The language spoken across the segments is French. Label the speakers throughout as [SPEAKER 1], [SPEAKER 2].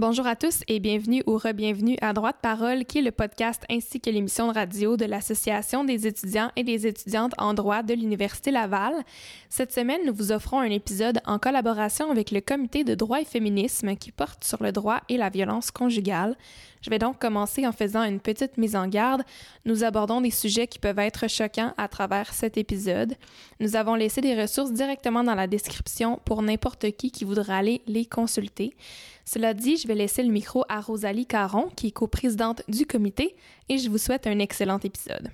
[SPEAKER 1] Bonjour à tous et bienvenue ou re-bienvenue à Droite Parole, qui est le podcast ainsi que l'émission de radio de l'Association des étudiants et des étudiantes en droit de l'Université Laval. Cette semaine, nous vous offrons un épisode en collaboration avec le Comité de droit et féminisme qui porte sur le droit et la violence conjugale. Je vais donc commencer en faisant une petite mise en garde. Nous abordons des sujets qui peuvent être choquants à travers cet épisode. Nous avons laissé des ressources directement dans la description pour n'importe qui qui voudra aller les consulter. Cela dit, je vais laisser le micro à Rosalie Caron, qui est coprésidente du comité, et je vous souhaite un excellent épisode.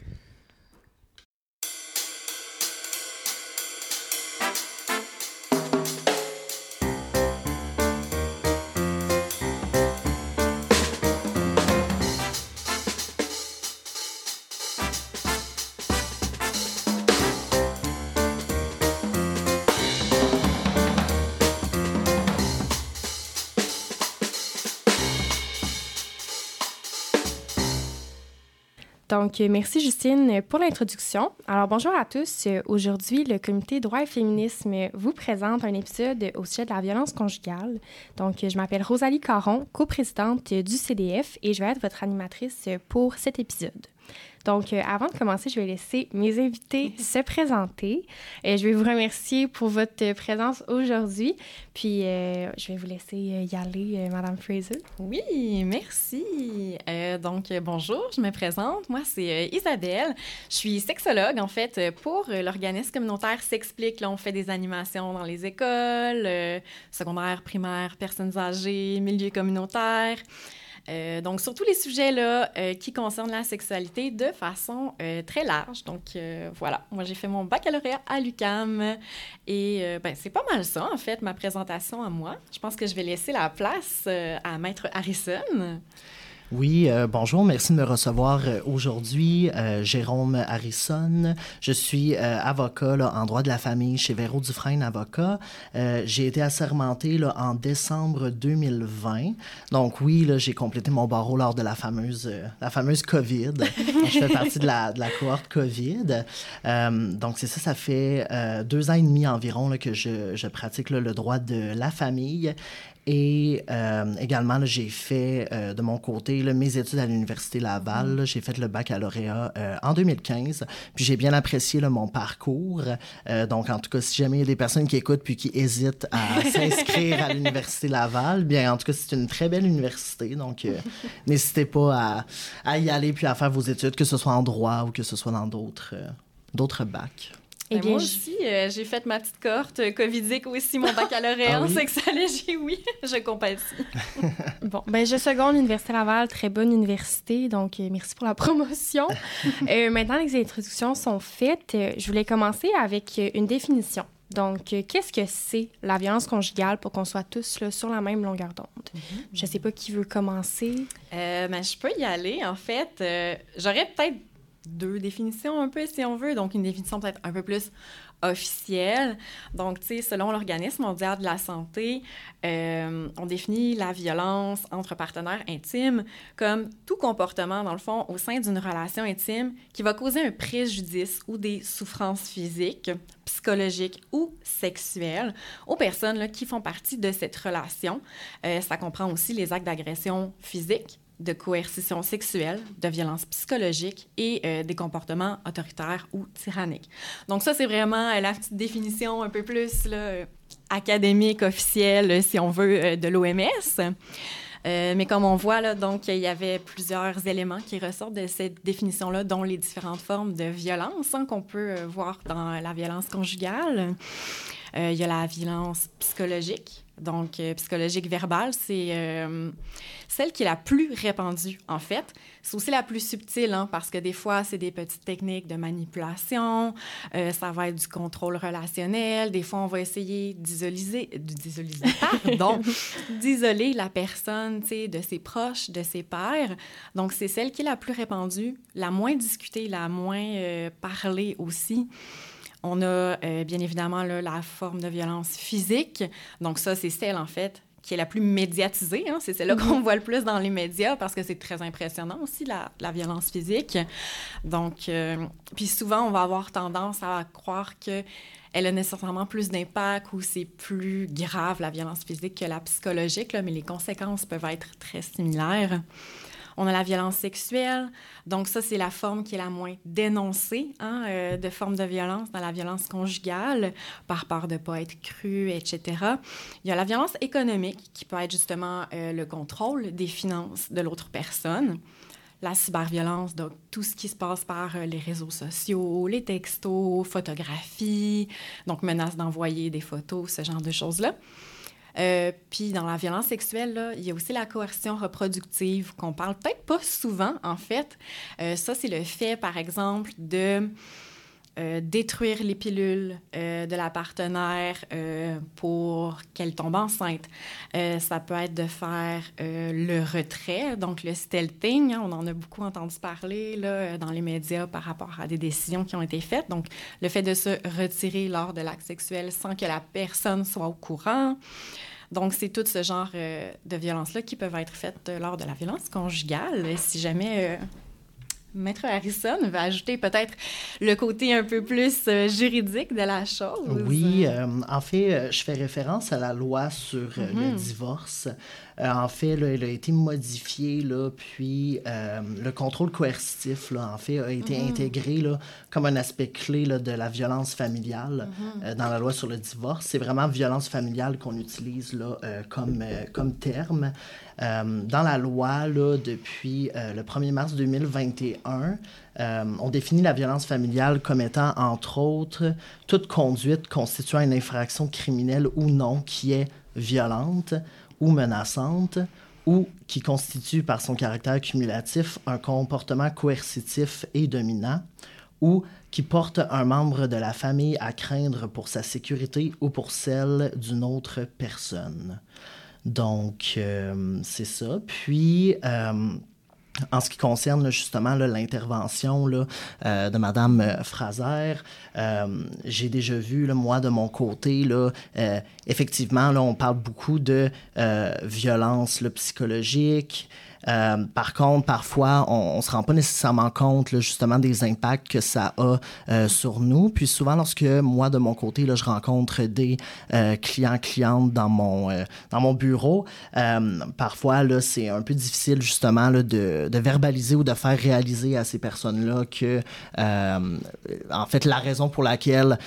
[SPEAKER 1] Donc, euh, merci Justine pour l'introduction. Alors, bonjour à tous. Euh, aujourd'hui, le comité droit et féminisme vous présente un épisode au sujet de la violence conjugale. Donc, je m'appelle Rosalie Caron, coprésidente du CDF et je vais être votre animatrice pour cet épisode. Donc, euh, avant de commencer, je vais laisser mes invités se présenter. Et je vais vous remercier pour votre présence aujourd'hui. Puis, euh, je vais vous laisser y aller, Madame Fraser.
[SPEAKER 2] Oui, merci. Euh, donc, bonjour, je me présente. Moi, c'est Isabelle. Je suis sexologue, en fait, pour l'organisme communautaire S'explique. Là, on fait des animations dans les écoles, secondaires, primaires, personnes âgées, milieux communautaires. Euh, donc, sur tous les sujets là, euh, qui concernent la sexualité de façon euh, très large. Donc, voilà, moi, j'ai fait mon baccalauréat à l'UCAM et ben, c'est pas mal ça, en fait, ma présentation à moi. Je pense que je vais laisser la place à Maître Harrison.
[SPEAKER 3] Oui, euh, bonjour, merci de me recevoir euh, aujourd'hui. Euh, Jérôme Harrison, je suis avocat là, en droit de la famille chez Véro Dufresne Avocat. j'ai été assermenté là, en décembre 2020. Donc oui, j'ai complété mon barreau lors de la fameuse, la fameuse COVID. je fais partie de la, de la cohorte COVID. donc c'est ça, ça fait deux ans et demi environ là, que je pratique le droit de la famille. Et euh, également, j'ai fait euh, de mon côté mes études à l'Université Laval. J'ai fait le baccalauréat euh, en 2015. Puis j'ai bien apprécié mon parcours. donc, en tout cas, si jamais il y a des personnes qui écoutent puis qui hésitent à s'inscrire à l'Université Laval, bien, en tout cas, c'est une très belle université. Donc, n'hésitez pas à, à, y aller puis à faire vos études, que ce soit en droit ou que ce soit dans d'autres d'autres bacs.
[SPEAKER 2] Et ben, moi aussi, euh, j'ai fait ma petite cohorte euh, covidique aussi, mon baccalauréat ah en sexologie, oui, je compatis.
[SPEAKER 1] bon, ben je seconde l'Université Laval, très bonne université, donc euh, merci pour la promotion. maintenant, les introductions sont faites. je voulais commencer avec une définition. Donc, qu'est-ce que c'est la violence conjugale pour qu'on soit tous là, sur la même longueur d'onde? Mm-hmm. Je ne sais pas qui veut commencer.
[SPEAKER 2] Ben, je peux y aller. En fait, j'aurais peut-être deux définitions un peu, si on veut. Donc, une définition peut-être un peu plus officielle. Donc, tu sais, selon l'Organisme mondial de la santé, euh, on définit la violence entre partenaires intimes comme tout comportement, dans le fond, au sein d'une relation intime qui va causer un préjudice ou des souffrances physiques, psychologiques ou sexuelles aux personnes qui font partie de cette relation. Euh, ça comprend aussi les actes d'agression physique, de coercition sexuelle, de violence psychologique et euh, des comportements autoritaires ou tyranniques. Donc ça, c'est vraiment euh, la petite définition un peu plus là, académique, officielle, si on veut, euh, de l'OMS. mais comme on voit, là, donc, il y avait plusieurs éléments qui ressortent de cette définition-là, dont les différentes formes de violence hein, qu'on peut voir dans la violence conjugale. il y a la violence psychologique, donc, euh, psychologique verbale, c'est euh, celle qui est la plus répandue, en fait. C'est aussi la plus subtile, hein, parce que des fois, c'est des petites techniques de manipulation, euh, ça va être du contrôle relationnel. Des fois, on va essayer d'isoler, la personne, de ses proches, de ses pairs. Donc, c'est celle qui est la plus répandue, la moins discutée, la moins parlée aussi. On a euh, bien évidemment la forme de violence physique. Donc ça, c'est celle en fait qui est la plus médiatisée. Hein. C'est celle-là
[SPEAKER 1] Mhm.
[SPEAKER 2] qu'on voit le plus dans les médias parce que c'est très impressionnant aussi, la, la violence physique. Donc, euh, puis souvent, on va avoir tendance à croire que elle a nécessairement plus d'impact ou c'est plus grave la violence physique que la psychologique, là, mais les conséquences peuvent être très similaires. On a la violence sexuelle. Donc ça, c'est la forme qui est la moins dénoncée hein, euh, de forme de violence dans la violence conjugale, par peur de ne pas être cru, etc. Il y a la violence économique, qui peut être justement euh, le contrôle des finances de l'autre personne. La cyberviolence, donc tout ce qui se passe par euh, les réseaux sociaux, les textos, photographies, donc menace d'envoyer des photos, ce genre de choses-là. Euh, puis dans la violence sexuelle, il y a aussi la coercion reproductive qu'on parle peut-être pas souvent, en fait. Euh, ça, c'est le fait, par exemple, de euh, détruire les pilules euh, de la partenaire euh, pour qu'elle tombe enceinte. Ça peut être de faire le retrait, donc le stealthing. hein, on en a beaucoup entendu parler là, dans les médias par rapport à des décisions qui ont été faites. Donc, le fait de se retirer lors de l'acte sexuel sans que la personne soit au courant. Donc, c'est tout ce genre de violences-là qui peuvent être faites lors de la violence conjugale. Si jamais Maître Harrison va ajouter peut-être le côté un peu plus euh, juridique de la chose.
[SPEAKER 3] Oui, euh, en fait, euh, je fais référence à la loi sur le
[SPEAKER 2] Mhm.
[SPEAKER 3] divorce. Euh, en fait, là, elle a été modifiée, là, puis euh, le contrôle coercitif, là, en fait, a été
[SPEAKER 2] Mhm.
[SPEAKER 3] intégré là, comme un aspect clé là, de la violence familiale
[SPEAKER 2] Mhm.
[SPEAKER 3] euh, dans la loi sur le divorce. C'est vraiment violence familiale qu'on utilise là, comme, comme terme. Dans la loi, là, depuis le 1er mars 2021, euh, on définit la violence familiale comme étant, entre autres, toute conduite constituant une infraction criminelle ou non qui est violente ou menaçante ou qui constitue par son caractère cumulatif un comportement coercitif et dominant ou qui porte un membre de la famille à craindre pour sa sécurité ou pour celle d'une autre personne. Donc, euh, c'est ça. Puis, euh, en ce qui concerne justement l'intervention euh, de Madame euh, Fraser, euh, j'ai déjà vu, moi, de mon côté, effectivement, là, on parle beaucoup de violence psychologique. Euh, par contre, parfois, on ne se rend pas nécessairement compte là, justement des impacts que ça a euh, sur nous. Puis souvent, lorsque moi, de mon côté, là, je rencontre des euh, clients, clientes dans mon, euh, dans mon bureau, parfois, là, c'est un peu difficile justement de, verbaliser ou de faire réaliser à ces personnes-là que, en fait, la raison pour laquelle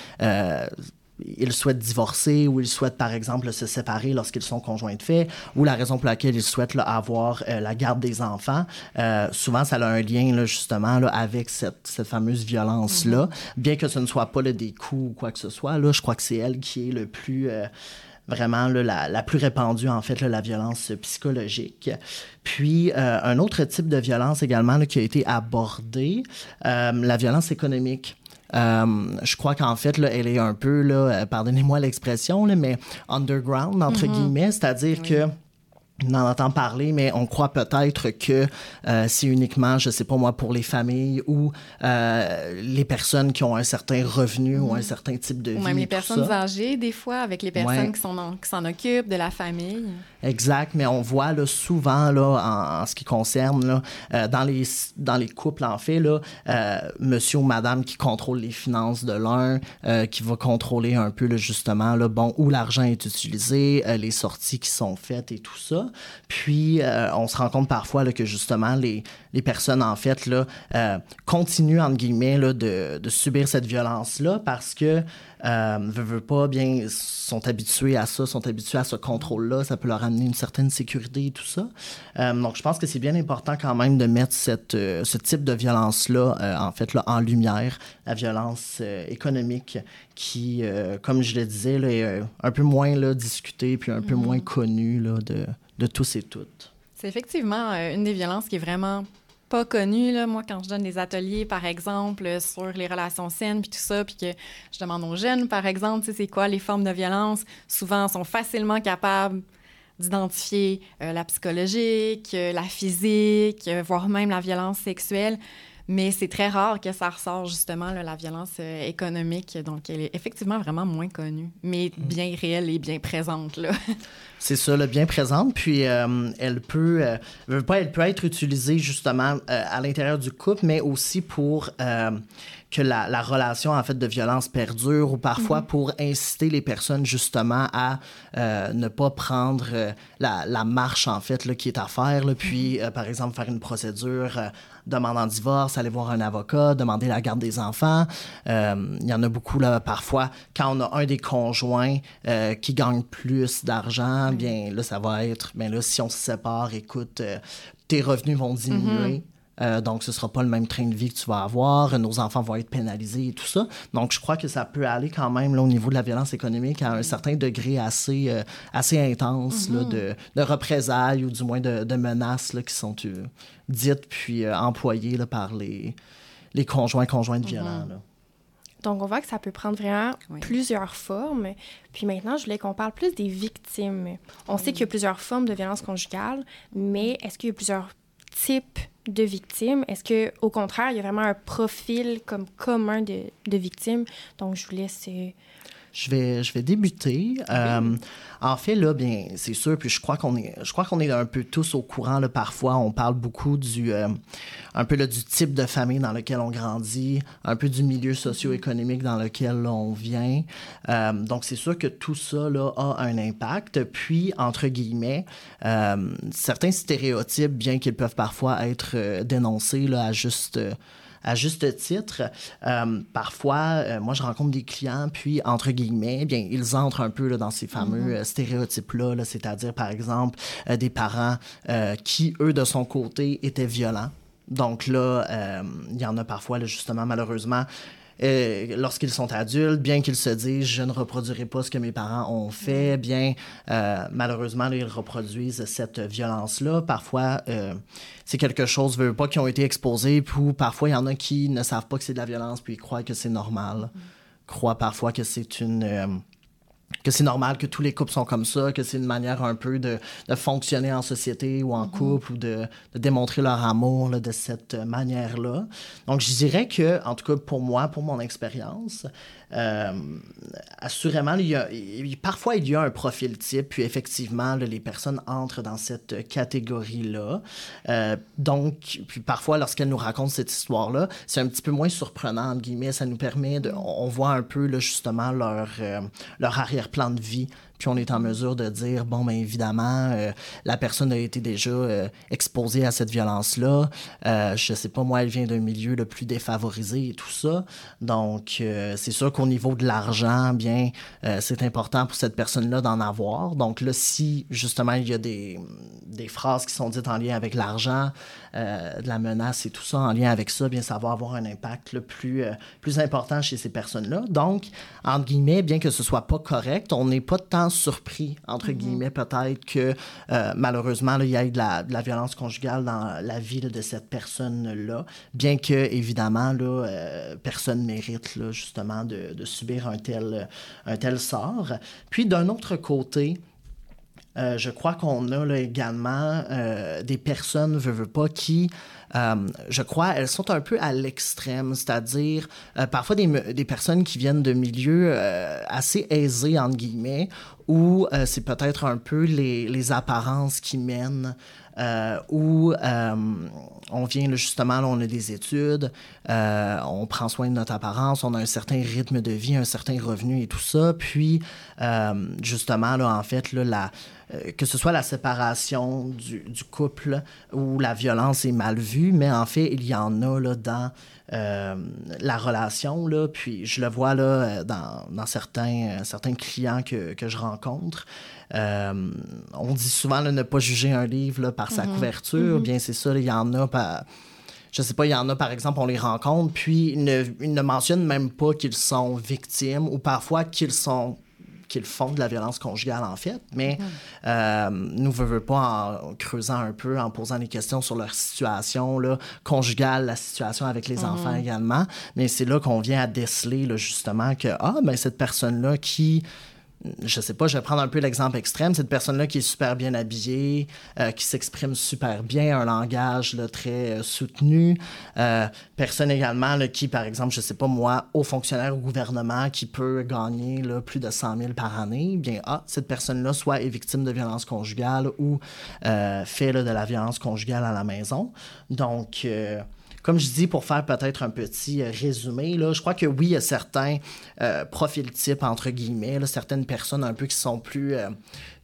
[SPEAKER 3] ils souhaitent divorcer ou ils souhaitent, par exemple, se séparer lorsqu'ils sont conjoints de fait, ou la raison pour laquelle ils souhaitent là, avoir euh, la garde des enfants. Euh, souvent, ça a un lien, là, justement, là, avec cette, cette fameuse violence-là. Bien que ce ne soit pas des coups ou quoi que ce soit, là, je crois que c'est elle qui est le plus... euh, vraiment là, la, la plus répandue, en fait, là, la violence psychologique. Puis, euh, un autre type de violence également là, qui a été abordé, euh, la violence économique. Euh, je crois qu'en fait, là, elle est un peu, là, euh, pardonnez-moi l'expression, là, mais underground, entre guillemets, c'est-à-dire que on en entend parler, mais on croit peut-être que euh, c'est uniquement, je sais pas moi, pour les familles ou euh, les personnes qui ont un certain revenu ou un certain type de vie.
[SPEAKER 2] Ou même les personnes
[SPEAKER 3] ça.
[SPEAKER 2] âgées, des fois, avec les personnes
[SPEAKER 3] Ouais.
[SPEAKER 2] qui s'en en- qui s'en occupent, de la famille.
[SPEAKER 3] Exact, mais on voit là, souvent là, en, en ce qui concerne là, euh, dans, les, dans les couples, en fait, là, monsieur ou madame qui contrôle les finances de l'un, qui va contrôler un peu là, justement là, bon, où l'argent est utilisé, les sorties qui sont faites et tout ça. Puis euh, on se rend compte parfois là, que justement les, les personnes en fait là, euh, continuent entre guillemets là, de, de subir cette violence-là parce que euh, veut, veut pas bien sont habitués à ça, sont habitués à ce contrôle-là, ça peut leur amener une certaine sécurité et tout ça. Euh, donc je pense que c'est bien important quand même de mettre cette, euh, ce type de violence-là en fait là, en lumière, la violence économique qui, comme je le disais, là, est un peu moins là, discutée puis un peu moins connue là, de, de tous et toutes.
[SPEAKER 2] C'est effectivement une des violences qui est vraiment pas connue. Là. Moi, quand je donne des ateliers, par exemple, euh, sur les relations saines, puis tout ça, puis que je demande aux jeunes, par exemple, c'est quoi les formes de violence, souvent, sont facilement capables d'identifier euh, la psychologique, euh, la physique, voire même la violence sexuelle. Mais c'est très rare que ça ressort justement la violence euh, économique. Donc, elle est effectivement vraiment moins connue, mais mm. bien réelle et bien présente. Là.
[SPEAKER 3] C'est ça, le bien présente. Puis euh, elle peut, euh, pas, elle peut être utilisée justement à l'intérieur du couple, mais aussi pour que la, relation en fait de violence perdure ou parfois mm-hmm. pour inciter les personnes justement à ne pas prendre la, marche en fait là, qui est à faire. puis mm-hmm. par exemple faire une procédure demandant divorce, aller voir un avocat, demander la garde des enfants. Euh, il y en a beaucoup là parfois. Quand on a un des conjoints euh, qui gagne plus d'argent, bien là, ça va être, bien là, si on se sépare, écoute, euh, tes revenus vont diminuer. Mm-hmm. Euh, donc, ce ne sera pas le même train de vie que tu vas avoir. Nos enfants vont être pénalisés et tout ça. Donc, je crois que ça peut aller quand même là, au niveau de la violence économique à un certain degré assez, euh, assez intense là, mm-hmm. de, de, représailles ou du moins de, de menaces là, qui sont euh, dites puis employées là, par les, les conjoints conjointes mm-hmm. violents.
[SPEAKER 1] Donc, on voit que ça peut prendre vraiment plusieurs formes. Puis maintenant, je voulais qu'on parle plus des victimes. On sait qu'il y a plusieurs formes de violence conjugale, mais est-ce qu'il y a plusieurs types de victimes? Est-ce que au contraire, il y a vraiment un profil comme commun de, de victimes? Donc, je vous laisse euh,
[SPEAKER 3] je vais, je vais débuter. Euh, en fait, là, bien, c'est sûr, puis je crois qu'on est, je crois qu'on est un peu tous au courant, là, parfois, on parle beaucoup du, euh, un peu, là, du type de famille dans lequel on grandit, un peu du milieu socio-économique dans lequel on vient. Euh, donc, c'est sûr que tout ça, là, a un impact. Puis, entre guillemets, certains stéréotypes, bien qu'ils peuvent parfois être dénoncés, là, à juste à juste titre. Euh, parfois, euh, moi, je rencontre des clients, puis, entre guillemets, bien, ils entrent un peu là, dans ces fameux mm-hmm. euh, stéréotypes-là, -là, c'est à dire par exemple, des parents qui, eux, de son côté, étaient violents. Donc là, il y en a parfois, là, justement, malheureusement, euh, lorsqu'ils sont adultes, bien qu'ils se disent je ne reproduirai pas ce que mes parents ont fait, mm. bien euh, malheureusement ils reproduisent cette violence-là. Parfois euh, c'est quelque chose, veut pas, qui ont été exposés, ou parfois il y en a qui ne savent pas que c'est de la violence puis ils croient que c'est normal, mm. croient parfois que c'est une que c'est normal que tous les couples sont comme ça, que c'est une manière un peu de, de, fonctionner en société ou en mm-hmm. couple ou de, de, démontrer leur amour là, de cette manière-là. Donc, je dirais que, en tout cas pour moi, pour mon expérience, euh, assurément, il y a, parfois, il y a un profil type, puis effectivement, les personnes entrent dans cette catégorie-là. Euh, donc, puis parfois, lorsqu'elles nous racontent cette histoire-là, c'est un petit peu moins surprenant, entre guillemets. Ça nous permet de. On voit un peu, là, justement, leur, euh, leur arrière-plan de vie puis on est en mesure de dire, bon, bien évidemment, euh, la personne a été déjà euh, exposée à cette violence-là. Euh, je sais pas, moi, elle vient d'un milieu le plus défavorisé et tout ça. Donc, euh, c'est sûr qu'au niveau de l'argent, bien, c'est important pour cette personne-là d'en avoir. Donc là, si justement il y a des phrases qui sont dites en lien avec l'argent, de la menace et tout ça, en lien avec ça, bien, ça va avoir un impact le plus, plus important chez ces personnes-là. Donc, entre guillemets, bien que ce soit pas correct, on n'est pas tant surpris, entre mhm. guillemets, peut-être que euh, malheureusement, il y de la, de la, violence conjugale dans la vie de cette personne-là, bien que, évidemment, là, euh, personne mérite là, justement de, de, subir un tel, un tel sort. Puis d'un autre côté, euh, je crois qu'on a là, également des personnes, veux, veux pas, qui euh, je crois, elles sont un peu à l'extrême, c'est-à-dire euh, parfois des, personnes qui viennent de milieux euh, assez aisés, entre guillemets, où c'est peut-être un peu les, apparences qui mènent. Où on vient justement, on a des études, on prend soin de notre apparence, on a un certain rythme de vie, un certain revenu et tout ça. Puis, justement, là, en fait, là, que ce soit la séparation du, couple où la violence est mal vue, mais en fait, il y en a là, dans euh, la relation. Là, puis je le vois là, euh, dans, dans certains, euh, certains clients que, que je rencontre. on dit souvent de ne pas juger un livre là, par sa mhm. couverture. Mhm. Bien, c'est ça, il y en a par je sais pas, il y en a par exemple, on les rencontre, puis ils ne, ils ne mentionnent même pas qu'ils sont victimes ou parfois qu'ils sont qu'ils font de la violence conjugale, en fait. Mais mhm. euh, nous ne veut pas, en creusant un peu, en posant des questions sur leur situation là, conjugale, la situation avec les enfants mhm. également. Mais c'est là qu'on vient à déceler, là, justement, que, ah, ben, cette personne-là qui je sais pas, je vais prendre un peu l'exemple extrême, cette personne-là qui est super bien habillée, euh, qui s'exprime super bien, un langage très euh, soutenu. Euh, personne également qui, par exemple, je sais pas moi, haut fonctionnaire au gouvernement qui peut gagner plus de 100 000 par année, bien, ah, cette personne-là soit est victime de violence conjugale ou fait de la violence conjugale à la maison. Donc, comme je dis, pour faire peut-être un petit euh, résumé, là, je crois que oui, il y a certains euh, profils types, entre guillemets, certaines personnes un peu qui sont plus euh,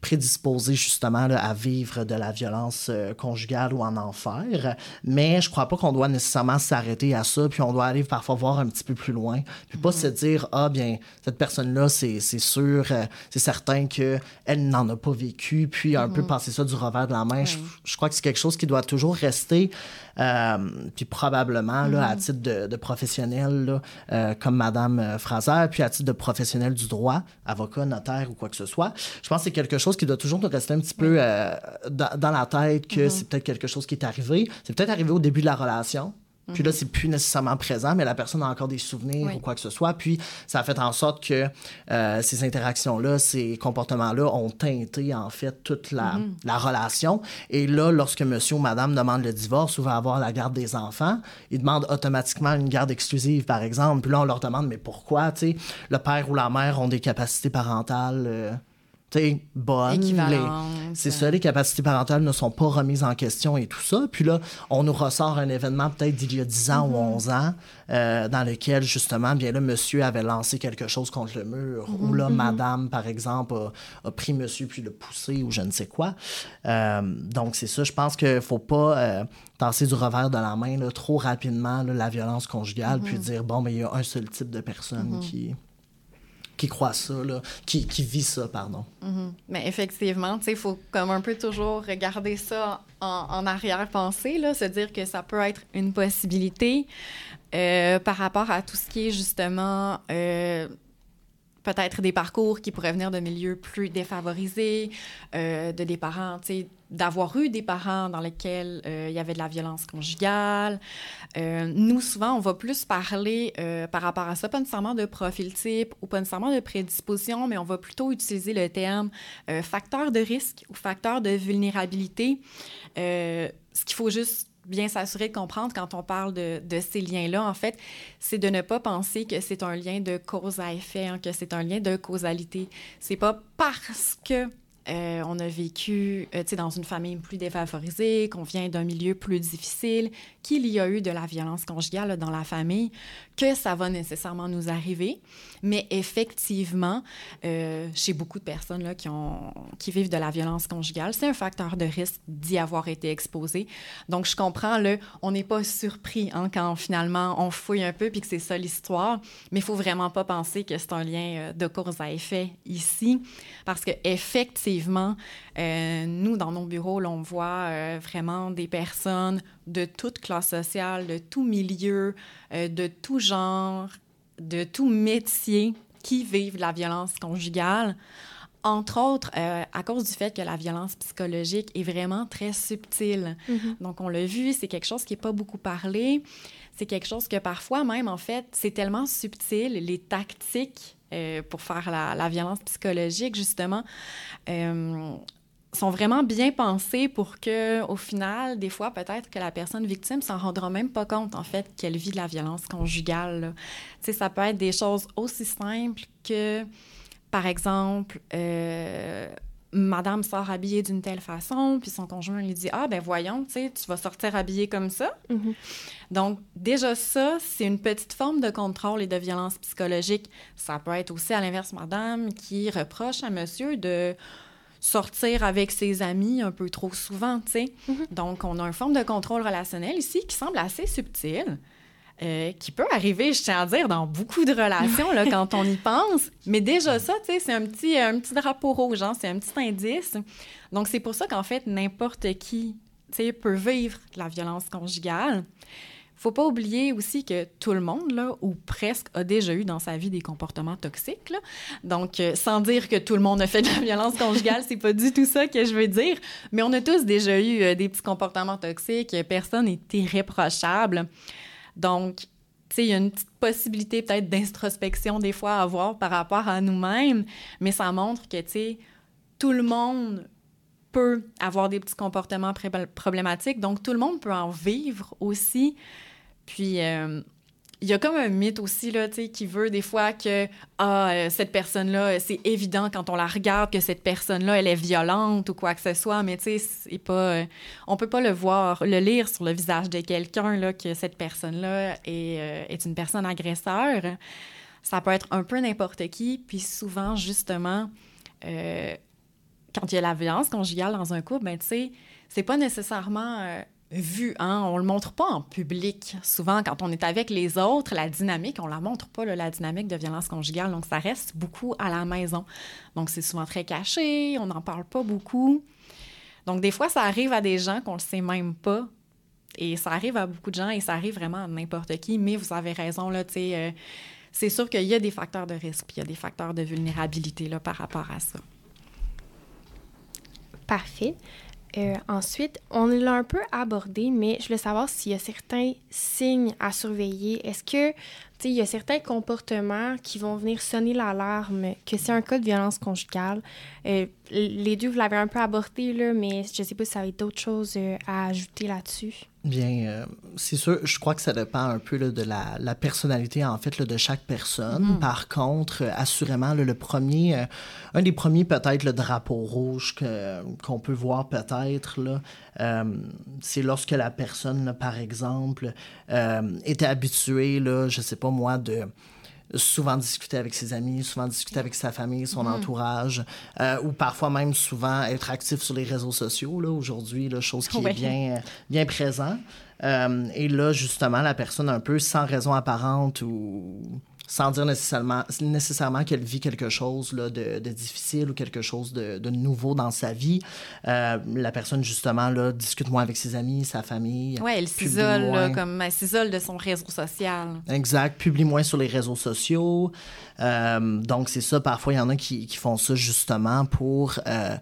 [SPEAKER 3] prédisposés justement à vivre de la violence euh, conjugale ou en enfer. Mais je crois pas qu'on doit nécessairement s'arrêter à ça, puis on doit aller parfois voir un petit peu plus loin, puis pas se dire ah bien cette personne-là c'est sûr, euh, c'est certain que elle n'en a pas vécu, puis un peu mm-hmm. passer ça du revers de la main. Je, crois que c'est quelque chose qui doit toujours rester, euh, puis probablement là, à mm-hmm. titre de, de professionnel là, comme Madame Fraser, puis à titre de professionnel du droit, avocat, notaire ou quoi que ce soit. Je pense que c'est quelque chose chose qui doit toujours nous rester un petit peu euh, dans, la tête que mm-hmm. c'est peut-être quelque chose qui est arrivé. C'est peut-être arrivé au début de la relation. Puis là, mm-hmm. c'est plus nécessairement présent, mais la personne a encore des souvenirs ou quoi que ce soit. Puis ça a fait en sorte que euh, ces interactions-là, ces comportements-là ont teinté, en fait, toute la, mm-hmm. la, relation. Et là, lorsque monsieur ou madame demande le divorce ou va avoir la garde des enfants, ils demandent automatiquement une garde exclusive, par exemple. Puis là, on leur demande, mais pourquoi, tu sais, le père ou la mère ont des capacités parentales. Euh, bonne. C'est ça, les capacités parentales ne sont pas remises en question et tout ça. Puis là, on nous ressort un événement peut-être d'il y a 10 ans ou 11 mm-hmm. ans, euh, dans lequel, justement, bien là, monsieur avait lancé quelque chose contre le mur, ou là, mm-hmm. madame, par exemple, a, pris monsieur puis le poussé ou je ne sais quoi. Euh, donc, c'est ça, je pense qu'il ne faut pas euh, tasser du revers de la main trop rapidement la violence conjugale, puis mm-hmm. dire, bon, mais il y a un seul type de personne qui qui croit ça, là, qui, qui vit ça, pardon.
[SPEAKER 2] Mm-hmm. Mais effectivement, il faut comme un peu toujours regarder ça en, en arrière-pensée, se dire que ça peut être une possibilité euh, par rapport à tout ce qui est justement euh, peut-être des parcours qui pourraient venir de milieux plus défavorisés, euh, de des parents, d'avoir eu des parents dans lesquels euh, il y avait de la violence conjugale. Euh, nous, souvent, on va plus parler par rapport à ça, pas nécessairement de profil type ou pas nécessairement de prédisposition, mais on va plutôt utiliser le terme facteur de risque ou facteur de vulnérabilité. ce qu'il faut juste bien s'assurer de comprendre quand on parle de, ces liens-là, en fait, c'est de ne pas penser que c'est un lien de cause à effet, hein, que c'est un lien de causalité. C'est pas parce que euh, on a vécu euh, dans une famille plus défavorisée, qu'on vient d'un milieu plus difficile, qu'il y a eu de la violence conjugale dans la famille, que ça va nécessairement nous arriver. Mais effectivement, euh, chez beaucoup de personnes là, qui, vivent de la violence conjugale, c'est un facteur de risque d'y avoir été exposé. Donc, je comprends, le, on n'est pas surpris hein, quand finalement on fouille un peu puis que c'est ça l'histoire, mais il faut vraiment pas penser que c'est un lien de cause à effet ici, parce que effectivement, euh, nous, dans nos bureaux, on voit euh, vraiment des personnes de toute classe sociale, de tout milieu, euh, de tout genre, de tout métier qui vivent la violence conjugale. Entre autres, à cause du fait que la violence psychologique est vraiment très subtile. Mm-hmm. Donc, on l'a vu, c'est quelque chose qui n'est pas beaucoup parlé. C'est quelque chose que parfois même, en fait, c'est tellement subtil, les tactiques euh, pour faire la, violence psychologique, justement, euh, sont vraiment bien pensés pour que, au final, des fois, peut-être que la personne victime s'en rendra même pas compte, en fait, qu'elle vit de la violence conjugale. Tu sais, ça peut être des choses aussi simples que, par exemple, euh, madame sort habillée d'une telle façon, puis son conjoint lui dit Ah, ben voyons, tu sais, tu vas sortir habillée comme ça. Mm-hmm. Donc, déjà, ça, c'est une petite forme de contrôle et de violence psychologique. Ça peut être aussi à l'inverse, madame qui reproche à monsieur de sortir avec ses amis un peu trop souvent, tu sais. Mm-hmm. Donc, on a une forme de contrôle relationnel ici qui semble assez subtile. Euh, qui peut arriver, je tiens à dire, dans beaucoup de relations là, quand on y pense. Mais déjà ça, tu sais, c'est un petit, un petit drapeau rouge, hein, c'est un petit indice. Donc, c'est pour ça qu'en fait, n'importe qui, tu sais, peut vivre la violence conjugale. Faut pas oublier aussi que tout le monde, là, ou presque, a déjà eu dans sa vie des comportements toxiques. Donc, euh, sans dire que tout le monde a fait de la violence conjugale, c'est pas du tout ça que je veux dire. Mais on a tous déjà eu euh, des petits comportements toxiques. Personne n'est irréprochable. Donc, il y a une petite possibilité peut-être d'introspection des fois à avoir par rapport à nous-mêmes, mais ça montre que, tu sais, tout le monde peut avoir des petits comportements problématiques, donc tout le monde peut en vivre aussi. Puis, euh, il y a comme un mythe aussi, là, qui veut des fois que, ah, euh, cette personne-là, euh, c'est évident quand on la regarde que cette personne-là, elle est violente ou quoi que ce soit, mais tu sais, pas... on peut pas le voir, le lire sur le visage de quelqu'un, là, que cette personne-là est, est une personne agresseur. Ça peut être un peu n'importe qui, puis souvent, justement, quand il y a la violence conjugale dans un couple, ben, tu sais, c'est pas nécessairement euh, vu, hein? On le montre pas en public. Souvent, quand on est avec les autres, la dynamique, on la montre pas, la dynamique de violence conjugale. Donc, ça reste beaucoup à la maison. Donc, c'est souvent très caché, on n'en parle pas beaucoup. Donc, des fois, ça arrive à des gens qu'on le sait même pas. Et ça arrive à beaucoup de gens et ça arrive vraiment à n'importe qui. Mais vous avez raison, là, euh, c'est sûr qu'il y a des facteurs de risque, il y a des facteurs de vulnérabilité, là, par rapport à ça.
[SPEAKER 1] Parfait. Euh, ensuite, on l'a un peu abordé, mais je voulais savoir s'il y a certains signes à surveiller. Est-ce que, tu sais, il y a certains comportements qui vont venir sonner l'alarme que c'est un cas de violence conjugale? Euh, les deux, vous l'avez un peu abordé, là, mais je ne sais pas si ça avait d'autres choses euh, à ajouter là-dessus.
[SPEAKER 3] Bien, euh, c'est sûr, je crois que ça dépend un peu de la, personnalité, en fait, de chaque personne. Mm-hmm. Par contre, euh, assurément, le premier, euh, un des premiers, peut-être, le drapeau rouge qu'on peut voir peut-être, c'est lorsque la personne, par exemple, était habituée, là, je sais pas moi, de souvent discuter avec ses amis, souvent discuter avec sa famille, son mhm. entourage, euh, ou parfois même souvent être actif sur les réseaux sociaux, là, aujourd'hui, la chose qui est bien, bien présent. Euh, et là, justement, la personne un peu sans raison apparente ou sans dire nécessairement, nécessairement qu'elle vit quelque chose là, de, de, difficile ou quelque chose de, de nouveau dans sa vie. Euh, la personne, justement, là, discute moins avec ses amis, sa famille.
[SPEAKER 2] Oui, elle s'isole, comme elle s'isole de son réseau social.
[SPEAKER 3] Exact, publie moins sur les réseaux sociaux. Euh, donc, c'est ça, parfois, il y en a qui, qui font ça justement pour... Euh,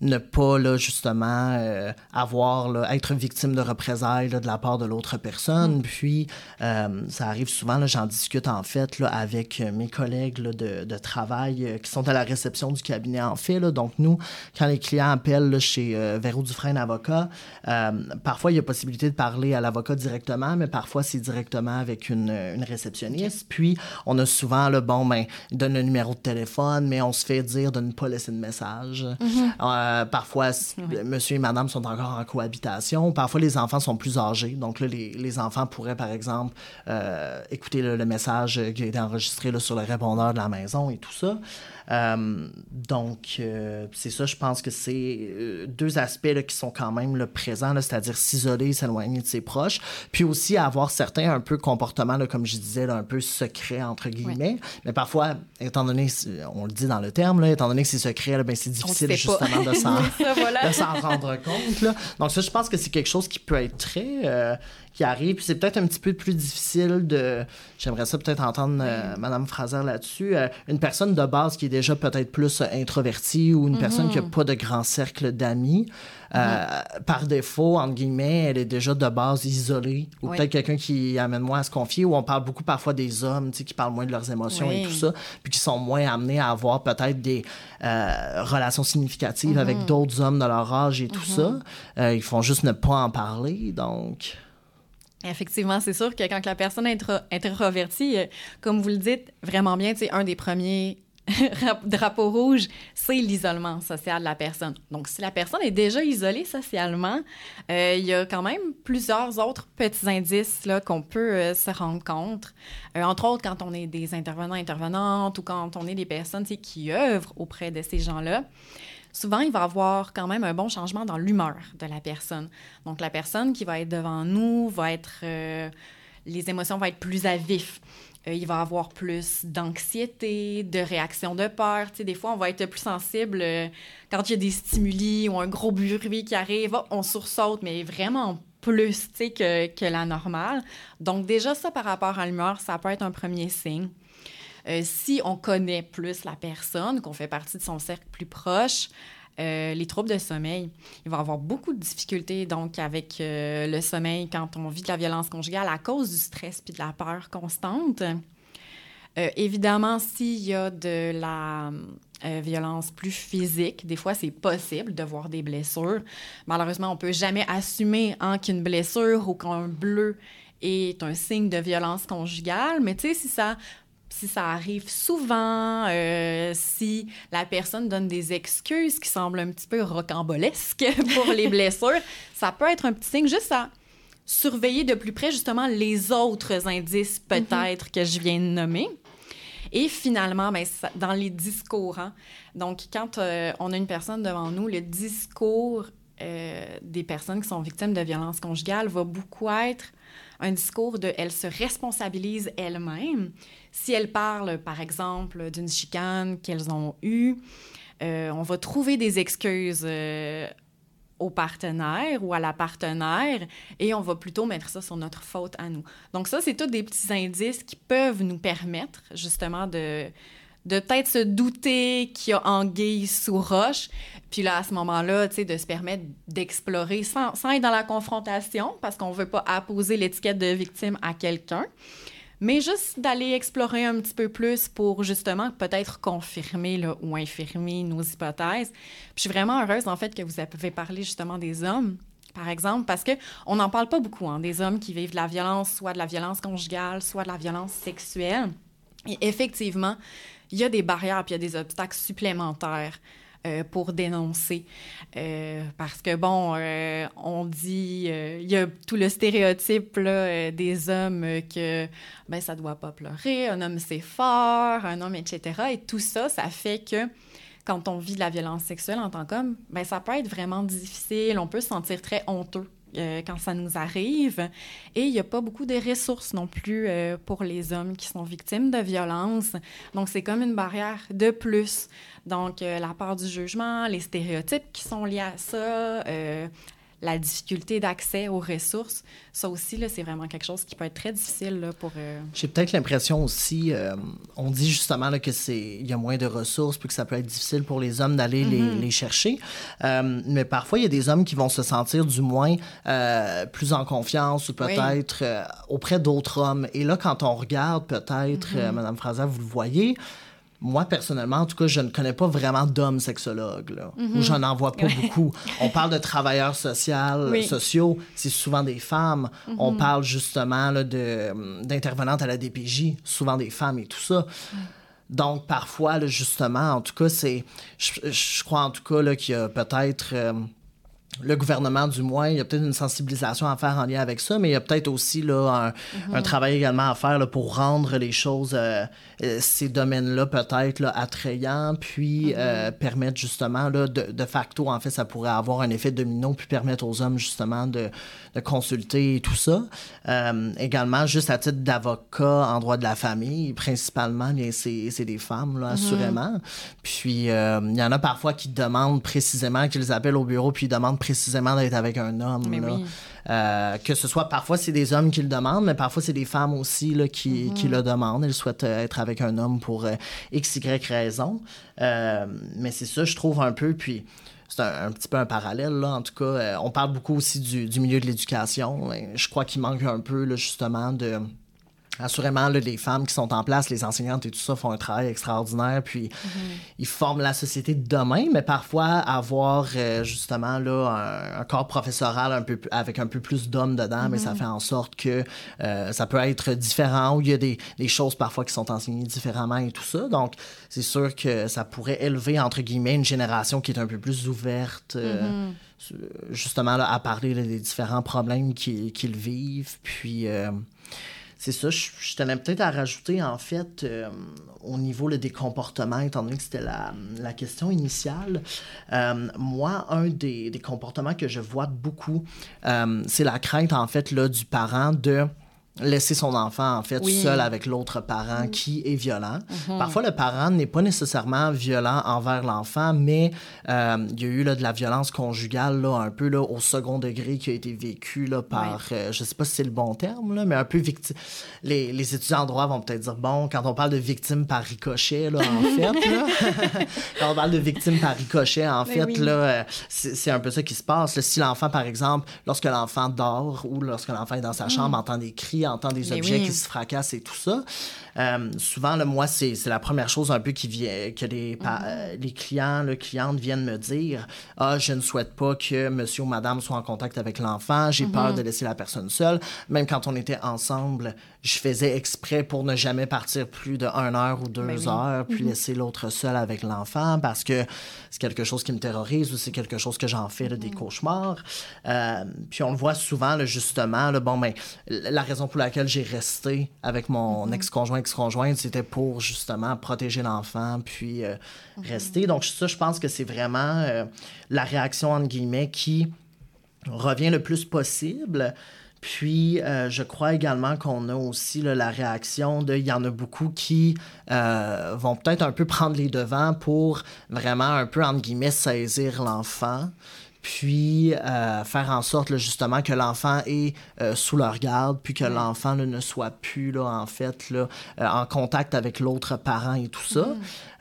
[SPEAKER 3] ne pas là, justement euh, avoir là, être victime de représailles de la part de l'autre personne. Mm. Puis euh, ça arrive souvent, j'en discute en fait là, avec mes collègues de, de, travail euh, qui sont à la réception du cabinet en fait. Là. Donc nous, quand les clients appellent chez Véro Dufresne Avocat, parfois il y a possibilité de parler à l'avocat directement, mais parfois c'est directement avec une, une réceptionniste. Puis on a souvent le bon, ben, donne le numéro de téléphone, mais on se fait dire de ne pas laisser de message. Mm-hmm. Euh, parfois, monsieur et madame sont encore en cohabitation. Parfois, les enfants sont plus âgés. Donc là, les, les enfants pourraient, par exemple, euh, écouter le, message qui a été enregistré là, sur le répondeur de la maison et tout ça. Euh, donc, euh, c'est ça, je pense que c'est euh, deux aspects là, qui sont quand même là, présents, c'est-à-dire s'isoler, s'éloigner de ses proches, puis aussi avoir certains un peu comportements, là, comme je disais, un peu secrets, entre guillemets. Mais parfois, étant donné, on le dit dans le terme, là, étant donné que c'est secret, ben, c'est difficile justement de s'en rendre compte. Là. Donc, ça, je pense que c'est quelque chose qui peut être très qui arrive. Puis c'est peut-être un petit peu plus difficile de. J'aimerais ça peut-être entendre euh, Mme Fraser là-dessus. Euh, une personne de base qui est déjà peut-être plus introvertie ou une personne qui n'a mhm. pas de grand cercle d'amis. Euh, mhm. par défaut, entre guillemets, elle est déjà de base isolée. Ou peut-être quelqu'un qui amène moins à se confier, ou on parle beaucoup parfois des hommes, qui parlent moins de leurs émotions et tout ça, puis qui sont moins amenés à avoir peut-être des relations significatives avec mhm. d'autres hommes de leur âge et tout ça. ils font juste ne pas en parler, donc...
[SPEAKER 2] Effectivement, c'est sûr que quand la personne est introvertie, euh, comme vous le dites vraiment bien, un des premiers drapeaux rouges, c'est l'isolement social de la personne. Donc, si la personne est déjà isolée socialement, euh, il y a quand même plusieurs autres petits indices qu'on peut euh, se rendre compte. entre autres, quand on est des intervenants, intervenantes ou quand on est des personnes qui œuvrent auprès de ces gens-là souvent, il va avoir quand même un bon changement dans l'humeur de la personne. Donc, la personne qui va être devant nous va être... Euh, les émotions vont être plus à vif. Euh, il va avoir plus d'anxiété, de réaction de peur. Tu sais, des fois, on va être plus sensible euh, quand il y a des stimuli ou un gros bruit qui arrive. on sursaute, mais vraiment plus que, que la normale. Donc, déjà, ça, par rapport à l'humeur, ça peut être un premier signe. Euh, si on connaît plus la personne, qu'on fait partie de son cercle plus proche, euh, les troubles de sommeil. Il va avoir beaucoup de difficultés donc avec le sommeil quand on vit de la violence conjugale à cause du stress puis de la peur constante. évidemment, s'il y a de la violence plus physique, des fois c'est possible de voir des blessures. Malheureusement, on peut jamais assumer hein, qu'une blessure ou qu'un bleu est un signe de violence conjugale, mais tu sais, si ça si ça arrive souvent, euh, si la personne donne des excuses qui semblent un petit peu rocambolesques pour les blessures, ça peut être un petit signe juste à surveiller de plus près justement les autres indices mhm. peut-être que je viens de nommer. Et finalement, ben, dans les discours, hein, donc quand euh, on a une personne devant nous, le discours euh, des personnes qui sont victimes de violences conjugales va beaucoup être un discours de elle se responsabilise elle-même. Si elle parle, par exemple, d'une chicane qu'elles ont eue, euh, on va trouver des excuses euh, au partenaire ou à la partenaire et on va plutôt mettre ça sur notre faute à nous. Donc ça, c'est tous des petits indices qui peuvent nous permettre justement de, de peut-être se douter qu'il y a anguille sous roche, puis là, à ce moment-là, tu sais, de se permettre d'explorer sans, sans, être dans la confrontation, parce qu'on ne veut pas apposer l'étiquette de victime à quelqu'un, mais juste d'aller explorer un petit peu plus pour justement peut-être confirmer là, ou infirmer nos hypothèses. Puis je suis vraiment heureuse, en fait, que vous avez parlé justement des hommes, par exemple, parce qu'on n'en parle pas beaucoup, hein, des hommes qui vivent de la violence, soit de la violence conjugale, soit de la violence sexuelle. Et effectivement, il y a des barrières puis il y a des obstacles supplémentaires euh, pour dénoncer. Euh, parce que, bon, euh, on dit, il y a tout le stéréotype là, des hommes que, ben, ça doit pas pleurer, un homme c'est fort, un homme, etc. Et tout ça, ça fait que quand on vit la violence sexuelle en tant qu'homme, ben, ça peut être vraiment difficile, on peut se sentir très honteux euh, quand ça nous arrive. Et il n'y a pas beaucoup de ressources non plus euh, pour les hommes qui sont victimes de violences. Donc, c'est comme une barrière de plus. Donc, euh, la part du jugement, les stéréotypes qui sont liés à ça, la difficulté d'accès aux ressources, ça aussi, c'est vraiment quelque chose qui peut être très difficile là, pour... Euh,
[SPEAKER 3] J'ai peut-être l'impression aussi, euh, on dit justement qu'il y a moins de ressources, puis que ça peut être difficile pour les hommes d'aller les, les, chercher. Euh, mais parfois, il y a des hommes qui vont se sentir du moins plus en confiance ou peut-être auprès d'autres hommes. Et là, quand on regarde peut-être, mm-hmm. Madame Fraser, vous le voyez, moi, personnellement, en tout cas, je ne connais pas vraiment d'hommes sexologues, là, ou mhm. j'en vois pas beaucoup. On parle de travailleurs sociaux, c'est souvent des femmes. On mhm. parle justement d'intervenantes à la DPJ, souvent des femmes et tout ça. Donc, parfois, justement, en tout cas, c'est. Je, crois en tout cas qu'il y a peut-être. Euh, le gouvernement, du moins, il y a peut-être une sensibilisation à faire en lien avec ça, mais il y a peut-être aussi là, un, mhm. travail également à faire là, pour rendre les choses, euh, euh, ces domaines-là peut-être attrayants, puis mhm. euh, permettre justement, là, de, de, facto, en fait, ça pourrait avoir un effet domino, puis permettre aux hommes justement de, de consulter et tout ça. également, juste à titre d'avocat en droit de la famille, principalement, c'est des femmes, là, mhm. assurément. Puis, il y en a parfois qui demandent précisément, qu'ils appellent au bureau, puis ils demandent précisément d'être avec un homme. Euh, que ce soit parfois c'est des hommes qui le demandent, mais parfois c'est des femmes aussi là, qui, qui, mhm. le demandent. Elles souhaitent euh, être avec un homme pour euh, x, y raison. mais c'est ça, je trouve un peu. Puis c'est un, petit peu un parallèle, là. En tout cas, on parle beaucoup aussi du, du milieu de l'éducation. Je crois qu'il manque un peu, là, justement, de Assurément, les femmes qui sont en place, les enseignantes et tout ça font un travail extraordinaire, puis mm-hmm. ils forment la société de demain, mais parfois avoir euh, justement là, un, corps professoral un peu, avec un peu plus d'hommes dedans, mais ça mm-hmm. fait en sorte que euh, ça peut être différent, où il y a des, des, choses parfois qui sont enseignées différemment et tout ça. Donc, c'est sûr que ça pourrait élever, entre guillemets, une génération qui est un peu plus ouverte. Euh, mm-hmm. justement là, à parler des différents problèmes qu'ils vivent. Puis c'est ça, je, tenais peut-être à rajouter, en fait, euh, au niveau des comportements, étant donné que c'était la, question initiale. Euh, moi, un des, comportements que je vois beaucoup, euh, c'est la crainte, en fait, là, du parent de laisser son enfant, en fait, seul avec l'autre parent
[SPEAKER 2] Mm.
[SPEAKER 3] qui est violent.
[SPEAKER 2] Mhm.
[SPEAKER 3] Parfois, le parent n'est pas nécessairement violent envers l'enfant, mais euh, il y a eu là, de la violence conjugale, là, un peu là, au second degré qui a été vécu là, par, euh, je sais pas si c'est le bon terme, là, mais un peu victime. Les, les étudiants en droit vont peut-être dire, bon, quand on parle de victime par ricochet, là, en fait, là, quand on parle de victime par ricochet, en
[SPEAKER 2] Mais
[SPEAKER 3] fait,
[SPEAKER 2] oui.
[SPEAKER 3] là, euh, c'est un peu ça qui se passe. Si l'enfant, par exemple, lorsque l'enfant dort ou lorsque l'enfant est dans sa chambre, entend des cris, entend des.
[SPEAKER 2] Mais
[SPEAKER 3] objets
[SPEAKER 2] oui.
[SPEAKER 3] qui se fracassent et tout ça, euh, souvent, là, moi, c'est la première chose un peu qui vient, que les, pa- euh, les clients, les clientes viennent me dire Ah, je ne souhaite pas que monsieur ou madame soit en contact avec l'enfant, j'ai peur de laisser la personne seule. Même quand on était ensemble, je faisais exprès pour ne jamais partir plus de 1 heure ou deux
[SPEAKER 2] Ben oui.
[SPEAKER 3] heures, puis laisser l'autre seul avec l'enfant parce que c'est quelque chose qui me terrorise ou c'est quelque chose que j'en fais là, des cauchemars. Euh, puis on le voit souvent, là, justement, bon, ben, la raison pour laquelle j'ai resté avec mon ex-conjoint, ex-conjointe, c'était pour justement protéger l'enfant, puis euh, rester. Donc ça, je pense que c'est vraiment euh, la réaction, entre guillemets, qui revient le plus possible. Puis, euh, je crois également qu'on a aussi la réaction de. Il y en a beaucoup qui vont peut-être un peu prendre les devants pour vraiment un peu, entre guillemets, saisir l'enfant. Puis, euh, faire en sorte, là, justement, que l'enfant est euh, sous leur garde, puis que l'enfant ne soit plus, là, en fait, là, euh, en contact avec l'autre parent et tout ça.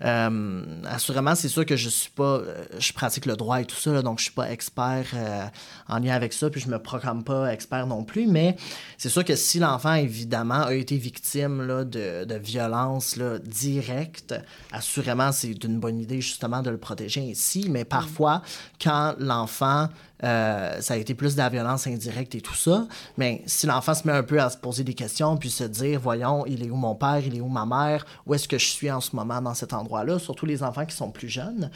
[SPEAKER 3] Euh, assurément, c'est sûr que je suis pas. euh, je pratique le droit et tout ça, là, donc je suis pas expert euh, en lien avec ça, puis je me proclame pas expert non plus, mais c'est sûr que si l'enfant, évidemment, a été victime là, de, de violence là, directe, assurément, c'est une bonne idée justement de le protéger ainsi, mais parfois, quand l'enfant euh, ça a été plus de la violence indirecte et tout ça. Mais si l'enfant se met un peu à se poser des questions, puis se dire, voyons, il est où mon père, il est où ma mère, où est-ce que je suis en ce moment dans cet endroit-là, surtout les enfants qui sont plus jeunes,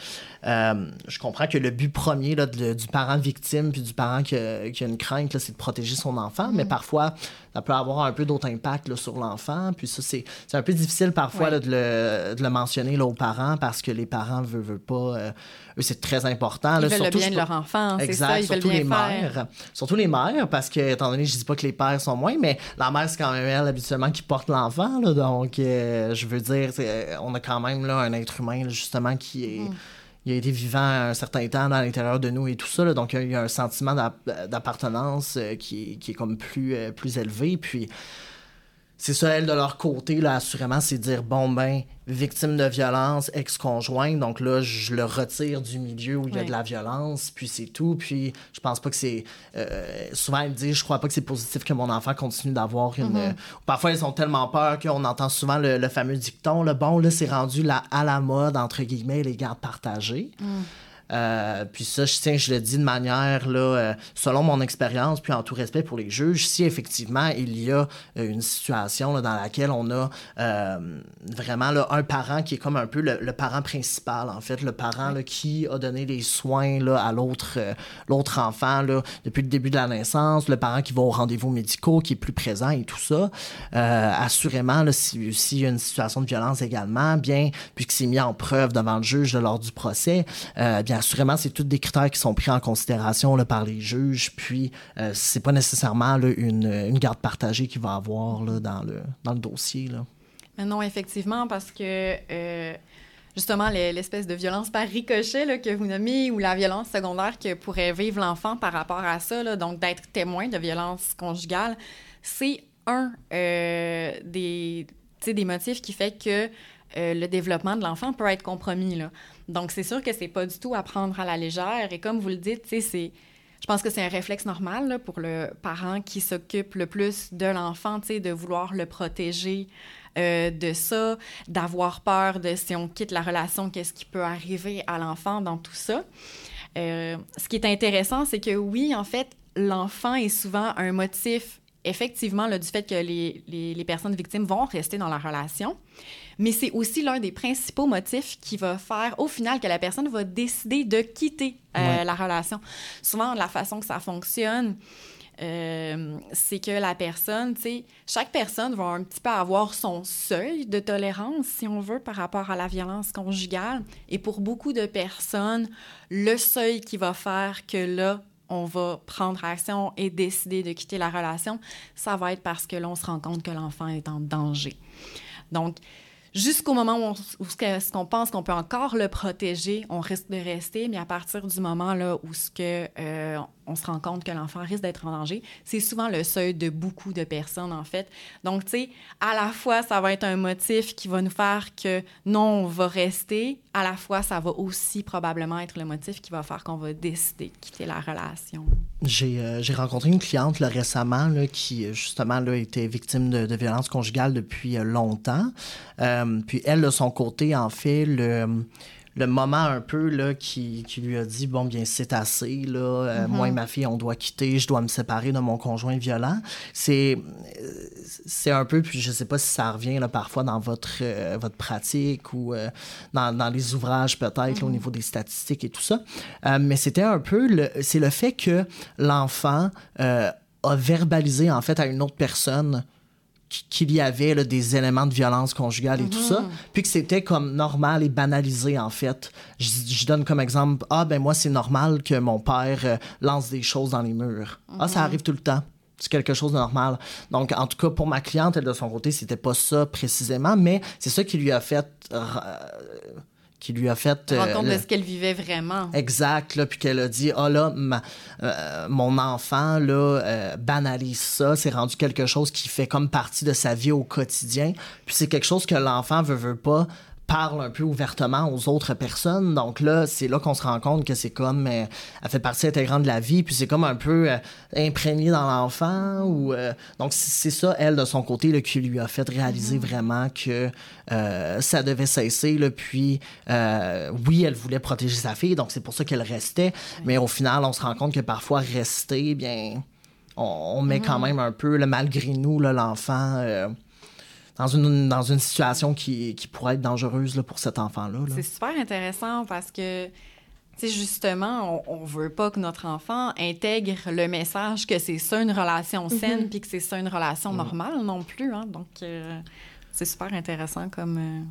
[SPEAKER 3] euh, je comprends que le but premier là, de- du parent victime puis du parent qui a, qui a une crainte, c'est de protéger son enfant, mais parfois, ça peut avoir un peu d'autres impacts là, sur l'enfant. Puis ça, c'est c'est un peu difficile parfois
[SPEAKER 2] Ouais.
[SPEAKER 3] là, de, le, de le mentionner là, aux parents parce que les parents veulent, veulent pas. euh, eux, c'est très important.
[SPEAKER 2] Ils
[SPEAKER 3] là,
[SPEAKER 2] veulent le
[SPEAKER 3] surtout,
[SPEAKER 2] bien
[SPEAKER 3] je
[SPEAKER 2] de leur enfant,
[SPEAKER 3] Exact,
[SPEAKER 2] ça, ils
[SPEAKER 3] surtout
[SPEAKER 2] bien
[SPEAKER 3] les
[SPEAKER 2] faire.
[SPEAKER 3] mères. Surtout les mères, parce que, étant donné, je dis pas que les pères sont moins, mais la mère, c'est quand même elle, habituellement, qui porte l'enfant. là. Donc, euh, je veux dire, on a quand même là, un être humain, justement, qui est.
[SPEAKER 2] Mm.
[SPEAKER 3] Il a été vivant un certain temps dans l'intérieur de nous et tout ça. donc, il y a un sentiment d'app- d'appartenance euh, qui, est- comme plus, euh, plus élevé. C'est ça, elle, de leur côté, là, assurément, c'est dire, bon, ben, victime de violence, ex-conjoint, donc là, je le retire du milieu où il y a
[SPEAKER 2] Ouais.
[SPEAKER 3] de la violence, puis c'est tout. Puis je pense pas que c'est... euh, souvent, elle me dit, je crois pas que c'est positif que mon enfant continue d'avoir une...
[SPEAKER 2] Mm-hmm.
[SPEAKER 3] euh, Parfois, ils ont tellement peur qu'on entend souvent le, le fameux dicton, là, bon, là, c'est rendu la, à la mode, entre guillemets, les gardes partagées.
[SPEAKER 2] Mm.
[SPEAKER 3] Euh, puis ça, je, tiens, je le dis de manière, là, euh, selon mon expérience, puis en tout respect pour les juges, si effectivement il y a euh, une situation là, dans laquelle on a euh, vraiment là, un parent qui est comme un peu le, le parent principal, en fait, le parent là, qui a donné les soins là, à l'autre l'autre enfant là, depuis le début de la naissance, le parent qui va aux rendez-vous médicaux, qui est plus présent et tout ça. Assurément, là, si- s'il y a une situation de violence également, bien, puis que c'est mis en preuve devant le juge lors du procès, bien assurément, c'est tous des critères qui sont pris en considération là, par les juges, puis euh, c'est pas nécessairement une, une garde partagée qu'il va avoir là, dans, le, dans le dossier. Là.
[SPEAKER 2] Mais non, effectivement, parce que euh, justement, le- l'espèce de violence par ricochet que vous nommez ou la violence secondaire que pourrait vivre l'enfant par rapport à ça, donc d'être témoin de violence conjugale, c'est un euh, des, des motifs qui fait que euh, le développement de l'enfant peut être compromis. Là. Donc, c'est sûr que c'est pas du tout à prendre à la légère. Et comme vous le dites, c'est. Je pense que c'est un réflexe normal là, pour le parent qui s'occupe le plus de l'enfant, de vouloir le protéger euh, de ça, d'avoir peur de si on quitte la relation, qu'est-ce qui peut arriver à l'enfant dans tout ça. Euh, ce qui est intéressant, c'est que oui, en fait, l'enfant est souvent un motif, effectivement, du fait que les, les personnes victimes vont rester dans la relation, mais c'est aussi l'un des principaux motifs qui va faire, au final, que la personne va décider de quitter euh,
[SPEAKER 3] Ouais.
[SPEAKER 2] la relation. Souvent, la façon que ça fonctionne, euh, c'est que la personne, tu sais, chaque personne va un petit peu avoir son seuil de tolérance, si on veut, par rapport à la violence conjugale. Et pour beaucoup de personnes, le seuil qui va faire que là, on va prendre action et décider de quitter la relation, ça va être parce que l'on se rend compte que l'enfant est en danger. Donc, jusqu'au moment où, on, qu'on pense qu'on peut encore le protéger, on risque de rester, mais à partir du moment là où ce que euh, on se rend compte que l'enfant risque d'être en danger, c'est souvent le seuil de beaucoup de personnes en fait. Donc tu sais, à la fois ça va être un motif qui va nous faire que non, on va rester, à la fois ça va aussi probablement être le motif qui va faire qu'on va décider de quitter la relation.
[SPEAKER 3] J'ai euh, rencontré une cliente récemment qui justement là, était victime de, violences conjugales depuis euh, longtemps. Euh, puis elle, de son côté, en fait, le le moment un peu là, qui, qui lui a dit bon bien c'est assez là euh, moi et mhm. ma fille on doit quitter je dois me séparer de mon conjoint violent c'est c'est un peu puis je sais pas si ça revient là parfois dans votre euh, votre pratique ou euh, dans, dans, les ouvrages peut-être au mhm. niveau des statistiques et tout ça mais c'était un peu c'est le fait que l'enfant a verbalisé en fait à une autre personne qu'il y avait des éléments de violence conjugale et tout ça, mhm. puis que c'était comme normal et banalisé en fait. Je, donne comme exemple, ah ben moi c'est normal que mon père euh, lance des choses dans les murs. Ah ça mhm. arrive tout le temps. C'est quelque chose de normal. Donc, en tout cas, pour ma cliente, elle, de son côté, c'était pas ça précisément, mais c'est ça qui lui a fait euh, qui lui a fait.
[SPEAKER 2] Rendre compte de ce qu'elle vivait vraiment.
[SPEAKER 3] Exact, là, puis qu'elle a dit Ah là, euh, mon enfant là, euh, banalise ça, c'est rendu quelque chose qui fait comme partie de sa vie au quotidien. Puis c'est quelque chose que l'enfant veut, veut pas parle un peu ouvertement aux autres personnes. Donc là, c'est là qu'on se rend compte que c'est comme, euh, elle fait partie intégrante de la vie, puis c'est comme un peu euh, imprégné dans l'enfant. ou euh, Donc c'est ça, elle, de son côté, là, qui lui a fait réaliser mm-hmm. vraiment que ça devait cesser. Là, puis oui, elle voulait protéger sa fille, donc c'est pour ça qu'elle restait. Mais au final, on se rend compte que parfois, rester, bien, on, met quand mm-hmm. même un peu, le malgré nous, l'enfant dans une, dans une situation qui, qui pourrait être dangereuse là, pour cet enfant-là.
[SPEAKER 2] c'est super intéressant parce que, tu justement, on, ne veut pas que notre enfant intègre le message que c'est ça une relation mhm. saine puis que c'est ça une relation normale non plus. Hein. Donc, euh, c'est super intéressant comme. Euh,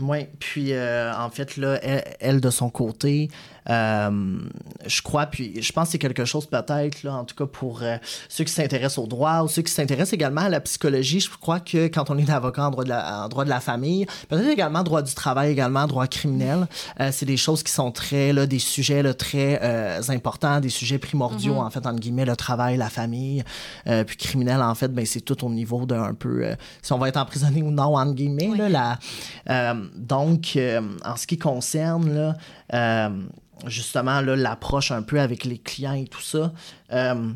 [SPEAKER 3] oui, puis euh, en fait, là, elle, de son côté, euh, je crois, puis je pense que c'est quelque chose peut-être, là, en tout cas pour euh, ceux qui s'intéressent au droit ou ceux qui s'intéressent également à la psychologie, je crois que quand on est avocat en droit de la, en droit de la famille, peut-être également droit du travail, également droit criminel, c'est des choses qui sont très, là, des sujets là, très importants, des sujets primordiaux, mm-hmm. en fait, entre guillemets, le travail, la famille, puis criminel, en fait, ben, c'est tout au niveau d'un peu, si on va être emprisonné ou non, entre guillemets, là, la, donc, euh, en ce qui concerne là, euh, justement l'approche un peu avec les clients et tout ça, euh,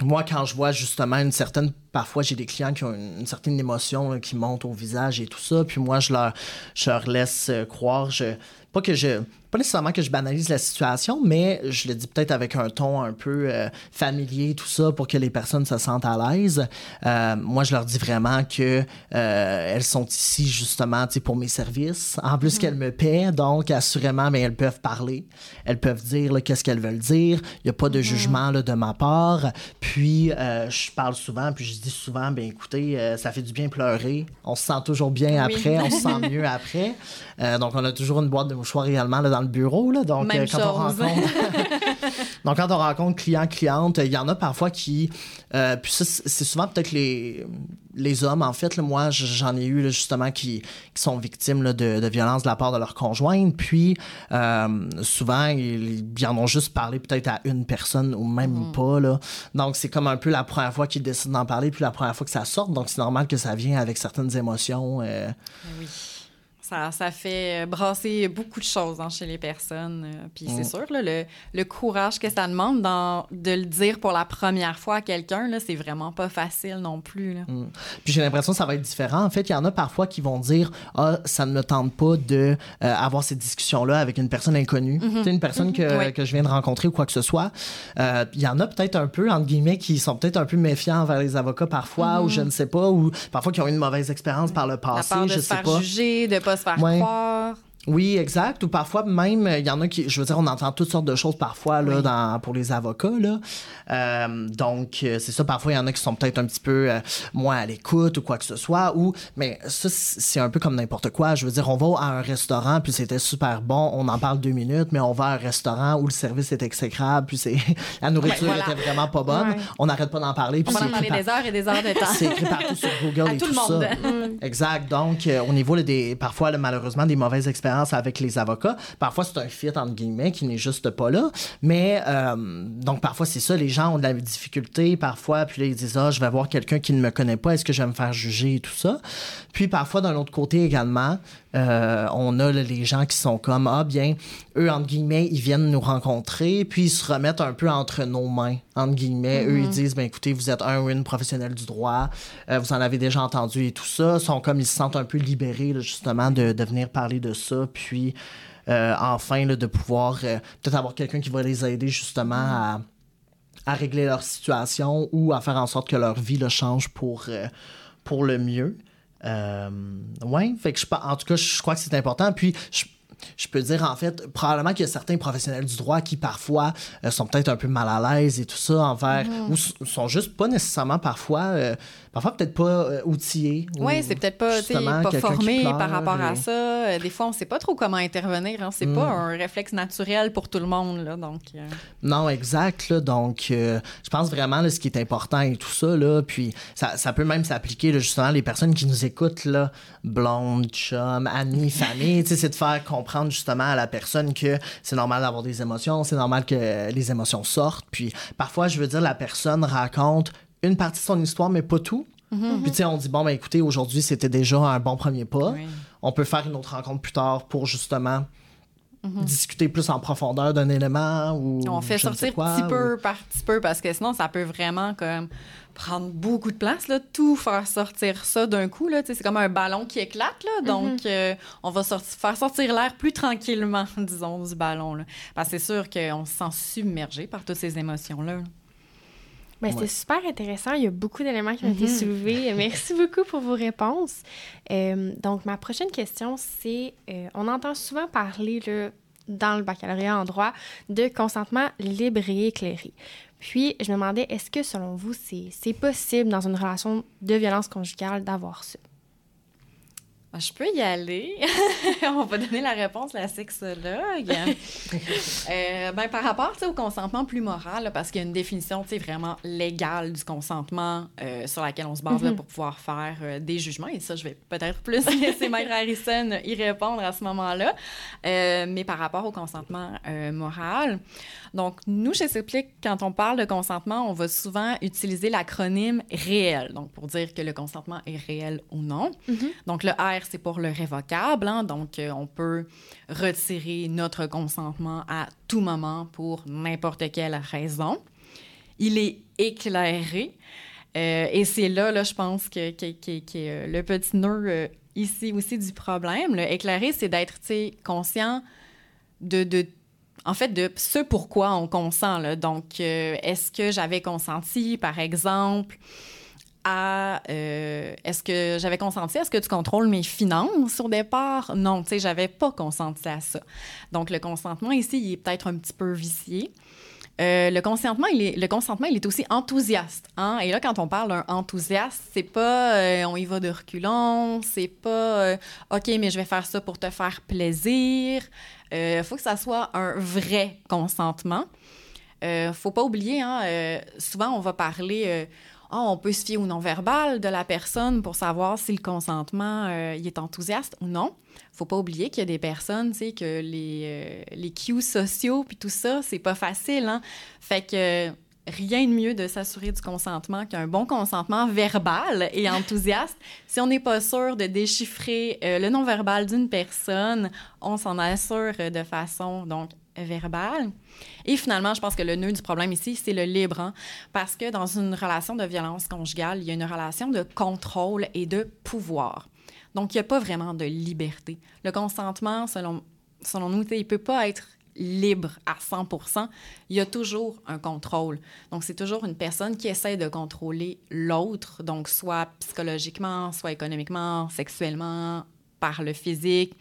[SPEAKER 3] moi, quand je vois justement une certaine. Parfois, j'ai des clients qui ont une, certaine émotion qui monte au visage et tout ça, puis moi, je leur, je leur laisse croire. Je, pas que je pas nécessairement que je banalise la situation, mais je le dis peut-être avec un ton un peu euh, familier, tout ça, pour que les personnes se sentent à l'aise. Euh, moi, je leur dis vraiment que euh, elles sont ici justement pour mes services. En plus mm-hmm. qu'elles me paient, donc assurément, mais elles peuvent parler. Elles peuvent dire qu'est-ce qu'elles veulent dire. Il n'y a pas de mm-hmm. jugement là, de ma part. Puis, je parle souvent, puis je dis souvent, ben écoutez, ça fait du bien pleurer. On se sent toujours bien après, on se sent mieux après. donc, on a toujours une boîte de mouchoirs également là, dans le bureau. Là, donc,
[SPEAKER 2] euh, quand on rencontre.
[SPEAKER 3] donc, quand on rencontre client, cliente, il y en a parfois qui. Euh, puis ça, c'est souvent peut-être les, les hommes, en fait. moi, j'en ai eu justement qui, qui, sont victimes de, de violences de la part de leur conjointe. Puis euh, souvent, ils, en ont juste parlé peut-être à une personne ou même mm. pas. Là. Donc, c'est comme un peu la première fois qu'ils décident d'en parler, puis la première fois que ça sort. Donc, c'est normal que ça vient avec certaines émotions.
[SPEAKER 2] Oui. Ça, ça, fait brasser beaucoup de choses hein, chez les personnes. Euh, puis c'est mm. sûr, là, le, le, courage que ça demande dans, de le dire pour la première fois à quelqu'un, c'est vraiment pas facile non plus. Là.
[SPEAKER 3] Mm. Puis j'ai l'impression que ça va être différent. En fait, il y en a parfois qui vont dire Ah, ça ne me tente pas de euh, avoir cette discussion-là avec une personne inconnue. Mm une personne que, mm-hmm. que, je viens de rencontrer ou quoi que ce soit. Euh, il y en a peut-être un peu, entre guillemets, qui sont peut-être un peu méfiants envers les avocats parfois, ou mm-hmm. je ne sais pas, ou parfois qui ont eu une mauvaise expérience par le passé.
[SPEAKER 2] La peur de
[SPEAKER 3] je
[SPEAKER 2] se faire juger, de pas se faire croire.
[SPEAKER 3] Oui, exact. Ou parfois même, il y en a qui, je veux dire, on entend toutes sortes de choses parfois là, dans, pour les avocats. Là. Euh, donc, euh, c'est ça, parfois, il y en a qui sont peut-être un petit peu euh, moins à l'écoute ou quoi que ce soit. Ou, mais ça, c'est un peu comme n'importe quoi. Je veux dire, on va à un restaurant, puis c'était super bon, on en parle deux minutes, mais on va à un restaurant où le service est exécrable, puis c'est la nourriture était vraiment pas bonne. On n'arrête pas d'en parler.
[SPEAKER 2] Puis on va en parler des heures et des heures de temps.
[SPEAKER 3] c'est écrit partout sur Google et tout, tout le monde. ça. exact. Donc, au niveau des, parfois, malheureusement, des mauvaises expériences avec les avocats. Parfois, c'est un fit, entre guillemets, qui n'est juste pas là. Mais, euh, donc, parfois, c'est ça, les gens ont de la difficulté, parfois, puis là, ils disent, ah, je vais voir quelqu'un qui ne me connaît pas, est-ce que je vais me faire juger et tout ça? Puis, parfois, d'un autre côté également, euh, on a les gens qui sont comme, ah, bien, eux, entre guillemets, ils viennent nous rencontrer, puis ils se remettent un peu entre nos mains, entre guillemets. Eux, ils mm-hmm. disent, ben écoutez, vous êtes un ou une professionnel du droit, euh, vous en avez déjà entendu et tout ça. Ils sont comme, ils se sentent un peu libérés, justement, de, de venir parler de ça puis euh, enfin de pouvoir peut-être avoir quelqu'un qui va les aider justement à, régler leur situation ou à faire en sorte que leur vie le change pour, pour le mieux. Ouais, fait que je, en tout cas, je crois que c'est important. Puis, je, je peux dire, en fait, probablement qu'il y a certains professionnels du droit qui parfois euh, sont peut-être un peu mal à l'aise et tout ça envers, mhm. ou sont juste pas nécessairement parfois, euh, parfois peut-être pas euh, outillés.
[SPEAKER 2] Oui, c'est peut-être pas, pas formé par rapport à ça. Des fois, on sait pas trop comment intervenir. Hein. C'est pas mm. un réflexe naturel pour tout le monde. Là, donc,
[SPEAKER 3] Non, exact. donc, je pense vraiment là, ce qui est important et tout ça, là, puis ça, ça peut même s'appliquer justement les personnes qui nous écoutent, là, blondes, chum, amis, famille, c'est de faire comprendre justement à la personne que c'est normal d'avoir des émotions, c'est normal que les émotions sortent. Puis parfois, je veux dire, la personne raconte une partie de son histoire, mais pas tout. Mm-hmm. Puis tu sais, on dit, bon, ben écoutez, aujourd'hui, c'était déjà un bon premier pas. On peut faire une autre rencontre plus tard pour justement Mm-hmm. discuter plus en profondeur d'un élément ou
[SPEAKER 2] on fait sortir petit peu par petit peu parce que sinon ça peut vraiment comme prendre beaucoup de place là tout faire sortir ça d'un coup là c'est comme un ballon qui éclate là donc mm-hmm. euh, on va faire sortir l'air plus tranquillement disons du ballon là parce que c'est sûr qu'on se sent submergé par toutes ces émotions là.
[SPEAKER 1] Ben, C'était super intéressant. Il y a beaucoup d'éléments qui ont été mm-hmm. soulevés. Merci beaucoup pour vos réponses. Euh, donc, ma prochaine question, c'est euh, on entend souvent parler là, dans le baccalauréat en droit de consentement libre et éclairé. Puis, je me demandais, est-ce que selon vous, c'est possible dans une relation de violence conjugale d'avoir ça?
[SPEAKER 2] Ah, je peux y aller. On va donner la réponse à la sexologue. euh, ben, par rapport au consentement plus moral, parce qu'il y a une définition vraiment légale du consentement euh, sur laquelle on se base mm-hmm. pour pouvoir faire euh, des jugements. Et ça, je vais peut-être plus laisser Maître Harrison y répondre à ce moment-là. Mais par rapport au consentement moral, donc nous, chez Supplique, quand on parle de consentement, on va souvent utiliser l'acronyme réel, donc pour dire que le consentement est réel ou non. Mm-hmm. Donc le R c'est pour le révocable. Hein. donc, euh, on peut retirer notre consentement à tout moment pour n'importe quelle raison. Il est éclairé. Euh, et c'est là, là, je pense, que, que, le petit nœud euh, ici aussi du problème. Le éclairé, c'est d'être conscient de, de, en fait, de ce pourquoi on consent. Là. Donc, est-ce que j'avais consenti, par exemple, euh, est-ce que j'avais consenti à ce que tu contrôles mes finances au départ? Non, tu sais, j'avais pas consenti à ça. Donc, le consentement ici, il est peut-être un petit peu vicié. Euh, le consentement, il est, aussi enthousiaste. Hein? Et là, quand on parle d'un enthousiaste, c'est pas euh, on y va de reculons, c'est pas OK, mais je vais faire ça pour te faire plaisir. Il faut que ça soit un vrai consentement. faut pas oublier, hein, souvent on va parler ah, on peut se fier au non-verbal de la personne pour savoir si le consentement euh, il est enthousiaste ou non. Faut pas oublier qu'il y a des personnes, tu sais, que les, euh, les cues sociaux puis tout ça, c'est pas facile. Hein? Fait que rien de mieux de s'assurer du consentement qu'un bon consentement verbal et enthousiaste. si on n'est pas sûr de déchiffrer euh, le non-verbal d'une personne, on s'en assure de façon donc verbale. Et finalement, je pense que le nœud du problème ici, c'est le libre. Hein. parce que dans une relation de violence conjugale, il y a une relation de contrôle et de pouvoir. Donc, il n'y a pas vraiment de liberté. Le consentement, selon, selon nous, il ne peut pas être libre à 100% il y a toujours un contrôle. Donc, c'est toujours une personne qui essaie de contrôler l'autre, donc soit psychologiquement, soit économiquement, sexuellement, par le physique.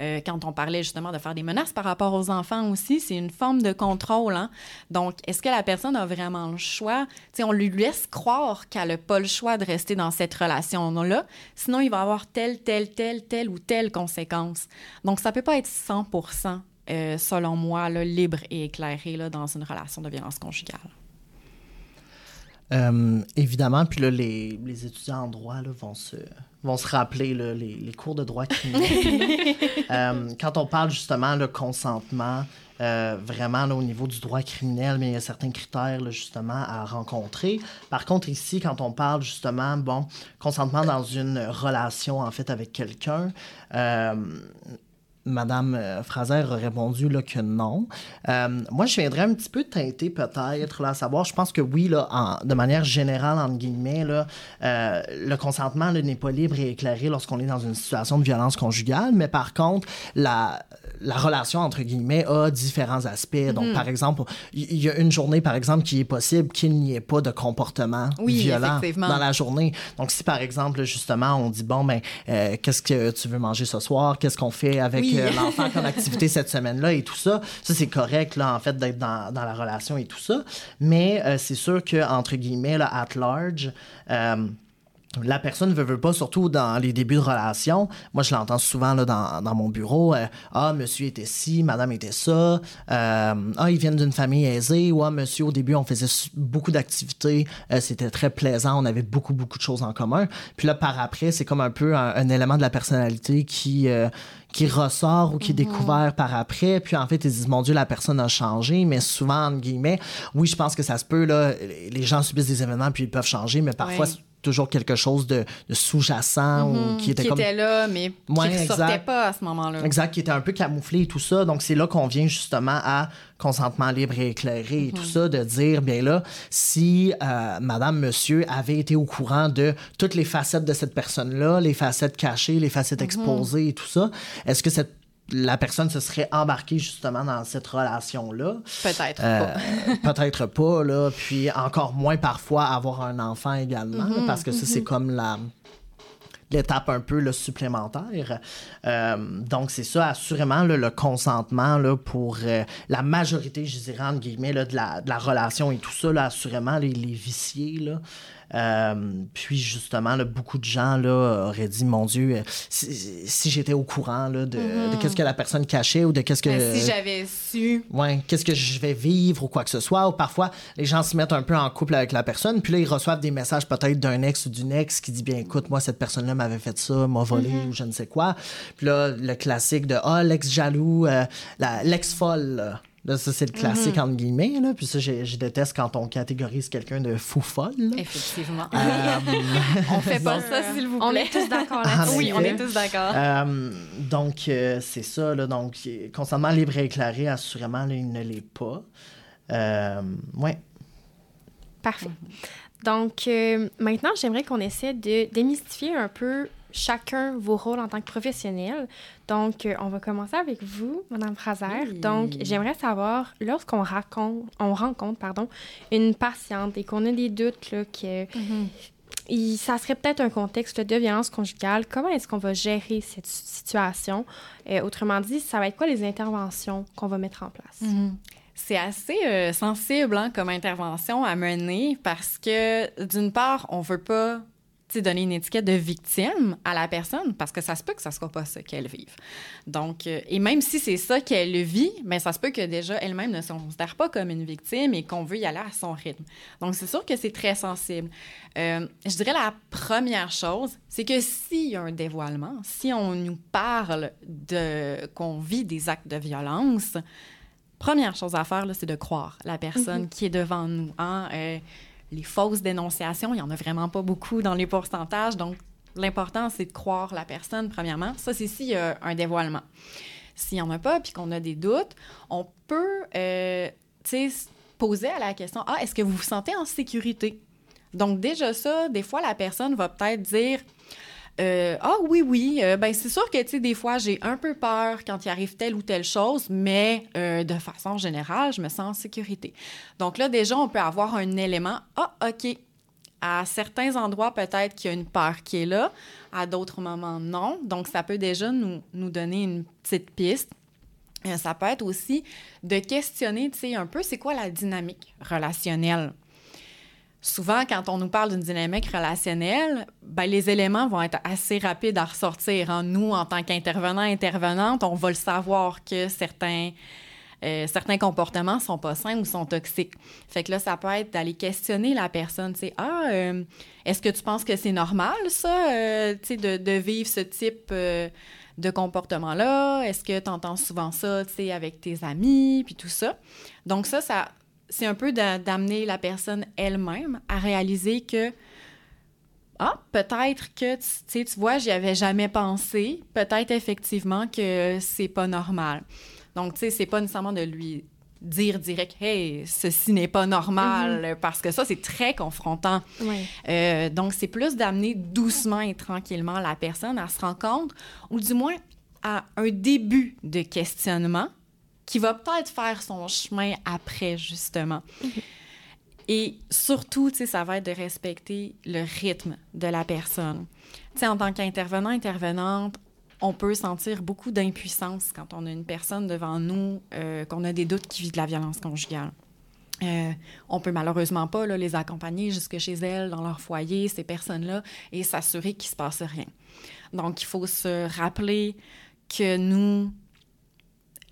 [SPEAKER 2] Euh, quand on parlait justement de faire des menaces par rapport aux enfants aussi, c'est une forme de contrôle. Hein? Donc, est-ce que la personne a vraiment le choix? sais, on lui laisse croire qu'elle n'a pas le choix de rester dans cette relation-là, sinon il va avoir telle, telle, telle, telle ou telle conséquence. Donc, ça peut pas être 100 euh, selon moi, libre et éclairé dans une relation de violence conjugale.
[SPEAKER 3] Euh, évidemment, puis là, les, les, étudiants en droit là, vont, se, vont se rappeler là, les, les, cours de droit criminel. euh, quand on parle justement le consentement, euh, vraiment là, au niveau du droit criminel, mais il y a certains critères là, justement à rencontrer. Par contre, ici, quand on parle justement, bon, consentement dans une relation en fait avec quelqu'un, euh, Madame euh, Fraser a répondu là, que non. Euh, moi, je viendrais un petit peu teinter peut-être, là, à savoir, je pense que oui, là, en, de manière générale, entre guillemets, là, euh, le consentement n'est pas libre et éclairé lorsqu'on est dans une situation de violence conjugale, mais par contre, la, la relation, entre guillemets, a différents aspects. Donc, mm -hmm. par exemple, il y, y, a une journée, par exemple, qui est possible qu'il n'y ait pas de comportement
[SPEAKER 2] oui,
[SPEAKER 3] violent dans la journée. Donc, si par exemple, justement, on dit, bon, ben, euh, qu'est-ce que tu veux manger ce soir? Qu'est-ce qu'on fait avec oui. Euh, l'enfant comme activité cette semaine-là et tout ça? Ça, c'est correct, là, en fait, d'être dans, dans, la relation et tout ça. Mais euh, c'est sûr que, entre guillemets, là, at large, euh, la personne ne veut, veut, pas, surtout dans les débuts de relation. Moi, je l'entends souvent là, dans, dans, mon bureau. Euh, ah, monsieur était ci, madame était ça. Euh, ah, ils viennent d'une famille aisée. Ouais, monsieur, au début, on faisait beaucoup d'activités. Euh, C'était très plaisant. On avait beaucoup, beaucoup de choses en commun. Puis là, par après, c'est comme un peu un, un, élément de la personnalité qui qui ressort ou qui est découvert par après. Puis en fait, ils disent, mon Dieu, la personne a changé. Mais souvent, entre guillemets, oui, je pense que ça se peut, là, les gens subissent des événements puis ils peuvent changer, mais parfois,
[SPEAKER 2] oui
[SPEAKER 3] toujours quelque chose de, de sous-jacent
[SPEAKER 2] mm -hmm.
[SPEAKER 3] ou qui était
[SPEAKER 2] qui
[SPEAKER 3] comme...
[SPEAKER 2] était là mais
[SPEAKER 3] ouais,
[SPEAKER 2] qui ne sortait pas à ce moment-là
[SPEAKER 3] exact qui était un peu camouflé et tout ça donc c'est là qu'on vient justement à consentement libre et éclairé et mm -hmm. tout ça de dire bien là si euh, madame monsieur avait été au courant de toutes les facettes de cette personne là les facettes cachées les facettes
[SPEAKER 2] Mm-hmm.
[SPEAKER 3] exposées mm -hmm. et tout ça est-ce que cette la personne se serait embarquée justement dans cette relation-là.
[SPEAKER 2] Peut-être
[SPEAKER 3] euh,
[SPEAKER 2] pas.
[SPEAKER 3] Peut-être pas, là. Puis encore moins parfois avoir un enfant également, mm -hmm, parce que ça, mm -hmm. c'est comme la l'étape un peu là, supplémentaire. Euh, donc, c'est ça, assurément, là, le consentement là, pour euh, la majorité, je dirais, entre guillemets, là, de, la, de la relation et tout ça, là, assurément, les, les viciés, là, euh, puis justement, là, beaucoup de gens là, auraient dit, mon Dieu, si, si j'étais au courant là, de, mm de qu'est-ce que la personne cachait ou de qu'est-ce que...
[SPEAKER 2] Mais si j'avais su...
[SPEAKER 3] Ouais, qu'est-ce que je vais vivre ou quoi que ce soit. Ou parfois, les gens se mettent un peu en couple avec la personne, puis là, ils reçoivent des messages peut-être d'un ex ou d'une ex qui dit, bien écoute, moi, cette personne-là m'avait fait ça, m'a volé mm -hmm. ou je ne sais quoi. Puis là, le classique de, ah, l'ex jaloux, euh, l'ex folle, là. Ça, c'est le classique, mm -hmm. entre guillemets. Là. Puis ça, je, je, déteste quand on catégorise quelqu'un de fou folle. Là.
[SPEAKER 2] Effectivement. Euh, on fait pas ça, s'il vous plaît.
[SPEAKER 1] On est tous d'accord là-dessus.
[SPEAKER 2] Oui, on est tous d'accord.
[SPEAKER 3] Euh, donc, euh, c'est ça. Là, donc, consentement libre et éclairé, assurément, là, il ne l'est pas. ouais.
[SPEAKER 1] Parfait. Donc, maintenant, j'aimerais qu'on essaie de démystifier un peu chacun vos rôles en tant que professionnel. Donc, euh, on va commencer avec vous, Madame Fraser. Oui. Donc, j'aimerais savoir, lorsqu'on raconte, on rencontre pardon, une patiente et qu'on a des doutes là, que il, ça serait peut-être un contexte de violence conjugale, comment est-ce qu'on va gérer cette situation? Euh, autrement dit, ça va être quoi les interventions qu'on va mettre en place?
[SPEAKER 2] -hmm. C'est assez euh, sensible hein, comme intervention à mener parce que, d'une part, on veut pas donner une étiquette de victime à la personne parce que ça se peut que ça soit pas ça qu'elle vive. Donc, euh, et même si c'est ça qu'elle vit, mais ça se peut que déjà elle-même ne se considère pas comme une victime et qu'on veut y aller à son rythme. Donc, c'est sûr que c'est très sensible. Euh, je dirais la première chose, c'est que s'il y a un dévoilement, si on nous parle de qu'on vit des actes de violence, première chose à faire, c'est de croire la personne mm -hmm. qui est devant nous. Hein? Euh, les fausses dénonciations, il n'y en a vraiment pas beaucoup dans les pourcentages. Donc, l'important, c'est de croire la personne, premièrement. Ça, c'est s'il y a un dévoilement. S'il n'y en a pas, puis qu'on a des doutes, on peut, euh, poser à la question, ah, est-ce que vous vous sentez en sécurité? Donc, déjà ça, des fois, la personne va peut-être dire, euh, ah oui, oui, euh, ben c'est sûr que, tu sais, des fois, j'ai un peu peur quand il arrive telle ou telle chose, mais euh, de façon générale, je me sens en sécurité. Donc là, déjà, on peut avoir un élément, ah, OK, À certains endroits, peut-être qu'il y a une peur qui est là, à d'autres moments, non. Donc, ça peut déjà nous, nous donner une petite piste. Ça peut être aussi de questionner, tu sais, un peu, c'est quoi la dynamique relationnelle? Souvent, quand on nous parle d'une dynamique relationnelle, ben, les éléments vont être assez rapides à ressortir. Hein. Nous, en tant qu'intervenants, intervenantes, on va le savoir que certains, euh, certains comportements sont pas sains ou sont toxiques. Fait que là, ça peut être d'aller questionner la personne, sais, ah, euh, est-ce que tu penses que c'est normal, ça, sais, de, de, vivre ce type de comportement-là? Est-ce que tu entends souvent ça, avec tes amis, puis tout ça? Donc ça, ça c'est un peu d'amener la personne elle-même à réaliser que ah, peut-être que, tu tu vois, j'y avais jamais pensé. Peut-être effectivement que c'est pas normal. Donc, tu sais, c'est pas nécessairement de lui dire direct, hey, ceci n'est pas normal, mm-hmm. parce que ça, c'est très confrontant. Euh, donc, c'est plus d'amener doucement et tranquillement la personne à se rendre compte, ou du moins à un début de questionnement qui va peut-être faire son chemin après, justement. Et surtout, ça va être de respecter le rythme de la personne. Tu sais, en tant qu'intervenant, intervenante, on peut sentir beaucoup d'impuissance quand on a une personne devant nous, euh, qu'on a des doutes qui vit de la violence conjugale. Euh, on peut malheureusement pas là, les accompagner jusque chez elles, dans leur foyer, ces personnes-là, et s'assurer qu'il se passe rien. Donc, il faut se rappeler que nous,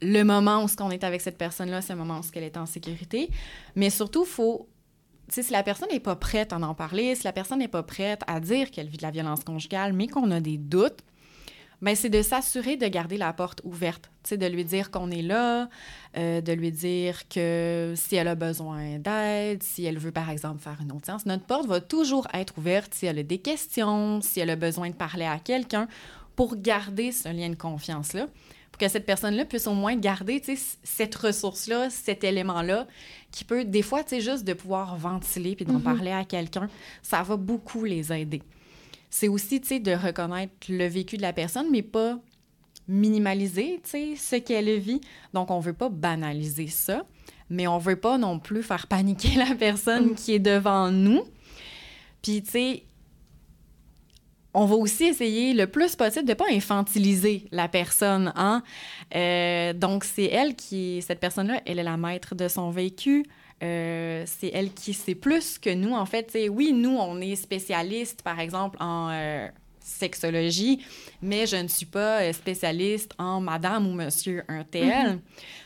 [SPEAKER 2] le moment où on est avec cette personne-là, c'est le moment où elle est en sécurité. Mais surtout, faut si la personne n'est pas prête à en parler, si la personne n'est pas prête à dire qu'elle vit de la violence conjugale, mais qu'on a des doutes, ben, c'est de s'assurer de garder la porte ouverte, de lui dire qu'on est là, euh, de lui dire que si elle a besoin d'aide, si elle veut par exemple faire une audience, notre porte va toujours être ouverte si elle a des questions, si elle a besoin de parler à quelqu'un, pour garder ce lien de confiance-là, pour que cette personne-là puisse au moins garder cette ressource-là, cet élément-là, qui peut des fois, juste de pouvoir ventiler puis d'en mm-hmm. parler à quelqu'un, ça va beaucoup les aider c'est aussi, de reconnaître le vécu de la personne, mais pas minimaliser, ce qu'elle vit. Donc, on veut pas banaliser ça, mais on veut pas non plus faire paniquer la personne mm. qui est devant nous. Puis, tu sais, on va aussi essayer le plus possible de ne pas infantiliser la personne. Hein? Euh, donc, c'est elle qui, cette personne-là, elle est la maître de son vécu. Euh, c'est elle qui sait plus que nous. En fait, oui, nous, on est spécialiste, par exemple, en euh, sexologie, mais je ne suis pas spécialiste en madame ou monsieur un tel. Mhm.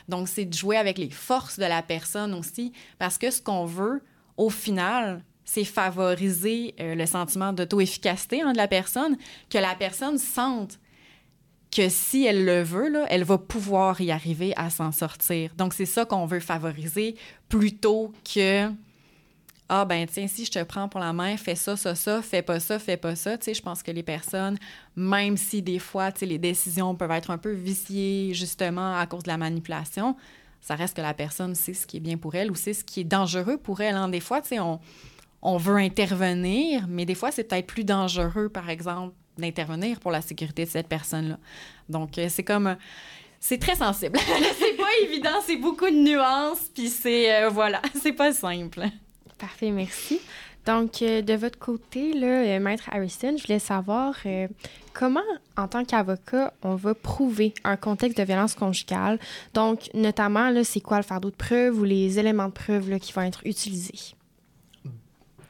[SPEAKER 2] Donc, c'est de jouer avec les forces de la personne aussi, parce que ce qu'on veut, au final, c'est favoriser le sentiment d'auto-efficacité hein, de la personne, que la personne sente que si elle le veut, là, elle va pouvoir y arriver à s'en sortir. Donc, c'est ça qu'on veut favoriser plutôt que ah ben tiens si je te prends pour la main fais ça ça ça fais pas ça fais pas ça tu sais je pense que les personnes même si des fois tu sais les décisions peuvent être un peu viciées justement à cause de la manipulation ça reste que la personne sait ce qui est bien pour elle ou c'est ce qui est dangereux pour elle hein. des fois tu sais on on veut intervenir mais des fois c'est peut-être plus dangereux par exemple d'intervenir pour la sécurité de cette personne-là. Donc, euh, c'est comme... c'est très sensible. c'est pas évident, c'est beaucoup de nuances, puis c'est... Euh, voilà, c'est pas simple.
[SPEAKER 1] Parfait, merci. Donc, euh, de votre côté, là, Maître Harrison, je voulais savoir comment, en tant qu'avocat, on va prouver un contexte de violence conjugale? Donc, notamment, c'est quoi le fardeau de preuve ou les éléments de preuve là, qui vont être utilisés?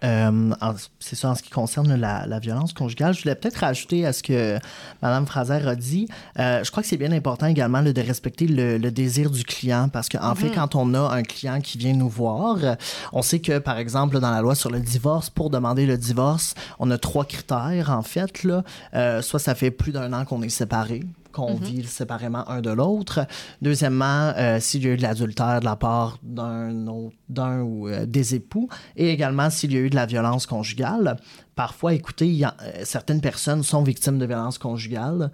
[SPEAKER 3] Euh, c'est ça en ce qui concerne la, violence conjugale. Je voulais peut-être rajouter à ce que Mme Fraser a dit. Euh, je crois que c'est bien important également de respecter le, désir du client parce qu'en fait, mhm. quand on a un client qui vient nous voir, on sait que, par exemple, dans la loi sur le divorce, pour demander le divorce, on a trois critères, en fait. Là. Euh, soit ça fait plus d'un an qu'on est séparés, qu'on mhm. vit séparément un de l'autre. Deuxièmement, euh, s'il y a eu de l'adultère de la part d'un d'un ou euh, des époux. Et également s'il y a eu de la violence conjugale. Parfois, écoutez, y a, euh, certaines personnes sont victimes de violence conjugale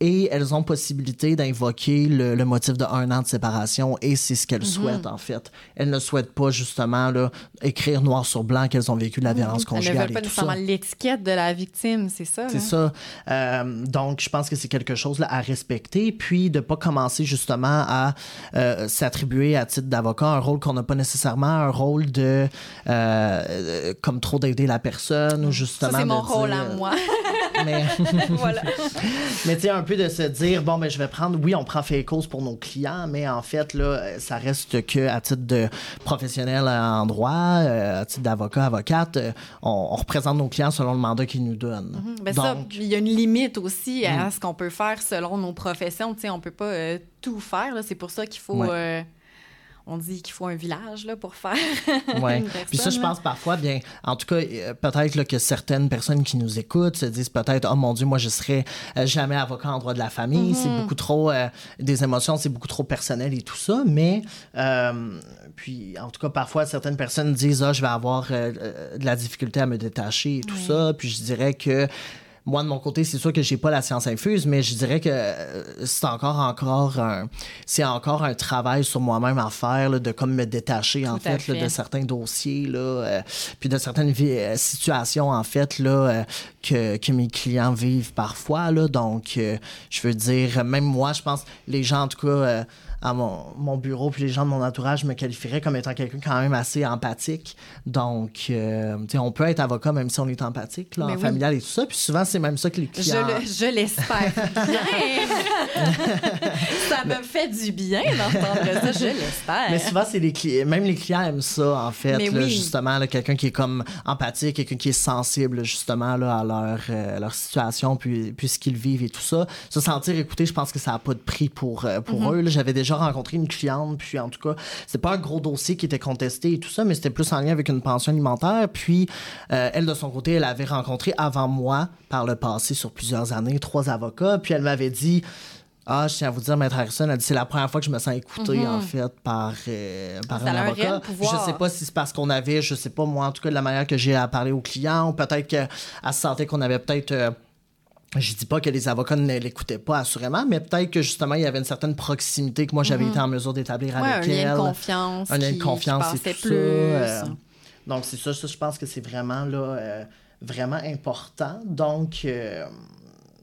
[SPEAKER 3] et elles ont possibilité d'invoquer le, motif de un an de séparation et c'est ce qu'elles mhm. souhaitent en fait. Elles ne souhaitent pas justement là, écrire noir sur blanc qu'elles ont vécu de la violence conjugale. Elles ne veulent pas nécessairement
[SPEAKER 2] l'étiquette de la victime, c'est ça.
[SPEAKER 3] C'est ça. Euh, donc je pense que c'est quelque chose là, à respecter, puis de pas commencer justement à euh, s'attribuer à titre d'avocat un rôle qu'on n'a pas nécessairement, un rôle de euh, comme trop d'aider la personne ou justement.
[SPEAKER 2] C'est mon rôle à moi.
[SPEAKER 3] mais voilà. mais tu sais un peu de se dire bon ben je vais prendre oui on prend fait cause pour nos clients mais en fait là ça reste que à titre de professionnel en droit à titre d'avocat avocate on, représente nos clients selon le mandat qu'ils nous donnent.
[SPEAKER 2] Mhm. Ben Donc, il y a une limite aussi à mm. ce qu'on peut faire selon nos professions. Tu sais, on peut pas euh, tout faire. C'est pour ça qu'il faut. Euh, on dit qu'il faut un village là, pour faire.
[SPEAKER 3] Oui. Puis ça, je pense parfois, bien, en tout cas, euh, peut-être que certaines personnes qui nous écoutent se disent peut-être, oh mon Dieu, moi, je serais jamais avocat en droit de la famille. C'est mhm. beaucoup trop des émotions, c'est beaucoup trop personnel et tout ça. Mais puis, en tout cas, parfois, certaines personnes disent Ah, je vais avoir euh, euh, de la difficulté à me détacher et tout ça. Puis, je dirais que moi, de mon côté, c'est sûr que j'ai pas la science infuse, mais je dirais que euh, c'est encore, encore un, c'est encore un travail sur moi-même à faire, de comme me détacher, en fait, de certains dossiers, là, puis de certaines situations, en fait, là, que, que, mes clients vivent parfois, là. Donc, je veux dire, même moi, je pense, les gens, en tout cas, à mon, mon, bureau, puis les gens de mon entourage me qualifieraient comme étant quelqu'un quand même assez empathique. Donc, euh, sais, on peut être avocat même si on est empathique, là, en familial et tout ça. Puis souvent, c'est même ça que les clients...
[SPEAKER 2] Je l'espère ça me fait du bien d'entendre ça, je l'espère.
[SPEAKER 3] Mais souvent, c'est les clients... Même les clients aiment ça, en fait, là, justement, quelqu'un qui est comme empathique, quelqu'un qui est sensible, justement, là, à leur, euh, leur situation, puis, puis ce qu'ils vivent et tout ça. Se sentir écouté, je pense que ça n'a pas de prix pour, euh, pour mm-hmm. eux. J'avais déjà rencontré une cliente, puis en tout cas, c'est pas un gros dossier qui était contesté et tout ça, mais c'était plus en lien avec une pension alimentaire. Puis euh, elle, de son côté, elle avait rencontré avant moi, par le passé, sur plusieurs années, trois avocats, puis elle m'avait dit. Ah, je tiens à vous dire, Maître Harrison, elle dit c'est la première fois que je me sens écoutée, mhm. en fait, par, euh, par un avocat. je sais pas si c'est parce qu'on avait, je sais pas, moi, en tout cas, de la manière que j'ai à parler aux clients, ou peut-être qu'elle se sentait qu'on avait peut-être. Euh, je dis pas que les avocats ne l'écoutaient pas, assurément, mais peut-être que justement, il y avait une certaine proximité que moi, j'avais mhm. été en mesure d'établir avec elle.
[SPEAKER 2] Un lien de confiance.
[SPEAKER 3] Un lien de confiance et tout plus. ça. Euh, donc, c'est ça, ça, je pense que c'est vraiment, là, euh, vraiment important. Donc, euh,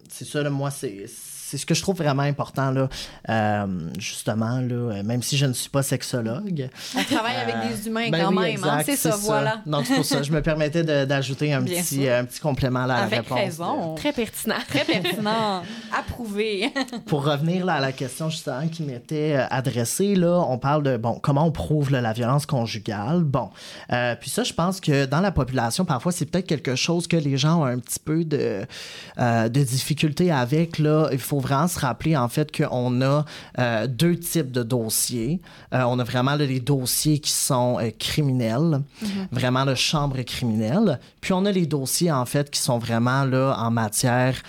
[SPEAKER 3] c'est ça, là, moi, c'est c'est ce que je trouve vraiment important, là, euh, justement, là, même si je ne suis pas sexologue.
[SPEAKER 2] On travaille avec des humains ben quand même, hein, c'est ça, voilà.
[SPEAKER 3] Donc, c'est pour ça je me permettais d'ajouter un, petit, un petit complément là, à
[SPEAKER 2] avec
[SPEAKER 3] la réponse.
[SPEAKER 2] raison. Très pertinent. Très pertinent. Approuvé.
[SPEAKER 3] pour revenir là, à la question, justement, qui m'était euh, adressée, là, on parle de, bon, comment on prouve la violence conjugale? Bon, euh, puis ça, je pense que dans la population, parfois, c'est peut-être quelque chose que les gens ont un petit peu de, de difficulté avec, là. Il faut vraiment se rappeler en fait qu'on a euh, deux types de dossiers. Euh, on a vraiment les dossiers qui sont euh, criminels, mm-hmm. vraiment le chambre criminelle. Puis on a les dossiers en fait qui sont vraiment là en matière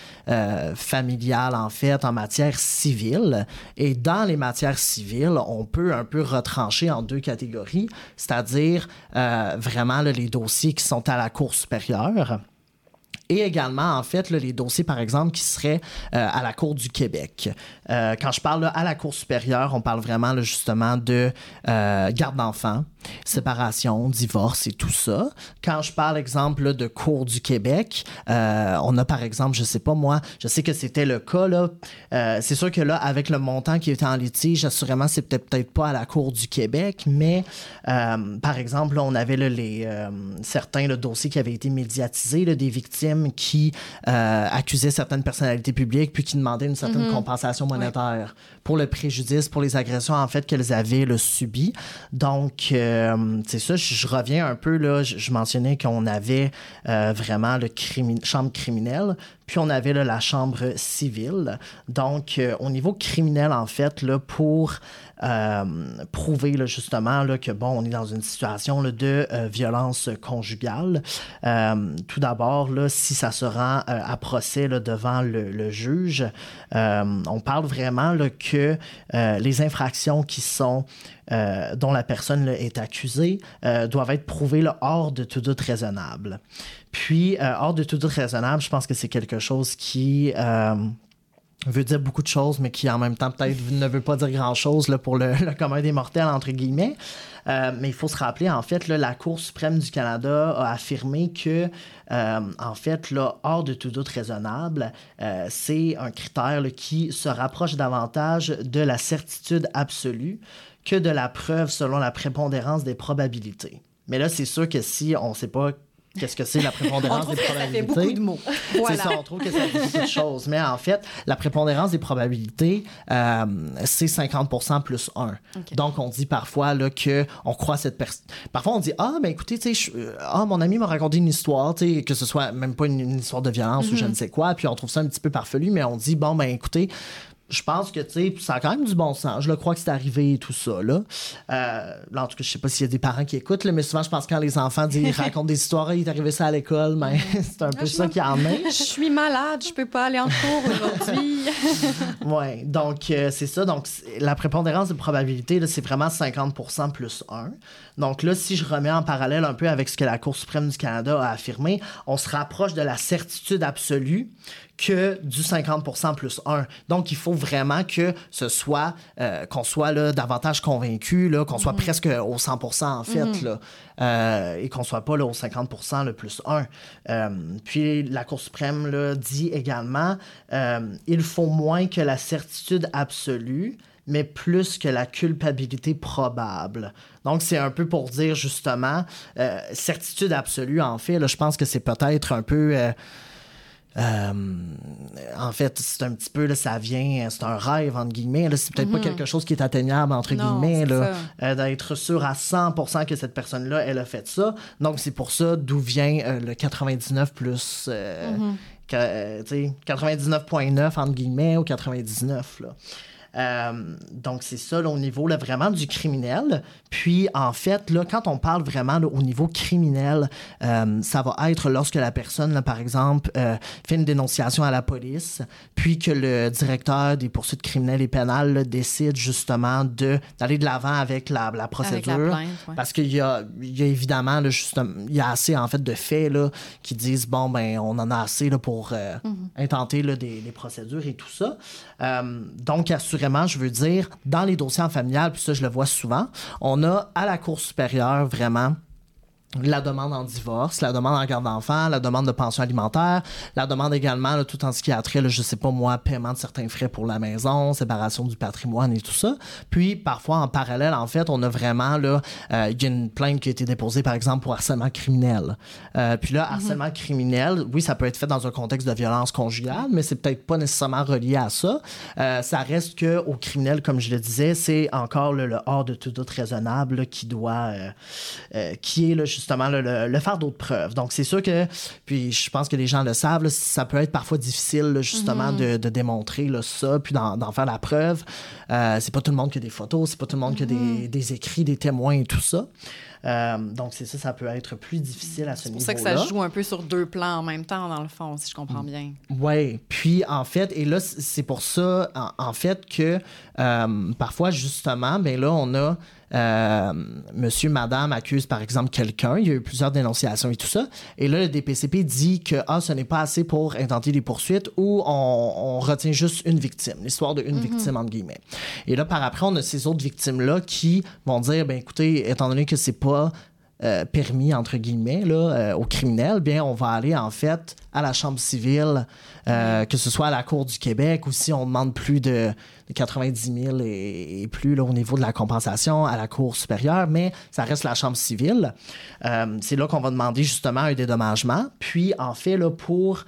[SPEAKER 3] familiale en fait, en matière civile. Et dans les matières civiles, on peut un peu retrancher en deux catégories, c'est-à-dire vraiment les dossiers qui sont à la Cour supérieure et également, en fait, les dossiers, par exemple, qui seraient euh, à la Cour du Québec. Euh, quand je parle à la Cour supérieure, on parle vraiment justement de euh, garde d'enfants, séparation, divorce et tout ça. Quand je parle, exemple, de Cour du Québec, on a par exemple, je sais pas moi, je sais que c'était le cas, là. c'est sûr que là, avec le montant qui était en litige, assurément, c'est peut-être peut-être pas à la Cour du Québec, mais par exemple, là, on avait les, certains dossiers qui avaient été médiatisés, là, des victimes qui euh, accusait certaines personnalités publiques puis qui demandait une certaine mhm. compensation monétaire pour le préjudice, pour les agressions en fait qu'elles avaient le subi. Donc, euh, c'est ça, je, reviens un peu, là, je, mentionnais qu'on avait euh, vraiment le chambre criminelle, puis on avait la chambre civile. Donc, au niveau criminel, en fait, pour euh, prouver justement que bon, on est dans une situation de euh, violence conjugale. Euh, tout d'abord, si ça se rend à procès devant le, le juge, on parle vraiment que les infractions qui sont dont la personne est accusée doivent être prouvées hors de tout doute raisonnable. Puis, hors de tout doute raisonnable, je pense que c'est quelque chose qui veut dire beaucoup de choses, mais qui en même temps peut-être ne veut pas dire grand-chose pour le, le commun des mortels, entre guillemets. Euh, mais il faut se rappeler, en fait, là, la Cour suprême du Canada a affirmé que, euh, en fait, là, hors de tout doute raisonnable, euh, c'est un critère qui se rapproche davantage de la certitude absolue que de la preuve selon la prépondérance des probabilités. Mais là, c'est sûr que si on ne sait pas qu'est-ce que c'est la prépondérance des probabilités.
[SPEAKER 2] Ça fait beaucoup de mots.
[SPEAKER 3] C'est ça, on trouve que ça dit beaucoup de choses. Mais en fait, la prépondérance des probabilités, euh, c'est 50 plus 1.
[SPEAKER 2] Ok.
[SPEAKER 3] Donc, on dit parfois là, que on croit cette personne. Parfois, on dit Ah, ben écoutez, euh, ah, mon ami m'a raconté une histoire, que ce soit même pas une, une histoire de violence ou je ne sais quoi. Puis on trouve ça un petit peu farfelu, mais on dit Bon, ben écoutez, je pense que, tu sais, ça a quand même du bon sens. Je le crois que c'est arrivé et tout ça, là. Euh, là, en tout cas, je sais pas s'il y a des parents qui écoutent, là, mais souvent, je pense que quand les enfants disent, ils racontent des histoires, il est arrivé ça à l'école, mais c'est un peu
[SPEAKER 2] je
[SPEAKER 3] ça y en a.
[SPEAKER 2] Je suis malade, je peux pas aller en cours aujourd'hui.
[SPEAKER 3] Oui, donc euh, c'est ça. Donc, la prépondérance de probabilité, c'est vraiment 50 plus 1. Donc là, si je remets en parallèle un peu avec ce que la Cour suprême du Canada a affirmé, on se rapproche de la certitude absolue que du 50% plus 1. Donc, il faut vraiment que ce soit, euh, qu'on soit là, davantage convaincu, qu'on soit presque au 100 en fait, là, euh, et qu'on soit pas là, au 50 le plus 1. Euh, puis, la Cour suprême là, dit également, il faut moins que la certitude absolue, mais plus que la culpabilité probable. Donc, c'est un peu pour dire justement, certitude absolue, en fait, là, je pense que c'est peut-être un peu... euh, euh, en fait, c'est un petit peu, là, ça vient, c'est un rêve, entre guillemets. C'est peut-être pas quelque chose qui est atteignable, entre
[SPEAKER 2] Mhm. Non,
[SPEAKER 3] guillemets, euh, d'être sûr à 100% que cette personne-là, elle a fait ça. Donc, c'est pour ça d'où vient euh, le 99 plus, euh,
[SPEAKER 2] Mhm.
[SPEAKER 3] euh, tu sais, 99.9, entre guillemets, ou 99, là. Euh, donc, c'est ça là, au niveau là, vraiment du criminel. Puis, en fait, là, quand on parle vraiment là, au niveau criminel, euh, ça va être lorsque la personne, là, par exemple, euh, fait une dénonciation à la police, puis que le directeur des poursuites criminelles et pénales là, décide justement de- d'aller de l'avant avec la, la procédure.
[SPEAKER 2] Avec la plainte, ouais.
[SPEAKER 3] Parce qu'il y a, y a évidemment, là, justement, il y a assez en fait de faits là, qui disent bon, ben, on en a assez là, pour euh, intenter là, des, des procédures et tout ça. Donc, assurément, je veux dire, dans les dossiers en familial, puis ça, je le vois souvent, on a à la Cour supérieure vraiment la demande en divorce, la demande en garde d'enfants, la demande de pension alimentaire, la demande également, là, tout en ce qui a trait, là, je sais pas moi, paiement de certains frais pour la maison, séparation du patrimoine et tout ça. Puis, parfois, en parallèle, en fait, on a vraiment, là, euh, il y a une plainte qui a été déposée, par exemple, pour harcèlement criminel. Euh, puis là, harcèlement criminel, oui, ça peut être fait dans un contexte de violence conjugale, mais c'est peut-être pas nécessairement relié à ça. Euh, ça reste que au criminel, comme je le disais, c'est encore là, le hors de tout doute raisonnable là, qui doit, qui est là, justement là, le, le fardeau de preuve. Donc, c'est sûr que, puis je pense que les gens le savent, là, ça peut être parfois difficile, là, justement, de, de démontrer là, ça, puis d'en, faire la preuve. Euh, c'est pas tout le monde qui a des photos, c'est pas tout le monde qui a des, des écrits, des témoins et tout ça. Euh, donc, c'est ça, ça peut être plus difficile à ce
[SPEAKER 2] C'est pour
[SPEAKER 3] niveau-là.
[SPEAKER 2] ça que ça joue un peu sur deux plans en même temps, dans le fond, si je comprends
[SPEAKER 3] Mm.
[SPEAKER 2] bien.
[SPEAKER 3] Oui, puis en fait, et là, c'est pour ça, en, en fait, que euh, parfois, justement, ben là, on a euh, monsieur, madame accuse, par exemple, quelqu'un, il y a eu plusieurs dénonciations et tout ça, et là, le DPCP dit que ah, ce n'est pas assez pour intenter des poursuites ou on, on retient juste une victime, l'histoire de une victime, entre guillemets. Et là, par après, on a ces autres victimes-là qui vont dire, ben écoutez, étant donné que c'est pas euh, permis, entre guillemets, là, euh, aux criminels, bien, on va aller, en fait, à la Chambre civile, euh, que ce soit à la Cour du Québec ou si on demande plus de, de 90 000 et, et plus là, au niveau de la compensation à la Cour supérieure, mais ça reste la Chambre civile. C'est là qu'on va demander justement un dédommagement. Puis, en fait, là, pour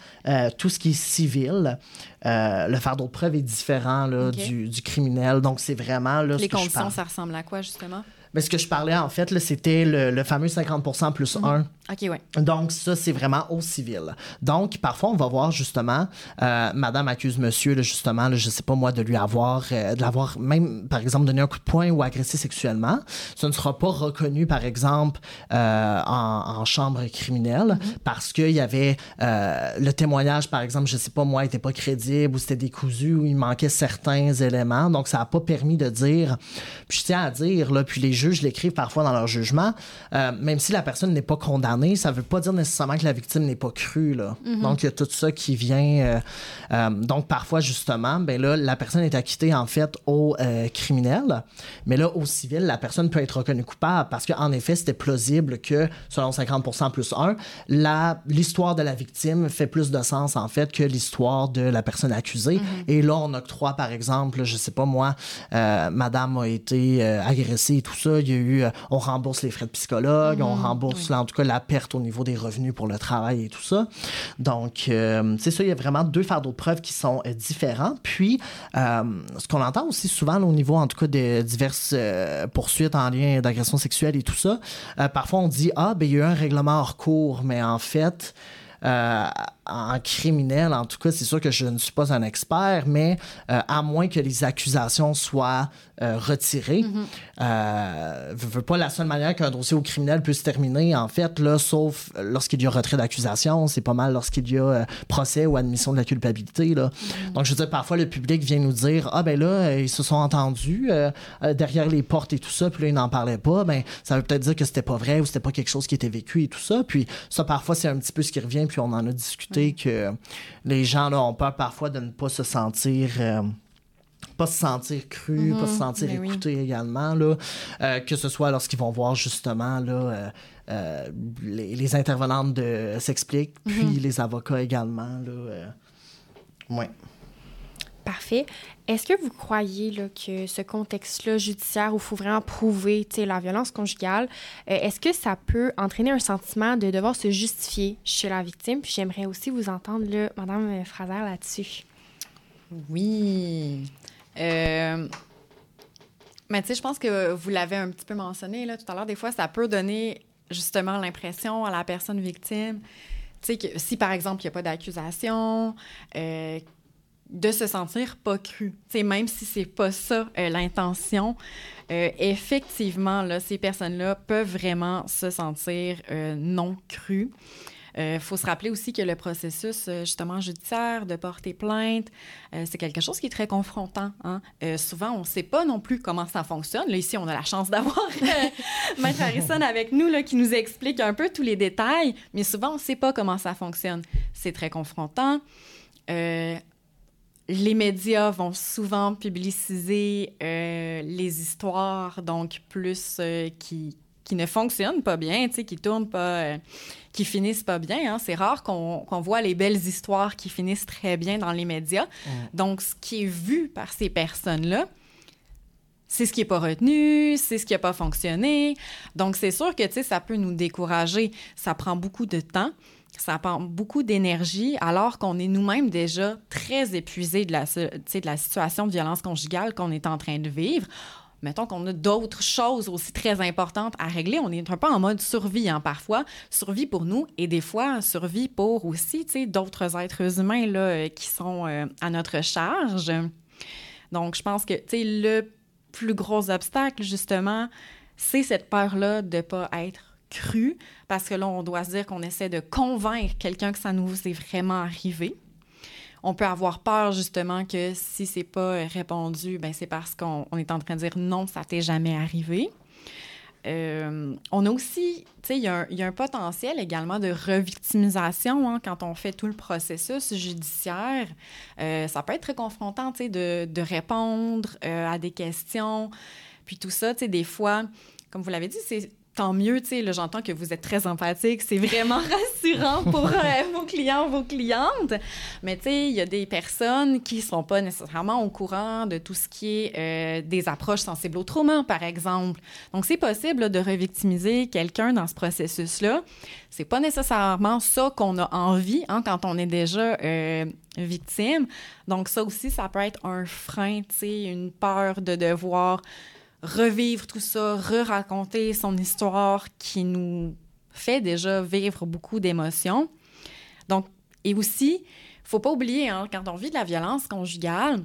[SPEAKER 3] tout ce qui est civil, le fardeau de preuve est différent là, du, du criminel. Donc, c'est vraiment là, ce
[SPEAKER 2] Les
[SPEAKER 3] que je
[SPEAKER 2] ça ressemble à quoi, justement?
[SPEAKER 3] Mais ce que je parlais, en fait, c'était le, le fameux 50% plus 1
[SPEAKER 2] OK, ouais.
[SPEAKER 3] donc, ça, c'est vraiment au civil. Donc, parfois, on va voir justement, euh, madame accuse monsieur, là, justement, là, je sais pas moi, de lui avoir, euh, de l'avoir même, par exemple, donné un coup de poing ou agressé sexuellement. Ce ne sera pas reconnu, par exemple, euh, en, en chambre criminelle parce qu'il y avait le témoignage, par exemple, je sais pas moi, était pas crédible ou c'était décousu ou il manquait certains éléments. Donc, ça n'a pas permis de dire. Puis, je tiens à dire, là, puis les juges l'écrivent parfois dans leur jugement, euh, même si la personne n'est pas condamnée, ça ne veut pas dire nécessairement que la victime n'est pas crue. Là.
[SPEAKER 1] Mhm.
[SPEAKER 3] Donc, il y a tout ça qui vient. donc, parfois, justement, ben là, la personne est acquittée, en fait, au criminel. Mais là, au civil, la personne peut être reconnue coupable parce qu'en effet, c'était plausible que, selon 50% plus 1, l'histoire de la victime fait plus de sens, en fait, que l'histoire de la personne accusée. Mhm. Et là, on octroie, par exemple, je sais pas moi, euh, madame a été euh, agressée et tout ça, il y a eu, euh, on rembourse les frais de psychologue, on mhm. rembourse, en tout cas, la perte au niveau des revenus pour le travail et tout ça. Donc, c'est ça, il y a vraiment deux fardeaux de preuves qui sont différents. Puis, ce qu'on entend aussi souvent au niveau, en tout cas, de diverses poursuites en lien d'agression sexuelle et tout ça, parfois on dit, ah, ben il y a eu un règlement hors cours, mais en fait, en criminel, en tout cas, c'est sûr que je ne suis pas un expert, mais euh, à moins que les accusations soient euh, retirées, mm veux, pas la seule manière qu'un dossier au criminel peut se terminer, en fait, là, sauf lorsqu'il y a retrait d'accusation, c'est pas mal lorsqu'il y a procès ou admission de la culpabilité. Là. Mhm. Donc, je veux dire, parfois, le public vient nous dire Ah, ben là, ils se sont entendus derrière les portes et tout ça, puis là, ils n'en parlaient pas. Ben, ça veut peut-être dire que c'était pas vrai ou c'était pas quelque chose qui était vécu et tout ça. Puis, ça, parfois, c'est un petit peu ce qui revient, puis on en a discuté que les gens là, ont peur parfois de ne pas se sentir. Euh, pas se sentir cru, pas se mhm. sentir ben écouté également, là, euh, que ce soit lorsqu'ils vont voir justement là, euh, les, intervenantes de s'expliquent, puis mhm. les avocats également. Là, ouais.
[SPEAKER 1] Parfait. Est-ce que vous croyez là, que ce contexte-là judiciaire où il faut vraiment prouver la violence conjugale, euh, est-ce que ça peut entraîner un sentiment de devoir se justifier chez la victime? Puis j'aimerais aussi vous entendre, là, Madame Fraser, là-dessus.
[SPEAKER 2] Oui. Euh... Mais tu sais, je pense que vous l'avez un petit peu mentionné là, tout à l'heure. Des fois, ça peut donner justement l'impression à la personne victime, tu sais, si par exemple, il n'y a pas d'accusation, euh, de se sentir pas cru. sais, même si c'est pas ça euh, l'intention, euh, effectivement, là, ces personnes-là peuvent vraiment se sentir euh, non crues. Il faut se rappeler aussi que le processus, justement, judiciaire, de porter plainte, c'est quelque chose qui est très confrontant. Hein. souvent, on ne sait pas non plus comment ça fonctionne. Là, ici, on a la chance d'avoir Maître Harrison avec nous, là, qui nous explique un peu tous les détails, mais souvent, on ne sait pas comment ça fonctionne. C'est très confrontant les médias vont souvent publiciser euh, les histoires, donc plus euh, qui, qui ne fonctionnent pas bien, qui tournent pas, euh, qui finissent pas bien. Hein. C'est rare qu'on voit les belles histoires qui finissent très bien dans les médias. Donc, ce qui est vu par ces personnes-là, c'est ce qui n'est pas retenu, c'est ce qui n'a pas fonctionné. Donc, c'est sûr que, ça peut nous décourager. Ça prend beaucoup de temps ça prend beaucoup d'énergie alors qu'on est nous-mêmes déjà très épuisés de la, situation de violence conjugale qu'on est en train de vivre. Mettons qu'on a d'autres choses aussi très importantes à régler. On est un peu en mode survie, hein, parfois. Survie pour nous et des fois survie pour aussi d'autres êtres humains là, euh, qui sont euh, à notre charge. Donc, je pense que le plus gros obstacle, justement, c'est cette peur-là de ne pas être cru, parce que là, on doit se dire qu'on essaie de convaincre quelqu'un que ça nous est vraiment arrivé. On peut avoir peur, justement, que si c'est pas répondu, ben c'est parce qu'on est en train de dire non, ça t'est jamais arrivé. Euh, on a aussi, tu sais, il y, a un potentiel également de revictimisation hein, quand on fait tout le processus judiciaire. Euh, ça peut être très confrontant, tu sais, de, de, répondre euh, à des questions. Puis tout ça, tu sais, des fois, comme vous l'avez dit, c'est tant mieux, tu sais, j'entends que vous êtes très empathique, c'est vraiment rassurant pour euh, vos clients, vos clientes. Mais tu sais, il y a des personnes qui sont pas nécessairement au courant de tout ce qui est euh, des approches sensibles au trauma, par exemple. Donc, c'est possible de revictimiser quelqu'un dans ce processus-là. C'est pas nécessairement ça qu'on a envie hein, quand on est déjà euh, victime. Donc, ça aussi, ça peut être un frein, tu sais, une peur de devoir revivre tout ça, re-raconter son histoire qui nous fait déjà vivre beaucoup d'émotions. Donc, et aussi, faut pas oublier, hein, quand on vit de la violence conjugale,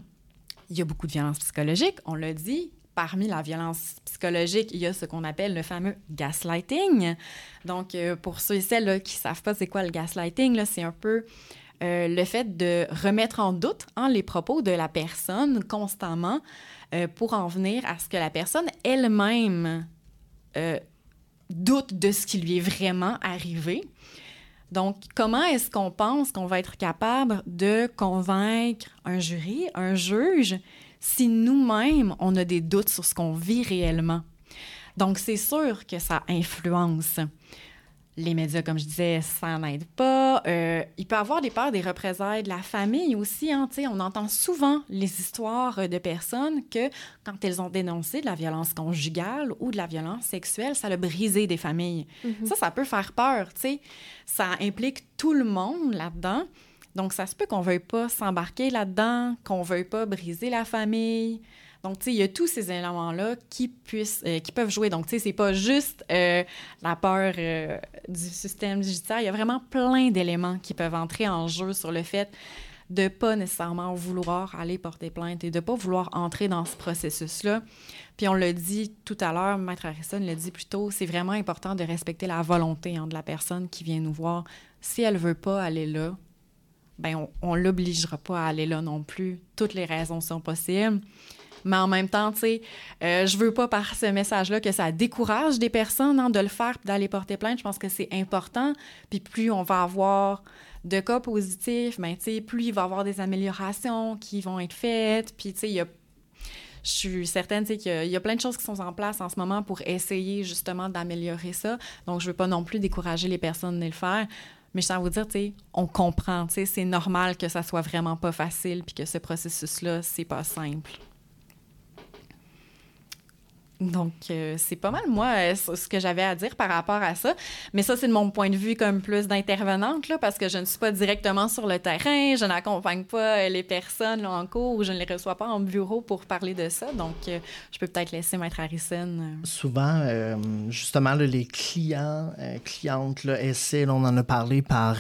[SPEAKER 2] il y a beaucoup de violence psychologique, on l'a dit. Parmi la violence psychologique, il y a ce qu'on appelle le fameux gaslighting. Donc, euh, pour ceux et celles qui ne savent pas c'est quoi le gaslighting, c'est un peu euh, le fait de remettre en doute hein, les propos de la personne constamment euh, pour en venir à ce que la personne elle-même euh, doute de ce qui lui est vraiment arrivé. Donc, comment est-ce qu'on pense qu'on va être capable de convaincre un jury, un juge, si nous-mêmes, on a des doutes sur ce qu'on vit réellement? Donc, c'est sûr que ça influence les médias, comme je disais, ça n'aide pas. Euh, il peut y avoir des peurs des représailles de la famille aussi. Hein, on entend souvent les histoires de personnes que, quand elles ont dénoncé de la violence conjugale ou de la violence sexuelle, ça a brisé des familles. Mm-hmm. Ça, ça peut faire peur. Ça implique tout le monde là-dedans. Donc, ça se peut qu'on ne veuille pas s'embarquer là-dedans, qu'on ne veuille pas briser la famille. Donc, tu sais, il y a tous ces éléments-là qui, euh, qui peuvent jouer. Donc, tu sais, c'est pas juste euh, la peur euh, du système judiciaire. Il y a vraiment plein d'éléments qui peuvent entrer en jeu sur le fait de pas nécessairement vouloir aller porter plainte et de pas vouloir entrer dans ce processus-là. Puis on l'a dit tout à l'heure, Maître Harrison l'a dit plus tôt, c'est vraiment important de respecter la volonté hein, de la personne qui vient nous voir. Si elle veut pas aller là, ben on, on l'obligera pas à aller là non plus. Toutes les raisons sont possibles. Mais en même temps, tu sais, euh, je veux pas par ce message-là que ça décourage des personnes hein, de le faire d'aller porter plainte. Je pense que c'est important. Puis plus on va avoir de cas positifs, ben, tu sais, plus il va y avoir des améliorations qui vont être faites. Puis, tu sais, il y a je suis certaine qu'il y, a plein de choses qui sont en place en ce moment pour essayer justement d'améliorer ça. Donc, je ne veux pas non plus décourager les personnes de le faire. Mais je tiens à vous dire, on comprend, c'est normal que ça soit vraiment pas facile puis que ce processus-là, c'est pas simple. Donc, euh, c'est pas mal, moi, euh, ce que j'avais à dire par rapport à ça. Mais ça, c'est de mon point de vue comme plus d'intervenante, là, parce que je ne suis pas directement sur le terrain, je n'accompagne pas euh, les personnes en cours, ou je ne les reçois pas en bureau pour parler de ça. Donc, je peux peut-être laisser Maître Harrison.
[SPEAKER 3] Souvent, justement, les clients, clientes, là, on en a parlé par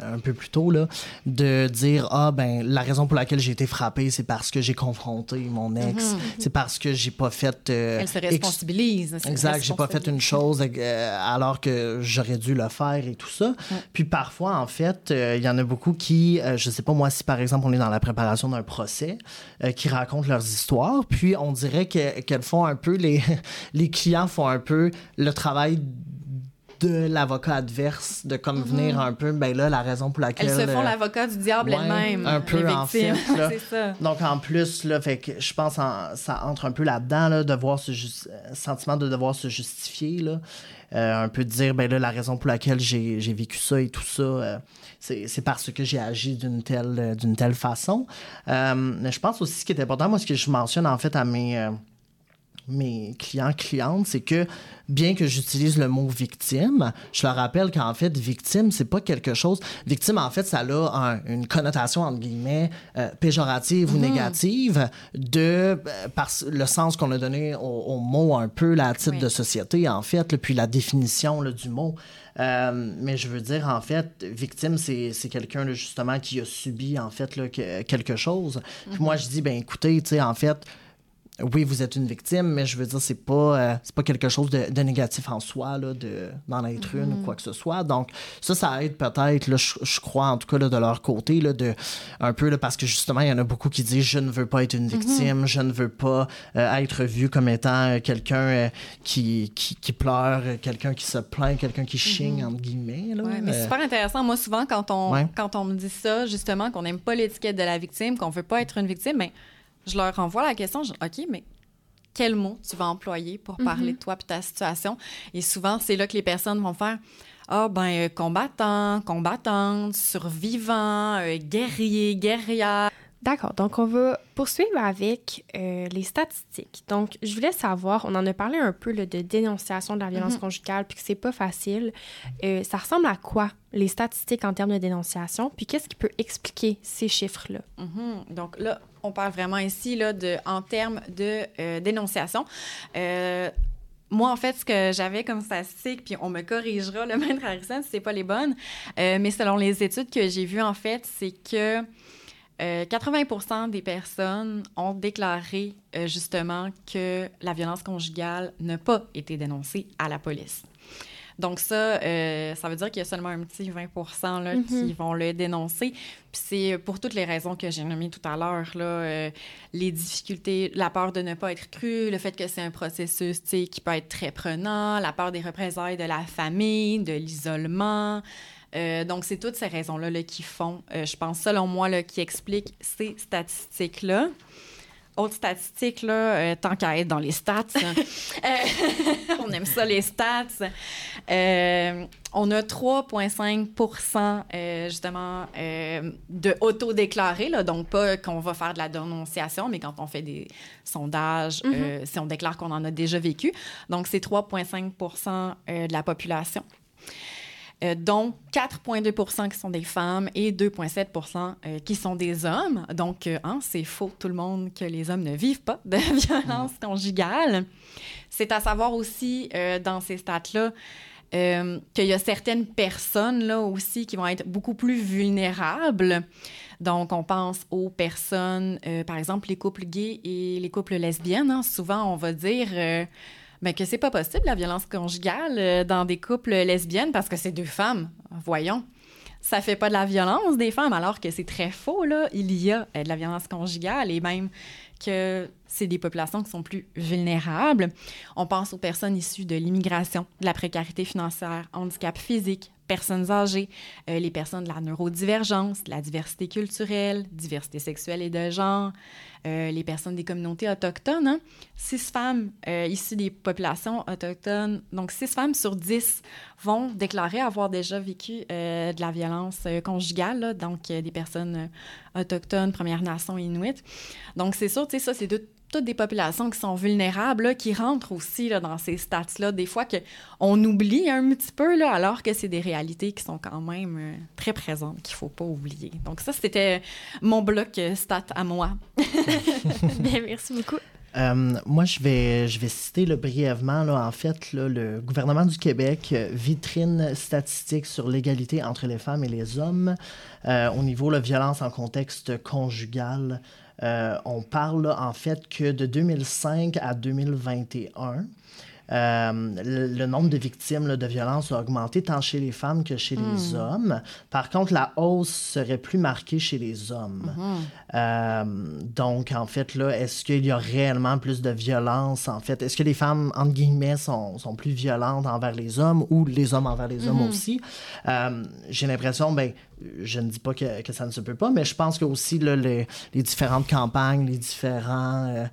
[SPEAKER 3] un peu plus tôt, là, de dire Ah, ben, la raison pour laquelle j'ai été frappé, c'est parce que j'ai confronté mon ex. Mhm. C'est parce que j'ai pas fait.
[SPEAKER 2] Euh, Elle se responsabilise.
[SPEAKER 3] Exact, j'ai pas fait une chose euh, alors que j'aurais dû le faire et tout ça. Puis parfois, en fait, euh, il y en a beaucoup qui, je sais pas moi, si par exemple on est dans la préparation d'un procès, qui racontent leurs histoires, puis on dirait qu'elles font un peu, les, les clients font un peu le travail de l'avocat adverse, de comme mhm. venir un peu, ben là, la raison pour laquelle...
[SPEAKER 2] Elles se font euh, l'avocat du diable elle-même.
[SPEAKER 3] Un peu, en fait.
[SPEAKER 2] ça.
[SPEAKER 3] Donc, en plus, là, fait que je pense que ça entre un peu là-dedans, là, de voir ce sentiment de devoir se justifier, là. Euh, un peu dire, ben là, la raison pour laquelle j'ai vécu ça et tout ça, euh, c'est parce que j'ai agi d'une telle, d'une telle façon. mais je pense aussi ce qui est important, moi, ce que je mentionne en fait à mes mes clients, clientes, c'est que bien que j'utilise le mot victime, je leur rappelle qu'en fait, victime, c'est pas quelque chose. Victime, en fait, ça a une connotation, entre guillemets, euh, péjorative ou mhm. négative de euh, par le sens qu'on a donné au, mot un peu, la titre de société, en fait, puis la définition du mot. Euh, mais je veux dire, en fait, victime, c'est quelqu'un, justement, qui a subi, en fait, là, quelque chose. Puis moi, je dis, ben écoutez, tu sais, en fait, oui, vous êtes une victime, mais je veux dire, c'est pas, euh, c'est pas quelque chose de, négatif en soi, là, de, d'en être une ou mhm. quoi que ce soit. Donc, ça, ça aide peut-être, là, je, crois, en tout cas, là, de leur côté, là, de, un peu, là, parce que justement, il y en a beaucoup qui disent Je ne veux pas être une mhm. victime, je ne veux pas euh, être vu comme étant euh, quelqu'un qui, qui, pleure, quelqu'un qui se plaint, quelqu'un qui chigne, mhm. entre guillemets. Là,
[SPEAKER 2] mais c'est super intéressant. Moi, souvent, quand on, quand on me dit ça, justement, qu'on n'aime pas l'étiquette de la victime, qu'on veut pas être une victime, mais je leur renvoie la question, OK, mais quel mot tu vas employer pour mhm. parler de toi et ta situation? Et souvent, c'est là que les personnes vont faire ah, ben, euh, combattant, combattante, survivant, euh, guerrier, guerrière.
[SPEAKER 1] D'accord. Donc, on va poursuivre avec euh, les statistiques. Donc, je voulais savoir, on en a parlé un peu de dénonciation de la violence mhm. conjugale, puis que c'est pas facile. Euh, ça ressemble à quoi, les statistiques en termes de dénonciation? Puis qu'est-ce qui peut expliquer ces chiffres-là?
[SPEAKER 2] Mhm. Donc là, on parle vraiment ici là, en termes de euh, dénonciation. moi, en fait, ce que j'avais comme statistique, puis on me corrigera, le maître Harrison, si c'est pas les bonnes, mais selon les études que j'ai vues, en fait, c'est que 80% euh, des personnes ont déclaré euh, justement que la violence conjugale n'a pas été dénoncée à la police. Donc ça, euh, ça veut dire qu'il y a seulement un petit 20 là, qui
[SPEAKER 1] Mhm.
[SPEAKER 2] vont le dénoncer. Puis c'est pour toutes les raisons que j'ai nommées tout à l'heure, là, euh, les difficultés, la peur de ne pas être cru, le fait que c'est un processus qui peut être très prenant, la peur des représailles de la famille, de l'isolement. Euh, donc, c'est toutes ces raisons-là là, qui font, euh, je pense, selon moi, là, qui expliquent ces statistiques-là. Autre statistique, là, euh, tant qu'à être dans les stats, euh, on aime ça, les stats. Euh, on a 3,5% euh, justement de autodéclarés, donc pas qu'on va faire de la dénonciation, mais quand on fait des sondages, euh, si on déclare qu'on en a déjà vécu. Donc, c'est 3,5% euh, de la population. Euh, dont 4,2 qui sont des femmes et 2,7 euh, qui sont des hommes. Donc, euh, hein, c'est faux, tout le monde, que les hommes ne vivent pas de violence conjugale. C'est à savoir aussi, euh, dans ces stats-là, euh, qu'il y a certaines personnes là aussi qui vont être beaucoup plus vulnérables. Donc, on pense aux personnes, euh, par exemple, les couples gays et les couples lesbiennes. hein. Souvent, on va dire euh, ben, que c'est pas possible, la violence conjugale, euh, dans des couples lesbiennes parce que c'est deux femmes. Voyons. Ça fait pas de la violence des femmes, alors que c'est très faux, là. Il y a euh, de la violence conjugale et même que c'est des populations qui sont plus vulnérables. On pense aux personnes issues de l'immigration, de la précarité financière, handicap physique, personnes âgées, euh, les personnes de la neurodivergence, de la diversité culturelle, diversité sexuelle et de genre, euh, les personnes des communautés autochtones. hein. Six femmes euh, issues des populations autochtones, donc six femmes sur dix vont déclarer avoir déjà vécu euh, de la violence conjugale, donc des personnes autochtones, Premières Nations, Inuit. Donc c'est sûr, tu sais, ça, c'est de- toutes des populations qui sont vulnérables, là, qui rentrent aussi là, dans ces stats-là. Des fois qu'on oublie un petit peu, là, alors que c'est des réalités qui sont quand même euh, très présentes, qu'il faut pas oublier. Donc ça, c'était mon bloc euh, stat à moi.
[SPEAKER 1] Bien, merci beaucoup.
[SPEAKER 3] Euh, moi, je vais, je vais citer là, brièvement, là, en fait, là, le gouvernement du Québec, vitrine statistique sur l'égalité entre les femmes et les hommes euh, au niveau de la violence en contexte conjugal. Euh, on parle là, en fait que de 2005 à 2021, euh, le, le nombre de victimes là, de violences a augmenté tant chez les femmes que chez les hommes. Par contre, la hausse serait plus marquée chez les hommes. Euh, donc, en fait, là, est-ce qu'il y a réellement plus de violence, en fait? Est-ce que les femmes, entre guillemets, sont, sont plus violentes envers les hommes ou les hommes envers les hommes aussi? Euh, J'ai l'impression, ben, je ne dis pas que, que ça ne se peut pas, mais je pense que aussi, là, les, les différentes campagnes, les différents... euh,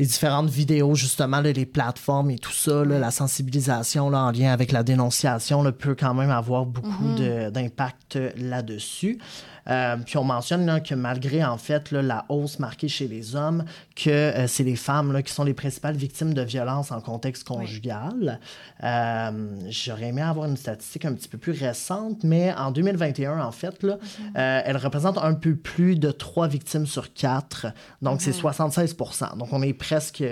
[SPEAKER 3] les différentes vidéos, justement, là, les plateformes et tout ça, là, la sensibilisation là, en lien avec la dénonciation peut quand même avoir beaucoup de- d'impact là-dessus. Euh, puis on mentionne là, que malgré en fait là, la hausse marquée chez les hommes, que euh, c'est les femmes là, qui sont les principales victimes de violences en contexte conjugal. Euh, J'aurais aimé avoir une statistique un petit peu plus récente, mais en 2021, en fait, là, elle représente un peu plus de 3 victimes sur 4. Donc c'est 76 Donc on est presque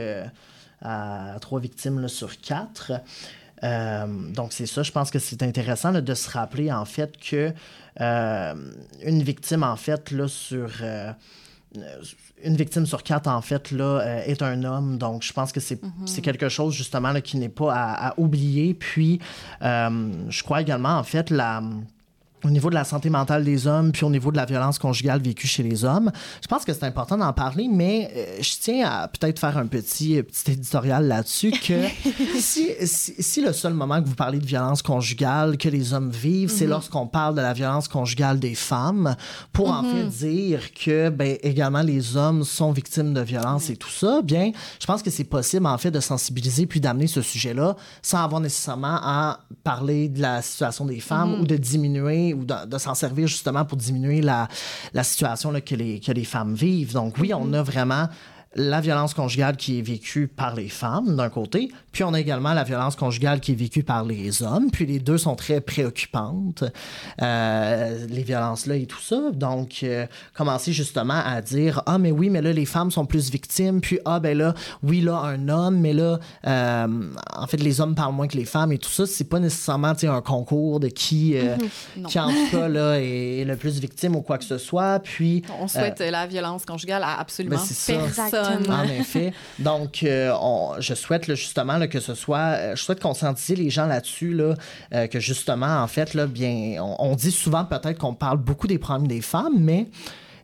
[SPEAKER 3] à 3 victimes sur 4. Euh, donc c'est ça, je pense que c'est intéressant là, de se rappeler en fait que euh, une victime en fait là sur euh, une victime sur quatre en fait là est un homme. Donc je pense que c'est c'est quelque chose justement là, qui n'est pas à, à oublier. Puis je crois également en fait la au niveau de la santé mentale des hommes, puis au niveau de la violence conjugale vécue chez les hommes. Je pense que c'est important d'en parler, mais euh, je tiens à peut-être faire un petit, euh, petit éditorial là-dessus que si, si, si le seul moment que vous parlez de violence conjugale que les hommes vivent, c'est lorsqu'on parle de la violence conjugale des femmes, pour en fait dire que ben, également les hommes sont victimes de violence et tout ça, bien, je pense que c'est possible en fait de sensibiliser puis d'amener ce sujet-là sans avoir nécessairement à parler de la situation des femmes ou de diminuer ou de, de s'en servir justement pour diminuer la, la situation là, que, les, que les femmes vivent. Donc oui, on a vraiment la violence conjugale qui est vécue par les femmes d'un côté, puis on a également la violence conjugale qui est vécue par les hommes, puis les deux sont très préoccupantes, euh, les violences-là et tout ça. Donc, euh, commencer justement à dire, ah mais oui, mais là, les femmes sont plus victimes, puis ah ben là, oui, là, un homme, mais là, euh, en fait, les hommes parlent moins que les femmes et tout ça, c'est pas nécessairement tu sais, un concours de qui, euh, qui en tout cas, là, est, est le plus victime ou quoi que ce soit, puis...
[SPEAKER 2] On souhaite la violence conjugale à absolument
[SPEAKER 3] ben, ça. En effet. Donc, euh, on, je souhaite là, justement là, que ce soit. euh, je souhaite conscientiser les gens là-dessus, là, euh, que justement, en fait, là, bien, on, on dit souvent peut-être qu'on parle beaucoup des problèmes des femmes, mais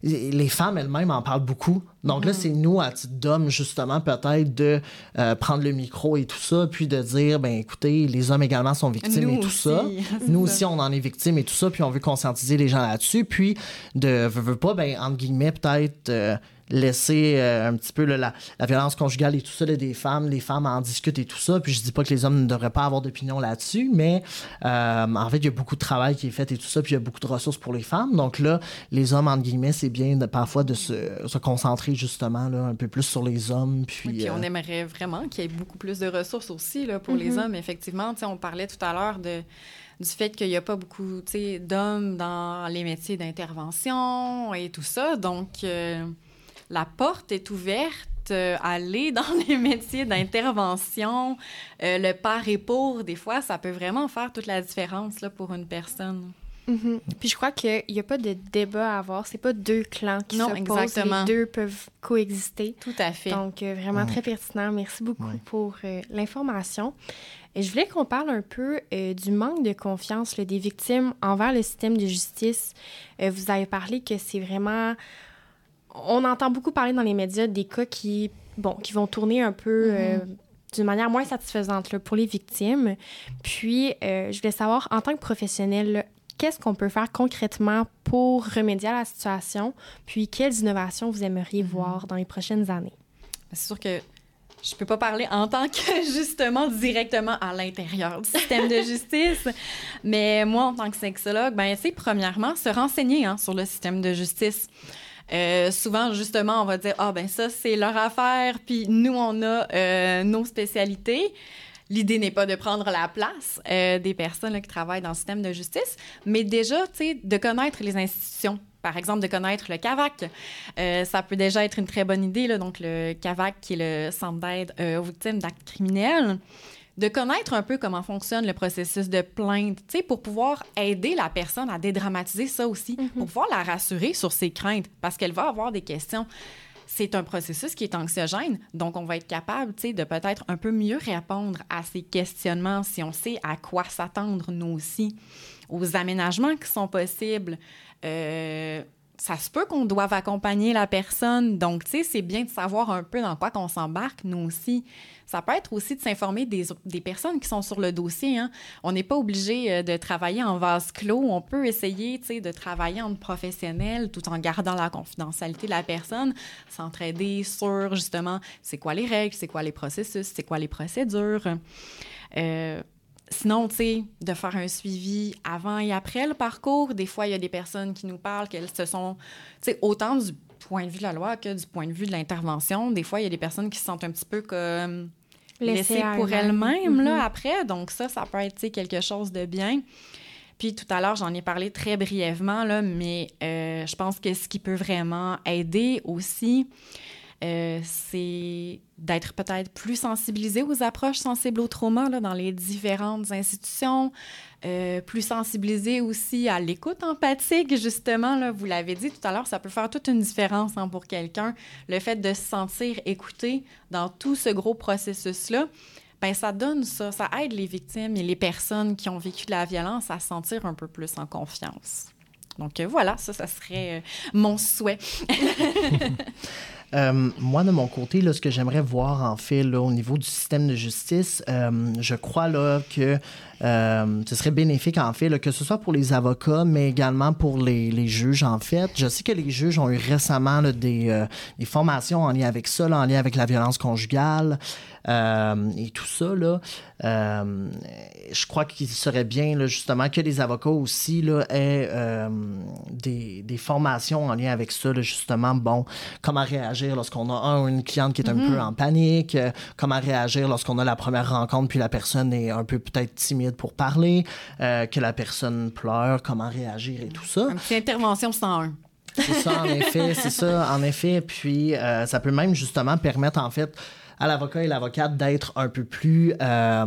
[SPEAKER 3] les femmes elles-mêmes en parlent beaucoup. Donc là,
[SPEAKER 2] Mm-hmm.
[SPEAKER 3] c'est nous, à titre d'hommes, justement, peut-être de euh, prendre le micro et tout ça, puis de dire, ben écoutez, les hommes également sont victimes
[SPEAKER 2] Nous
[SPEAKER 3] et tout
[SPEAKER 2] aussi,
[SPEAKER 3] ça. Nous aussi, on en est victimes et tout ça, puis on veut conscientiser les gens là-dessus, puis de, veux, veux pas, ben, entre guillemets, peut-être euh, laisser euh, un petit peu là, la, la violence conjugale et tout ça là, des femmes, les femmes en discutent et tout ça, puis je dis pas que les hommes ne devraient pas avoir d'opinion là-dessus, mais euh, en fait, il y a beaucoup de travail qui est fait et tout ça, puis il y a beaucoup de ressources pour les femmes, donc là, les hommes, entre guillemets, c'est bien de, parfois de se, se concentrer justement là, un peu plus sur les hommes, puis...
[SPEAKER 2] Oui, puis on
[SPEAKER 3] euh,
[SPEAKER 2] aimerait vraiment qu'il y ait beaucoup plus de ressources aussi là, pour les hommes. Effectivement, Tu sais, on parlait tout à l'heure de, du fait qu'il n'y a pas beaucoup tu sais, d'hommes dans les métiers d'intervention et tout ça. Donc, euh, la porte est ouverte. euh, aller dans les métiers d'intervention, euh, le par et pour, des fois, ça peut vraiment faire toute la différence là, pour une personne.
[SPEAKER 1] Mhm. Puis je crois qu'il n'y a pas de débat à avoir. C'est pas deux clans qui
[SPEAKER 2] Non,
[SPEAKER 1] s'opposent.
[SPEAKER 2] exactement.
[SPEAKER 1] Les deux peuvent coexister.
[SPEAKER 2] Tout à fait.
[SPEAKER 1] Donc, euh, vraiment
[SPEAKER 3] Ouais.
[SPEAKER 1] très pertinent. Merci beaucoup
[SPEAKER 3] Ouais.
[SPEAKER 1] pour euh, l'information. Et je voulais qu'on parle un peu euh, du manque de confiance là, des victimes envers le système de justice. Euh, vous avez parlé que c'est vraiment... On entend beaucoup parler dans les médias des cas qui, bon, qui vont tourner un peu... euh, d'une manière moins satisfaisante là, pour les victimes. Puis, euh, je voulais savoir, en tant que professionnel, qu'est-ce qu'on peut faire concrètement pour remédier à la situation? Puis, quelles innovations vous aimeriez voir dans les prochaines années?
[SPEAKER 2] C'est sûr que je peux pas parler en tant que justement directement à l'intérieur du système de justice, mais moi en tant que sexologue, ben c'est premièrement se renseigner hein, sur le système de justice. Euh, souvent, justement, on va dire ah ben ça c'est leur affaire, puis nous on a euh, nos spécialités. L'idée n'est pas de prendre la place euh, des personnes qui travaillent dans le système de justice, mais déjà, tu sais, de connaître les institutions. Par exemple, de connaître le CAVAC. Ça peut déjà être une très bonne idée, là, donc le CAVAC, qui est le Centre d'aide aux victimes d'actes criminels. De connaître un peu comment fonctionne le processus de plainte, tu sais, pour pouvoir aider la personne à dédramatiser ça aussi, pour pouvoir la rassurer sur ses craintes, parce qu'elle va avoir des questions c'est un processus qui est anxiogène, donc on va être capable, tu sais, de peut-être un peu mieux répondre à ces questionnements si on sait à quoi s'attendre nous aussi, aux aménagements qui sont possibles. Euh, ça se peut qu'on doive accompagner la personne, donc tu sais, c'est bien de savoir un peu dans quoi qu'on s'embarque nous aussi. Ça peut être aussi de s'informer des, des personnes qui sont sur le dossier. Hein. On n'est pas obligé euh, de travailler en vase clos. On peut essayer tu sais, de travailler en professionnel tout en gardant la confidentialité de la personne, s'entraider sur justement c'est quoi les règles, c'est quoi les processus, c'est quoi les procédures. Euh, Sinon, tu sais, de faire un suivi avant et après le parcours. Des fois, il y a des personnes qui nous parlent qu'elles se sont, tu sais, autant du point de vue de la loi que du point de vue de l'intervention. Des fois, il y a des personnes qui se sentent un petit peu comme laissées pour
[SPEAKER 1] elles-mêmes.
[SPEAKER 2] là,
[SPEAKER 1] Mhm.
[SPEAKER 2] après. Donc ça, ça peut être tu sais, quelque chose de bien. Puis tout à l'heure, j'en ai parlé très brièvement, là, mais euh, je pense que ce qui peut vraiment aider aussi, euh, c'est d'être peut-être plus sensibilisé aux approches sensibles au trauma là, dans les différentes institutions, euh, plus sensibilisé aussi à l'écoute empathique, justement. Là, vous l'avez dit tout à l'heure, ça peut faire toute une différence hein, pour quelqu'un. Le fait de se sentir écouté dans tout ce gros processus-là, ben ça donne ça, ça aide les victimes et les personnes qui ont vécu de la violence à se sentir un peu plus en confiance. Donc euh, voilà, ça, ça serait mon souhait.
[SPEAKER 3] Euh, moi, de mon côté, là, ce que j'aimerais voir, en fait, là, au niveau du système de justice, euh, je crois là, que euh, ce serait bénéfique, en fait, là, que ce soit pour les avocats, mais également pour les, les juges, en fait. Je sais que les juges ont eu récemment là, des, euh, des formations en lien avec ça, là, en lien avec la violence conjugale euh, et tout ça. Là. Je crois qu'il serait bien, justement, que les avocats aussi là, aient des, des formations en lien avec ça, justement, bon, comment réagir lorsqu'on a un ou une cliente qui est un peu en panique, comment réagir lorsqu'on a la première rencontre puis la personne est un peu peut-être timide pour parler, euh, que la personne pleure, comment réagir et tout ça.
[SPEAKER 2] Petite intervention 101.
[SPEAKER 3] C'est ça, en effet, c'est ça, en effet. Puis, euh, ça peut même justement permettre, en fait, à l'avocat et l'avocate d'être un peu plus, euh,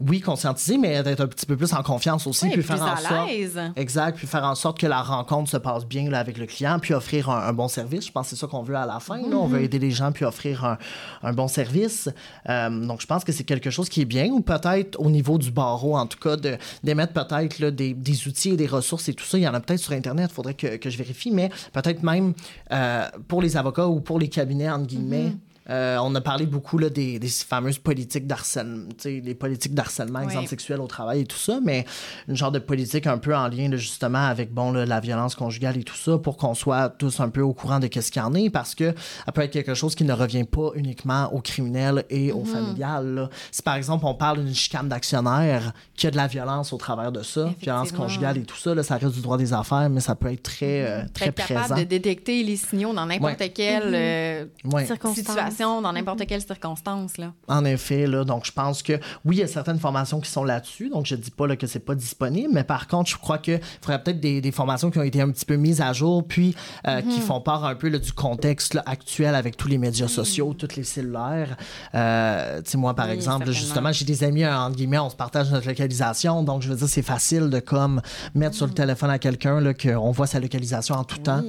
[SPEAKER 3] oui, conscientisé, mais d'être un petit peu plus en confiance aussi,
[SPEAKER 2] Oui,
[SPEAKER 3] puis
[SPEAKER 2] plus
[SPEAKER 3] faire en sorte, exact, puis faire en sorte que la rencontre se passe bien là, avec le client, puis offrir un, un bon service. Je pense que c'est ça qu'on veut à la fin. là. On veut aider les gens puis offrir un, un bon service. Euh, donc, je pense que c'est quelque chose qui est bien, ou peut-être au niveau du barreau, en tout cas, de d'émettre peut-être des, des outils et des ressources et tout ça. Il y en a peut-être sur Internet, il faudrait que, que je vérifie, mais peut-être même euh, pour les avocats ou pour les cabinets, entre guillemets.
[SPEAKER 2] Mm-hmm.
[SPEAKER 3] Euh, on a parlé beaucoup là, des, des fameuses politiques d'harcèlement, tu sais, les politiques d'harcèlement,
[SPEAKER 2] Oui.
[SPEAKER 3] exemple sexuel au travail et tout ça, mais une genre de politique un peu en lien là, justement avec bon, là, la violence conjugale et tout ça pour qu'on soit tous un peu au courant de qu'est-ce qu'il y en est parce que ça peut être quelque chose qui ne revient pas uniquement aux criminels et aux familiales. là. Si par exemple on parle d'une chicane d'actionnaire, qu'il y a de la violence au travers de ça, violence conjugale et tout ça, là, ça reste du droit des affaires, mais ça peut être très, euh, très
[SPEAKER 2] être capable
[SPEAKER 3] présent.
[SPEAKER 2] de détecter les signaux dans n'importe
[SPEAKER 3] Ouais.
[SPEAKER 2] quelle euh,
[SPEAKER 3] Ouais.
[SPEAKER 2] situation, dans n'importe quelle circonstance. Là.
[SPEAKER 3] En effet, là, donc je pense que oui, il y a certaines formations qui sont là-dessus, donc je dis pas là, que c'est pas disponible, mais par contre, je crois qu'il faudrait peut-être des, des formations qui ont été un petit peu mises à jour, puis euh, qui font part un peu là, du contexte là, actuel avec tous les médias sociaux, toutes les cellulaires. Euh, tu sais, moi, par
[SPEAKER 2] Oui,
[SPEAKER 3] exemple, justement, j'ai des amis, euh, entre guillemets, on se partage notre localisation, donc je veux dire, c'est facile de comme mettre sur le téléphone à quelqu'un qu'on voit sa localisation en tout temps.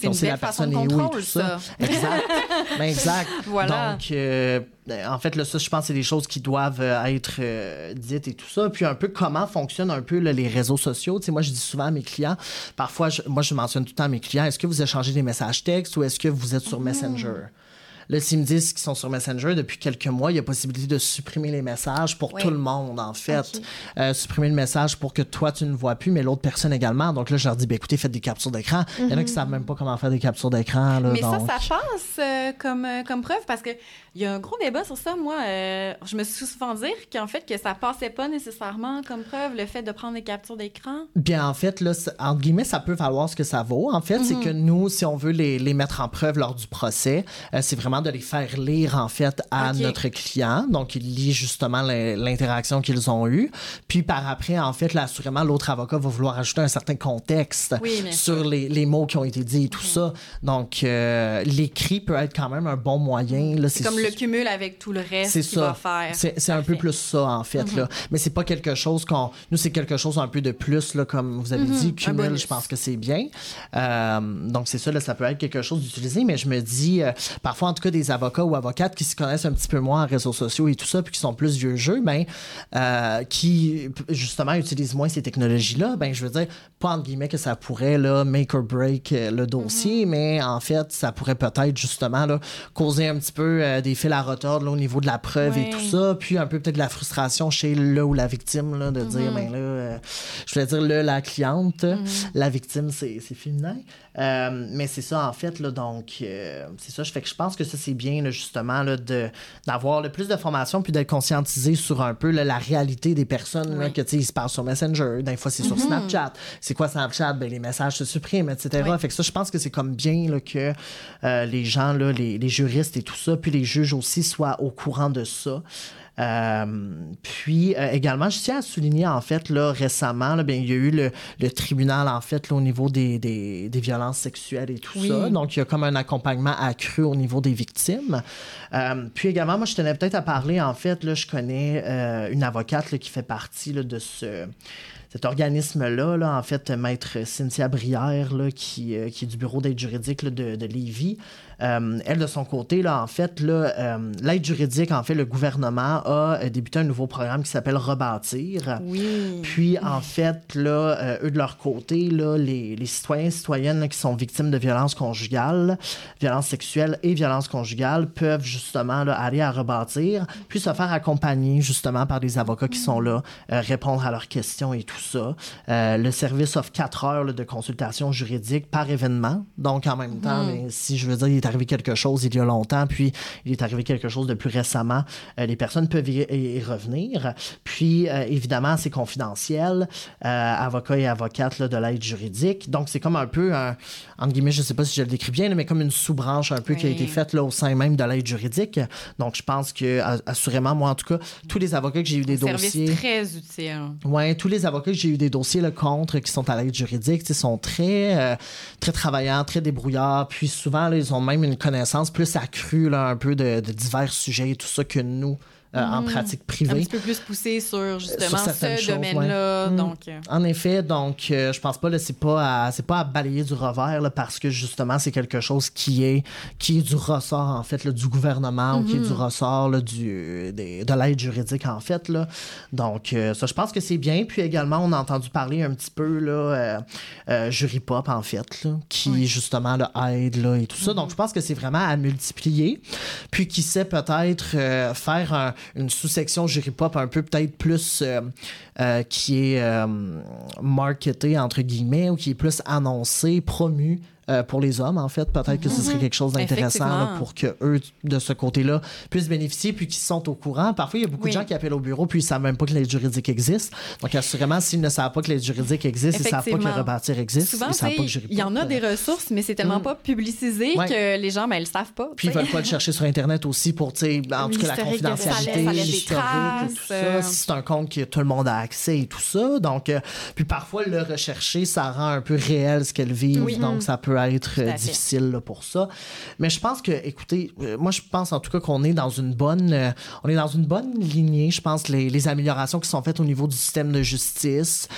[SPEAKER 2] C'est
[SPEAKER 3] On
[SPEAKER 2] une belle
[SPEAKER 3] la
[SPEAKER 2] façon
[SPEAKER 3] personne
[SPEAKER 2] de
[SPEAKER 3] est où et
[SPEAKER 2] contrôle,
[SPEAKER 3] tout ça.
[SPEAKER 2] ça.
[SPEAKER 3] Exact. Ben, exact.
[SPEAKER 2] Voilà.
[SPEAKER 3] Donc, euh, en fait, là, ça, je pense que c'est des choses qui doivent euh, être euh, dites et tout ça. Puis un peu comment fonctionnent un peu là, les réseaux sociaux. Tu sais, moi, je dis souvent à mes clients, parfois, je- moi, je mentionne tout le temps à mes clients, est-ce que vous échangez des messages textes ou est-ce que vous êtes sur Messenger? Là, s'ils me disent qu'ils sont sur Messenger depuis quelques mois, il y a possibilité de supprimer les messages pour
[SPEAKER 2] Oui.
[SPEAKER 3] tout le monde, en fait. Euh, supprimer le message pour que toi, tu ne vois plus, mais l'autre personne également. Donc là, je leur dis, ben, écoutez, faites des captures d'écran. Il y en a qui savent même pas comment faire des captures d'écran.
[SPEAKER 2] Mais ça,
[SPEAKER 3] donc-
[SPEAKER 2] ça passe euh, comme, euh, comme preuve parce que il y a un gros débat sur ça. Moi, euh, je me suis souvent dire qu'en fait, que ça passait pas nécessairement comme preuve le fait de prendre des captures d'écran.
[SPEAKER 3] Bien, en fait, là, entre guillemets, ça peut valoir ce que ça vaut. En fait, c'est que nous, si on veut les, les mettre en preuve lors du procès, euh, c'est vraiment de les faire lire, en fait, à notre client. Donc, il lit justement l'in- l'interaction qu'ils ont eue. Puis, par après, en fait, là, assurément, l'autre avocat va vouloir ajouter un certain contexte
[SPEAKER 2] Oui,
[SPEAKER 3] sur les, les mots qui ont été dits et tout ça. Donc, euh, l'écrit peut être quand même un bon moyen.
[SPEAKER 2] C'est comme le cumul avec tout le reste
[SPEAKER 3] C'est
[SPEAKER 2] qu'il
[SPEAKER 3] ça.
[SPEAKER 2] va faire.
[SPEAKER 3] C'est un peu plus ça, en fait. là. Mais c'est pas quelque chose qu'on. Nous, c'est quelque chose un peu de plus, là, comme vous avez dit. Cumul, je pense que c'est bien. Euh, donc, c'est ça, là, ça peut être quelque chose d'utilisé. Mais je me dis, euh, parfois, en tout cas, des avocats ou avocates qui se connaissent un petit peu moins en réseaux sociaux et tout ça, puis qui sont plus vieux jeu, ben, euh, qui, justement, utilisent moins ces technologies-là, ben, je veux dire, pas entre guillemets que ça pourrait, là, make or break le dossier, mais en fait, ça pourrait peut-être, justement, là, causer un petit peu euh, des fils à retordre, là, au niveau de la preuve et tout ça, puis un peu peut-être de la frustration chez le ou la victime, là, de dire, ben là, euh, je voulais dire le, la cliente, la victime, c'est c'est féminin. Euh, mais c'est ça, en fait, là, donc, euh, c'est ça, je fais que je pense que ça, c'est bien, là, justement, là, de- d'avoir le plus de formation, puis d'être conscientisé sur un peu là, la réalité des personnes, là,
[SPEAKER 2] Oui.
[SPEAKER 3] que, tu sais, ils se parlent sur Messenger, des fois, c'est sur Snapchat. C'est quoi Snapchat? Ben, les messages se suppriment, etc.
[SPEAKER 2] Oui.
[SPEAKER 3] Fait que ça, je pense que c'est comme bien, là, que euh, les gens, là, les, les juristes et tout ça, puis les juges aussi soient au courant de ça. Euh, puis euh, également, je tiens à souligner en fait là récemment, là, bien, il y a eu le, le tribunal en fait là, au niveau des, des, des violences sexuelles et tout
[SPEAKER 2] Oui.
[SPEAKER 3] ça. Donc il y a comme un accompagnement accru au niveau des victimes. Euh, puis également, moi je tenais peut-être à parler en fait là, je connais une avocate là, qui fait partie là, de ce cet organisme-là, là, en fait, Maître Cynthia Brière, là, qui, euh, qui est du bureau d'aide juridique là, de, de Lévis, euh, elle, de son côté, là, en fait, là, euh, l'aide juridique, en fait, le gouvernement a euh, débuté un nouveau programme qui s'appelle Rebâtir.
[SPEAKER 2] Oui.
[SPEAKER 3] Puis, en fait, là, eux, de leur côté, là, les, les citoyens et citoyennes là, qui sont victimes de violences conjugales, violences sexuelles et violences conjugales peuvent justement là, aller à rebâtir, puis se faire accompagner justement par des avocats qui sont là, euh, répondre à leurs questions et tout ça. Euh, le service offre quatre heures là, de consultation juridique par événement. Donc, en même temps, mais si je veux dire, il est arrivé quelque chose il y a longtemps, puis il est arrivé quelque chose de plus récemment, euh, les personnes peuvent y, y revenir. Puis, euh, évidemment, c'est confidentiel, euh, avocat et avocate là, de l'aide juridique. Donc, c'est comme un peu, un, entre guillemets, je ne sais pas si je le décris bien, mais comme une sous-branche un peu qui a
[SPEAKER 2] Oui.
[SPEAKER 3] été faite là, au sein même de l'aide juridique. Donc, je pense que, assurément, moi, en tout cas, tous les avocats que j'ai eu des dossiers...
[SPEAKER 2] très utile.
[SPEAKER 3] Ouais, tous les avocats que j'ai eu des dossiers là, contre qui sont à l'aide juridique, sais, sont très, très travaillants, très débrouillards. Puis souvent, là, ils ont même une connaissance plus accrue, là, un peu de divers sujets et tout ça que nous. Euh, en
[SPEAKER 2] Mhm.
[SPEAKER 3] pratique privée.
[SPEAKER 2] Un petit peu plus poussé sur justement
[SPEAKER 3] certaines
[SPEAKER 2] ce domaine-là.
[SPEAKER 3] ouais. Mm.
[SPEAKER 2] Donc, euh,
[SPEAKER 3] En effet, donc euh, je pense pas là, c'est pas à, pas à balayer du revers là, parce que justement c'est quelque chose qui est qui est du ressort en fait là, du gouvernement ou qui est du ressort là, du des- de l'aide juridique en fait là. Donc euh, ça je pense que c'est bien puis également on a entendu parler un petit peu là euh, euh, jury pop en fait qui justement là, aide là et tout ça. Donc je pense que c'est vraiment à multiplier puis qui sait peut-être euh, faire un- une sous-section jury pop un peu peut-être plus euh, euh, qui est euh, marketé entre guillemets ou qui est plus annoncé, promu. Euh, pour les hommes, en fait, peut-être que ce serait quelque chose d'intéressant là,
[SPEAKER 2] Effectivement.
[SPEAKER 3] pour que eux, de ce côté-là, puissent bénéficier puis qu'ils sont au courant. Parfois, il y a beaucoup
[SPEAKER 2] Oui.
[SPEAKER 3] de gens qui appellent au bureau puis ils savent même pas que l'aide juridique existe. Donc, assurément, s'ils ne savent pas que l'aide juridique existe, ils savent pas que le rebâtir existe,
[SPEAKER 2] souvent,
[SPEAKER 3] ils savent
[SPEAKER 2] tu
[SPEAKER 3] pas que
[SPEAKER 2] sais,
[SPEAKER 3] jury
[SPEAKER 2] il y en a des ressources, mais c'est tellement
[SPEAKER 3] Mm.
[SPEAKER 2] pas publicisé
[SPEAKER 3] Ouais.
[SPEAKER 2] que les gens, ben, ils le savent pas.
[SPEAKER 3] Puis ils
[SPEAKER 2] sais.
[SPEAKER 3] veulent pas le chercher sur Internet aussi pour, tu sais, en tout cas, la confidentialité, l'historique et tout ça.
[SPEAKER 2] euh.
[SPEAKER 3] Si c'est un compte que tout le monde a accès et tout ça. Donc, euh, puis parfois, le rechercher, ça rend un peu réel ce qu'elles vivent.
[SPEAKER 2] Oui.
[SPEAKER 3] Donc, ça peut être
[SPEAKER 2] à
[SPEAKER 3] euh, difficile là, pour ça. Mais je pense que, écoutez, euh, moi, je pense en tout cas qu'on est dans une bonne, euh, on est dans une bonne lignée. Je pense les, les améliorations qui sont faites au niveau du système de justice,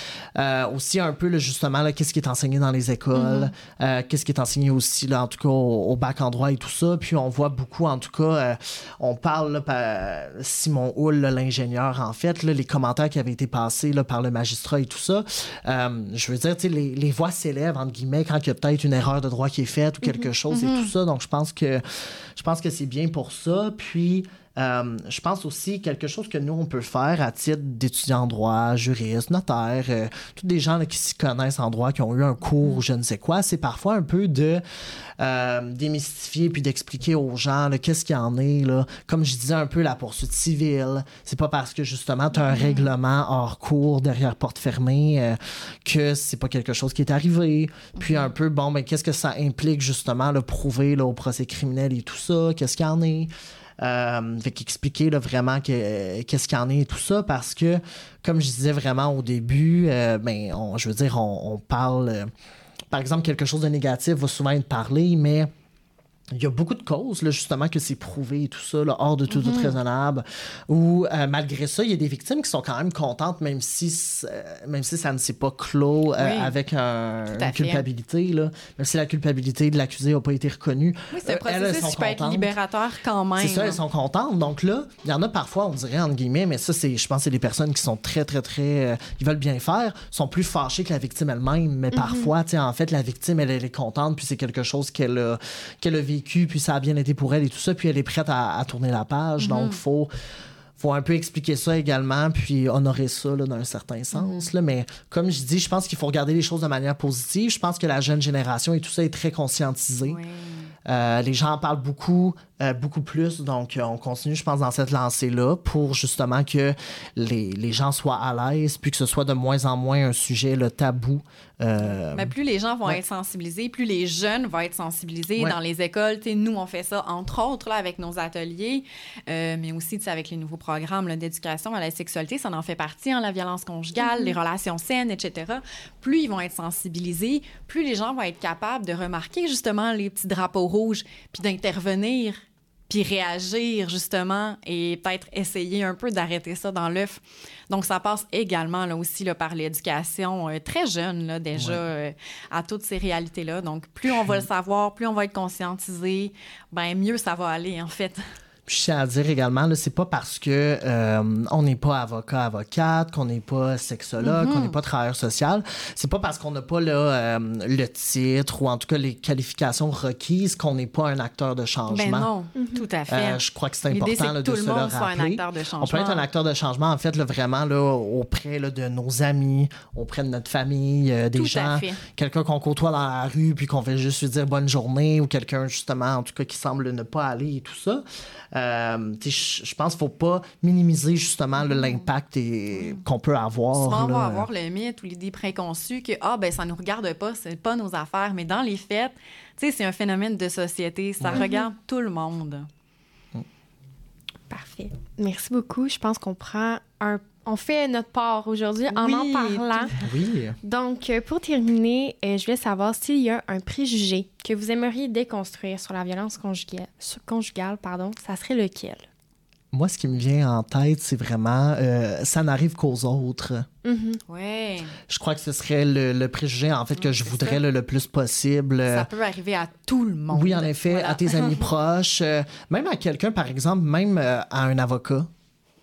[SPEAKER 3] aussi un peu, là, justement, là, qu'est-ce qui est enseigné dans les écoles, euh, qu'est-ce qui est enseigné aussi, là, en tout cas, au, au bac en droit et tout ça. Puis on voit beaucoup, en tout cas, on parle, là, par Simon Hull, l'ingénieur, en fait, les commentaires qui avaient été passés par le magistrat et tout ça. Je veux dire, les voix s'élèvent, entre guillemets, quand il y a peut-être une erreur de droit qui est faite ou quelque chose et tout ça. Donc, je pense que je pense que c'est bien pour ça. Puis, euh, je pense aussi quelque chose que nous, on peut faire à titre d'étudiants en droit, juristes, notaires, euh, tous des gens là, qui s'y connaissent en droit, qui ont eu un cours ou je ne sais quoi, c'est parfois un peu de euh, démystifier puis d'expliquer aux gens là, qu'est-ce qu'il y en est. Là. Comme je disais un peu, la poursuite civile, c'est pas parce que justement tu as un règlement hors cours derrière porte fermée euh, que c'est pas quelque chose qui est arrivé. Puis un peu, bon, ben qu'est-ce que ça implique justement, le prouver là, au procès criminel et tout ça, qu'est-ce qu'il y en est? Euh, fait qu'expliquer là, vraiment que, qu'est-ce qu'il y en est et tout ça parce que comme je disais vraiment au début euh, ben on, je veux dire on, on parle euh, par exemple quelque chose de négatif va souvent être parlé mais il y a beaucoup de causes, là, justement, que c'est prouvé et tout ça, là, hors de tout doute raisonnable. Ou euh, malgré ça, il y a des victimes qui sont quand même contentes, même si, euh, même si ça ne s'est pas clos euh,
[SPEAKER 2] Oui.
[SPEAKER 3] avec un- une culpabilité. Là. Même si la culpabilité de l'accusé n'a pas été reconnue.
[SPEAKER 2] Oui, c'est un processus qui peut être libérateur quand même.
[SPEAKER 3] C'est ça,
[SPEAKER 2] hein.
[SPEAKER 3] elles sont contentes. Donc là, il y en a parfois, on dirait entre guillemets, mais ça, c'est, je pense, que c'est des personnes qui sont très, très, très, euh, ils veulent bien faire, sont plus fâchées que la victime elle-même. Mais parfois, tu sais, en fait, la victime, elle, elle est contente, puis c'est quelque chose qu'elle a, qu'elle a vécu, puis ça a bien été pour elle et tout ça, puis elle est prête à, à tourner la page. Donc, faut faut un peu expliquer ça également, puis honorer ça là, d'un certain sens. Là. Mais comme je dis, je pense qu'il faut regarder les choses de manière positive. Je pense que la jeune génération et tout ça est très conscientisée.
[SPEAKER 2] Oui.
[SPEAKER 3] Euh, les gens en parlent beaucoup, euh, beaucoup plus. Donc, euh, on continue, je pense, dans cette lancée-là pour justement que les, les gens soient à l'aise, puis que ce soit de moins en moins un sujet le tabou.
[SPEAKER 2] Mais plus les gens vont
[SPEAKER 3] Ouais.
[SPEAKER 2] être sensibilisés, plus les jeunes vont être sensibilisés
[SPEAKER 3] Ouais.
[SPEAKER 2] dans les écoles. Tu sais, nous, on fait ça, entre autres, là, avec nos ateliers, mais aussi avec les nouveaux programmes d'éducation à la sexualité. Ça en fait partie, hein, la violence conjugale, les relations saines, etc. Plus ils vont être sensibilisés, plus les gens vont être capables de remarquer justement les petits drapeaux puis d'intervenir puis réagir justement et peut-être essayer un peu d'arrêter ça dans l'œuf. Donc ça passe également là aussi là, par l'éducation euh, très jeune là, déjà euh, à toutes ces réalités là. Donc plus on va le savoir, plus on va être conscientisé, ben mieux ça va aller en fait.
[SPEAKER 3] Puis je tiens à dire également, là, c'est pas parce que euh, on n'est pas avocat, avocate, qu'on n'est pas sexologue, qu'on n'est pas travailleur social, c'est pas parce qu'on n'a pas là, euh, le titre ou en tout cas les qualifications requises qu'on n'est pas un acteur de changement.
[SPEAKER 2] Ben non, tout à fait.
[SPEAKER 3] Euh, je crois que c'est
[SPEAKER 2] L'idée, c'est
[SPEAKER 3] important là,
[SPEAKER 2] que
[SPEAKER 3] de
[SPEAKER 2] tout
[SPEAKER 3] se
[SPEAKER 2] le
[SPEAKER 3] le
[SPEAKER 2] monde soit un
[SPEAKER 3] rappeler.
[SPEAKER 2] acteur de
[SPEAKER 3] On
[SPEAKER 2] changement.
[SPEAKER 3] peut être un acteur de changement, en fait, là, vraiment là, auprès là, de nos amis, auprès de notre famille, euh, des
[SPEAKER 2] Tout à
[SPEAKER 3] gens,
[SPEAKER 2] fait.
[SPEAKER 3] quelqu'un qu'on côtoie dans la rue, puis qu'on fait juste lui dire bonne journée, ou quelqu'un, justement, en tout cas, qui semble ne pas aller et tout ça. Euh, je pense qu'il ne faut pas minimiser, justement, l'impact et- qu'on peut avoir.
[SPEAKER 2] Souvent, on va avoir le mythe ou l'idée préconçue que ah ben ça nous regarde pas, c'est pas nos affaires. Mais dans les faits, c'est un phénomène de société. Ça regarde tout le monde.
[SPEAKER 1] Parfait. Merci beaucoup. Je pense qu'on prend un on fait notre part aujourd'hui en en parlant.
[SPEAKER 3] Oui.
[SPEAKER 1] Donc, euh, pour terminer, euh, je voulais savoir s'il y a un préjugé que vous aimeriez déconstruire sur la violence conjugale, conjugale pardon, ça serait lequel?
[SPEAKER 3] Moi, ce qui me vient en tête, c'est vraiment euh, ça n'arrive qu'aux autres.
[SPEAKER 2] Ouais.
[SPEAKER 3] Je crois que ce serait le, le préjugé, en fait, que je
[SPEAKER 2] c'est
[SPEAKER 3] voudrais le, le plus possible.
[SPEAKER 2] Ça peut arriver à tout le monde.
[SPEAKER 3] Oui, en effet,
[SPEAKER 2] Voilà.
[SPEAKER 3] à tes amis proches, euh, même à quelqu'un, par exemple, même euh, à un avocat.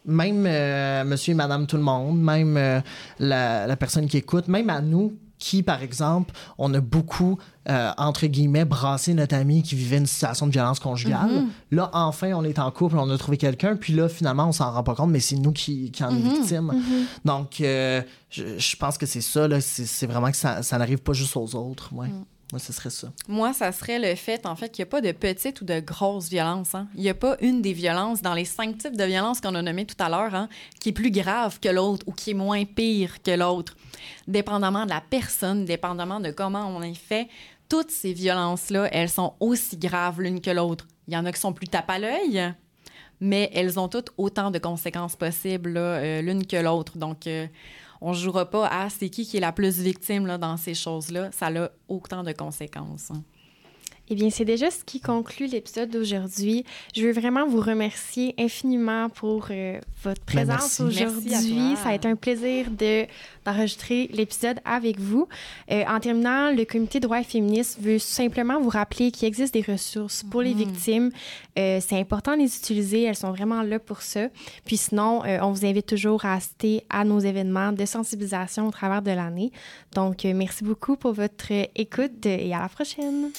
[SPEAKER 3] Même euh, monsieur et madame tout le monde, même euh, la, la personne qui écoute, même à nous qui, par exemple, on a beaucoup, euh, entre guillemets, brassé notre ami qui vivait une situation de violence conjugale.
[SPEAKER 2] Mm-hmm.
[SPEAKER 3] Là, enfin, on est en couple, on a trouvé quelqu'un, puis là, finalement, on s'en rend pas compte, mais c'est nous qui, qui en est
[SPEAKER 2] Mm-hmm.
[SPEAKER 3] victime. Donc, euh, je, je pense que c'est ça, c'est c'est vraiment que ça, ça n'arrive pas juste aux autres. Ouais. Moi, ce serait ça.
[SPEAKER 2] Moi, ça serait le fait, en fait, qu'il n'y a pas de petite ou de grosse violence. hein. Il n'y a pas une des violences dans les cinq types de violences qu'on a nommées tout à l'heure hein, qui est plus grave que l'autre ou qui est moins pire que l'autre. Dépendamment de la personne, dépendamment de comment on est fait, toutes ces violences-là, elles sont aussi graves l'une que l'autre. Il y en a qui sont plus tape à l'œil, mais elles ont toutes autant de conséquences possibles euh, l'une que l'autre. Donc, euh, on ne jouera pas à c'est qui qui est la plus victime là, dans ces choses-là. Ça a autant de conséquences. hein.
[SPEAKER 1] Eh bien, c'est déjà ce qui conclut l'épisode d'aujourd'hui. Je veux vraiment vous remercier infiniment pour euh, votre
[SPEAKER 3] Ben,
[SPEAKER 1] présence
[SPEAKER 3] merci.
[SPEAKER 1] aujourd'hui. Ça a été un plaisir de, d'enregistrer l'épisode avec vous. Euh, en terminant, le comité droits et féministes veut simplement vous rappeler qu'il existe des ressources pour les victimes. Euh, c'est important de les utiliser. Elles sont vraiment là pour ça. Puis sinon, euh, on vous invite toujours à assister à nos événements de sensibilisation au travers de l'année. Donc, euh, merci beaucoup pour votre écoute et à la prochaine.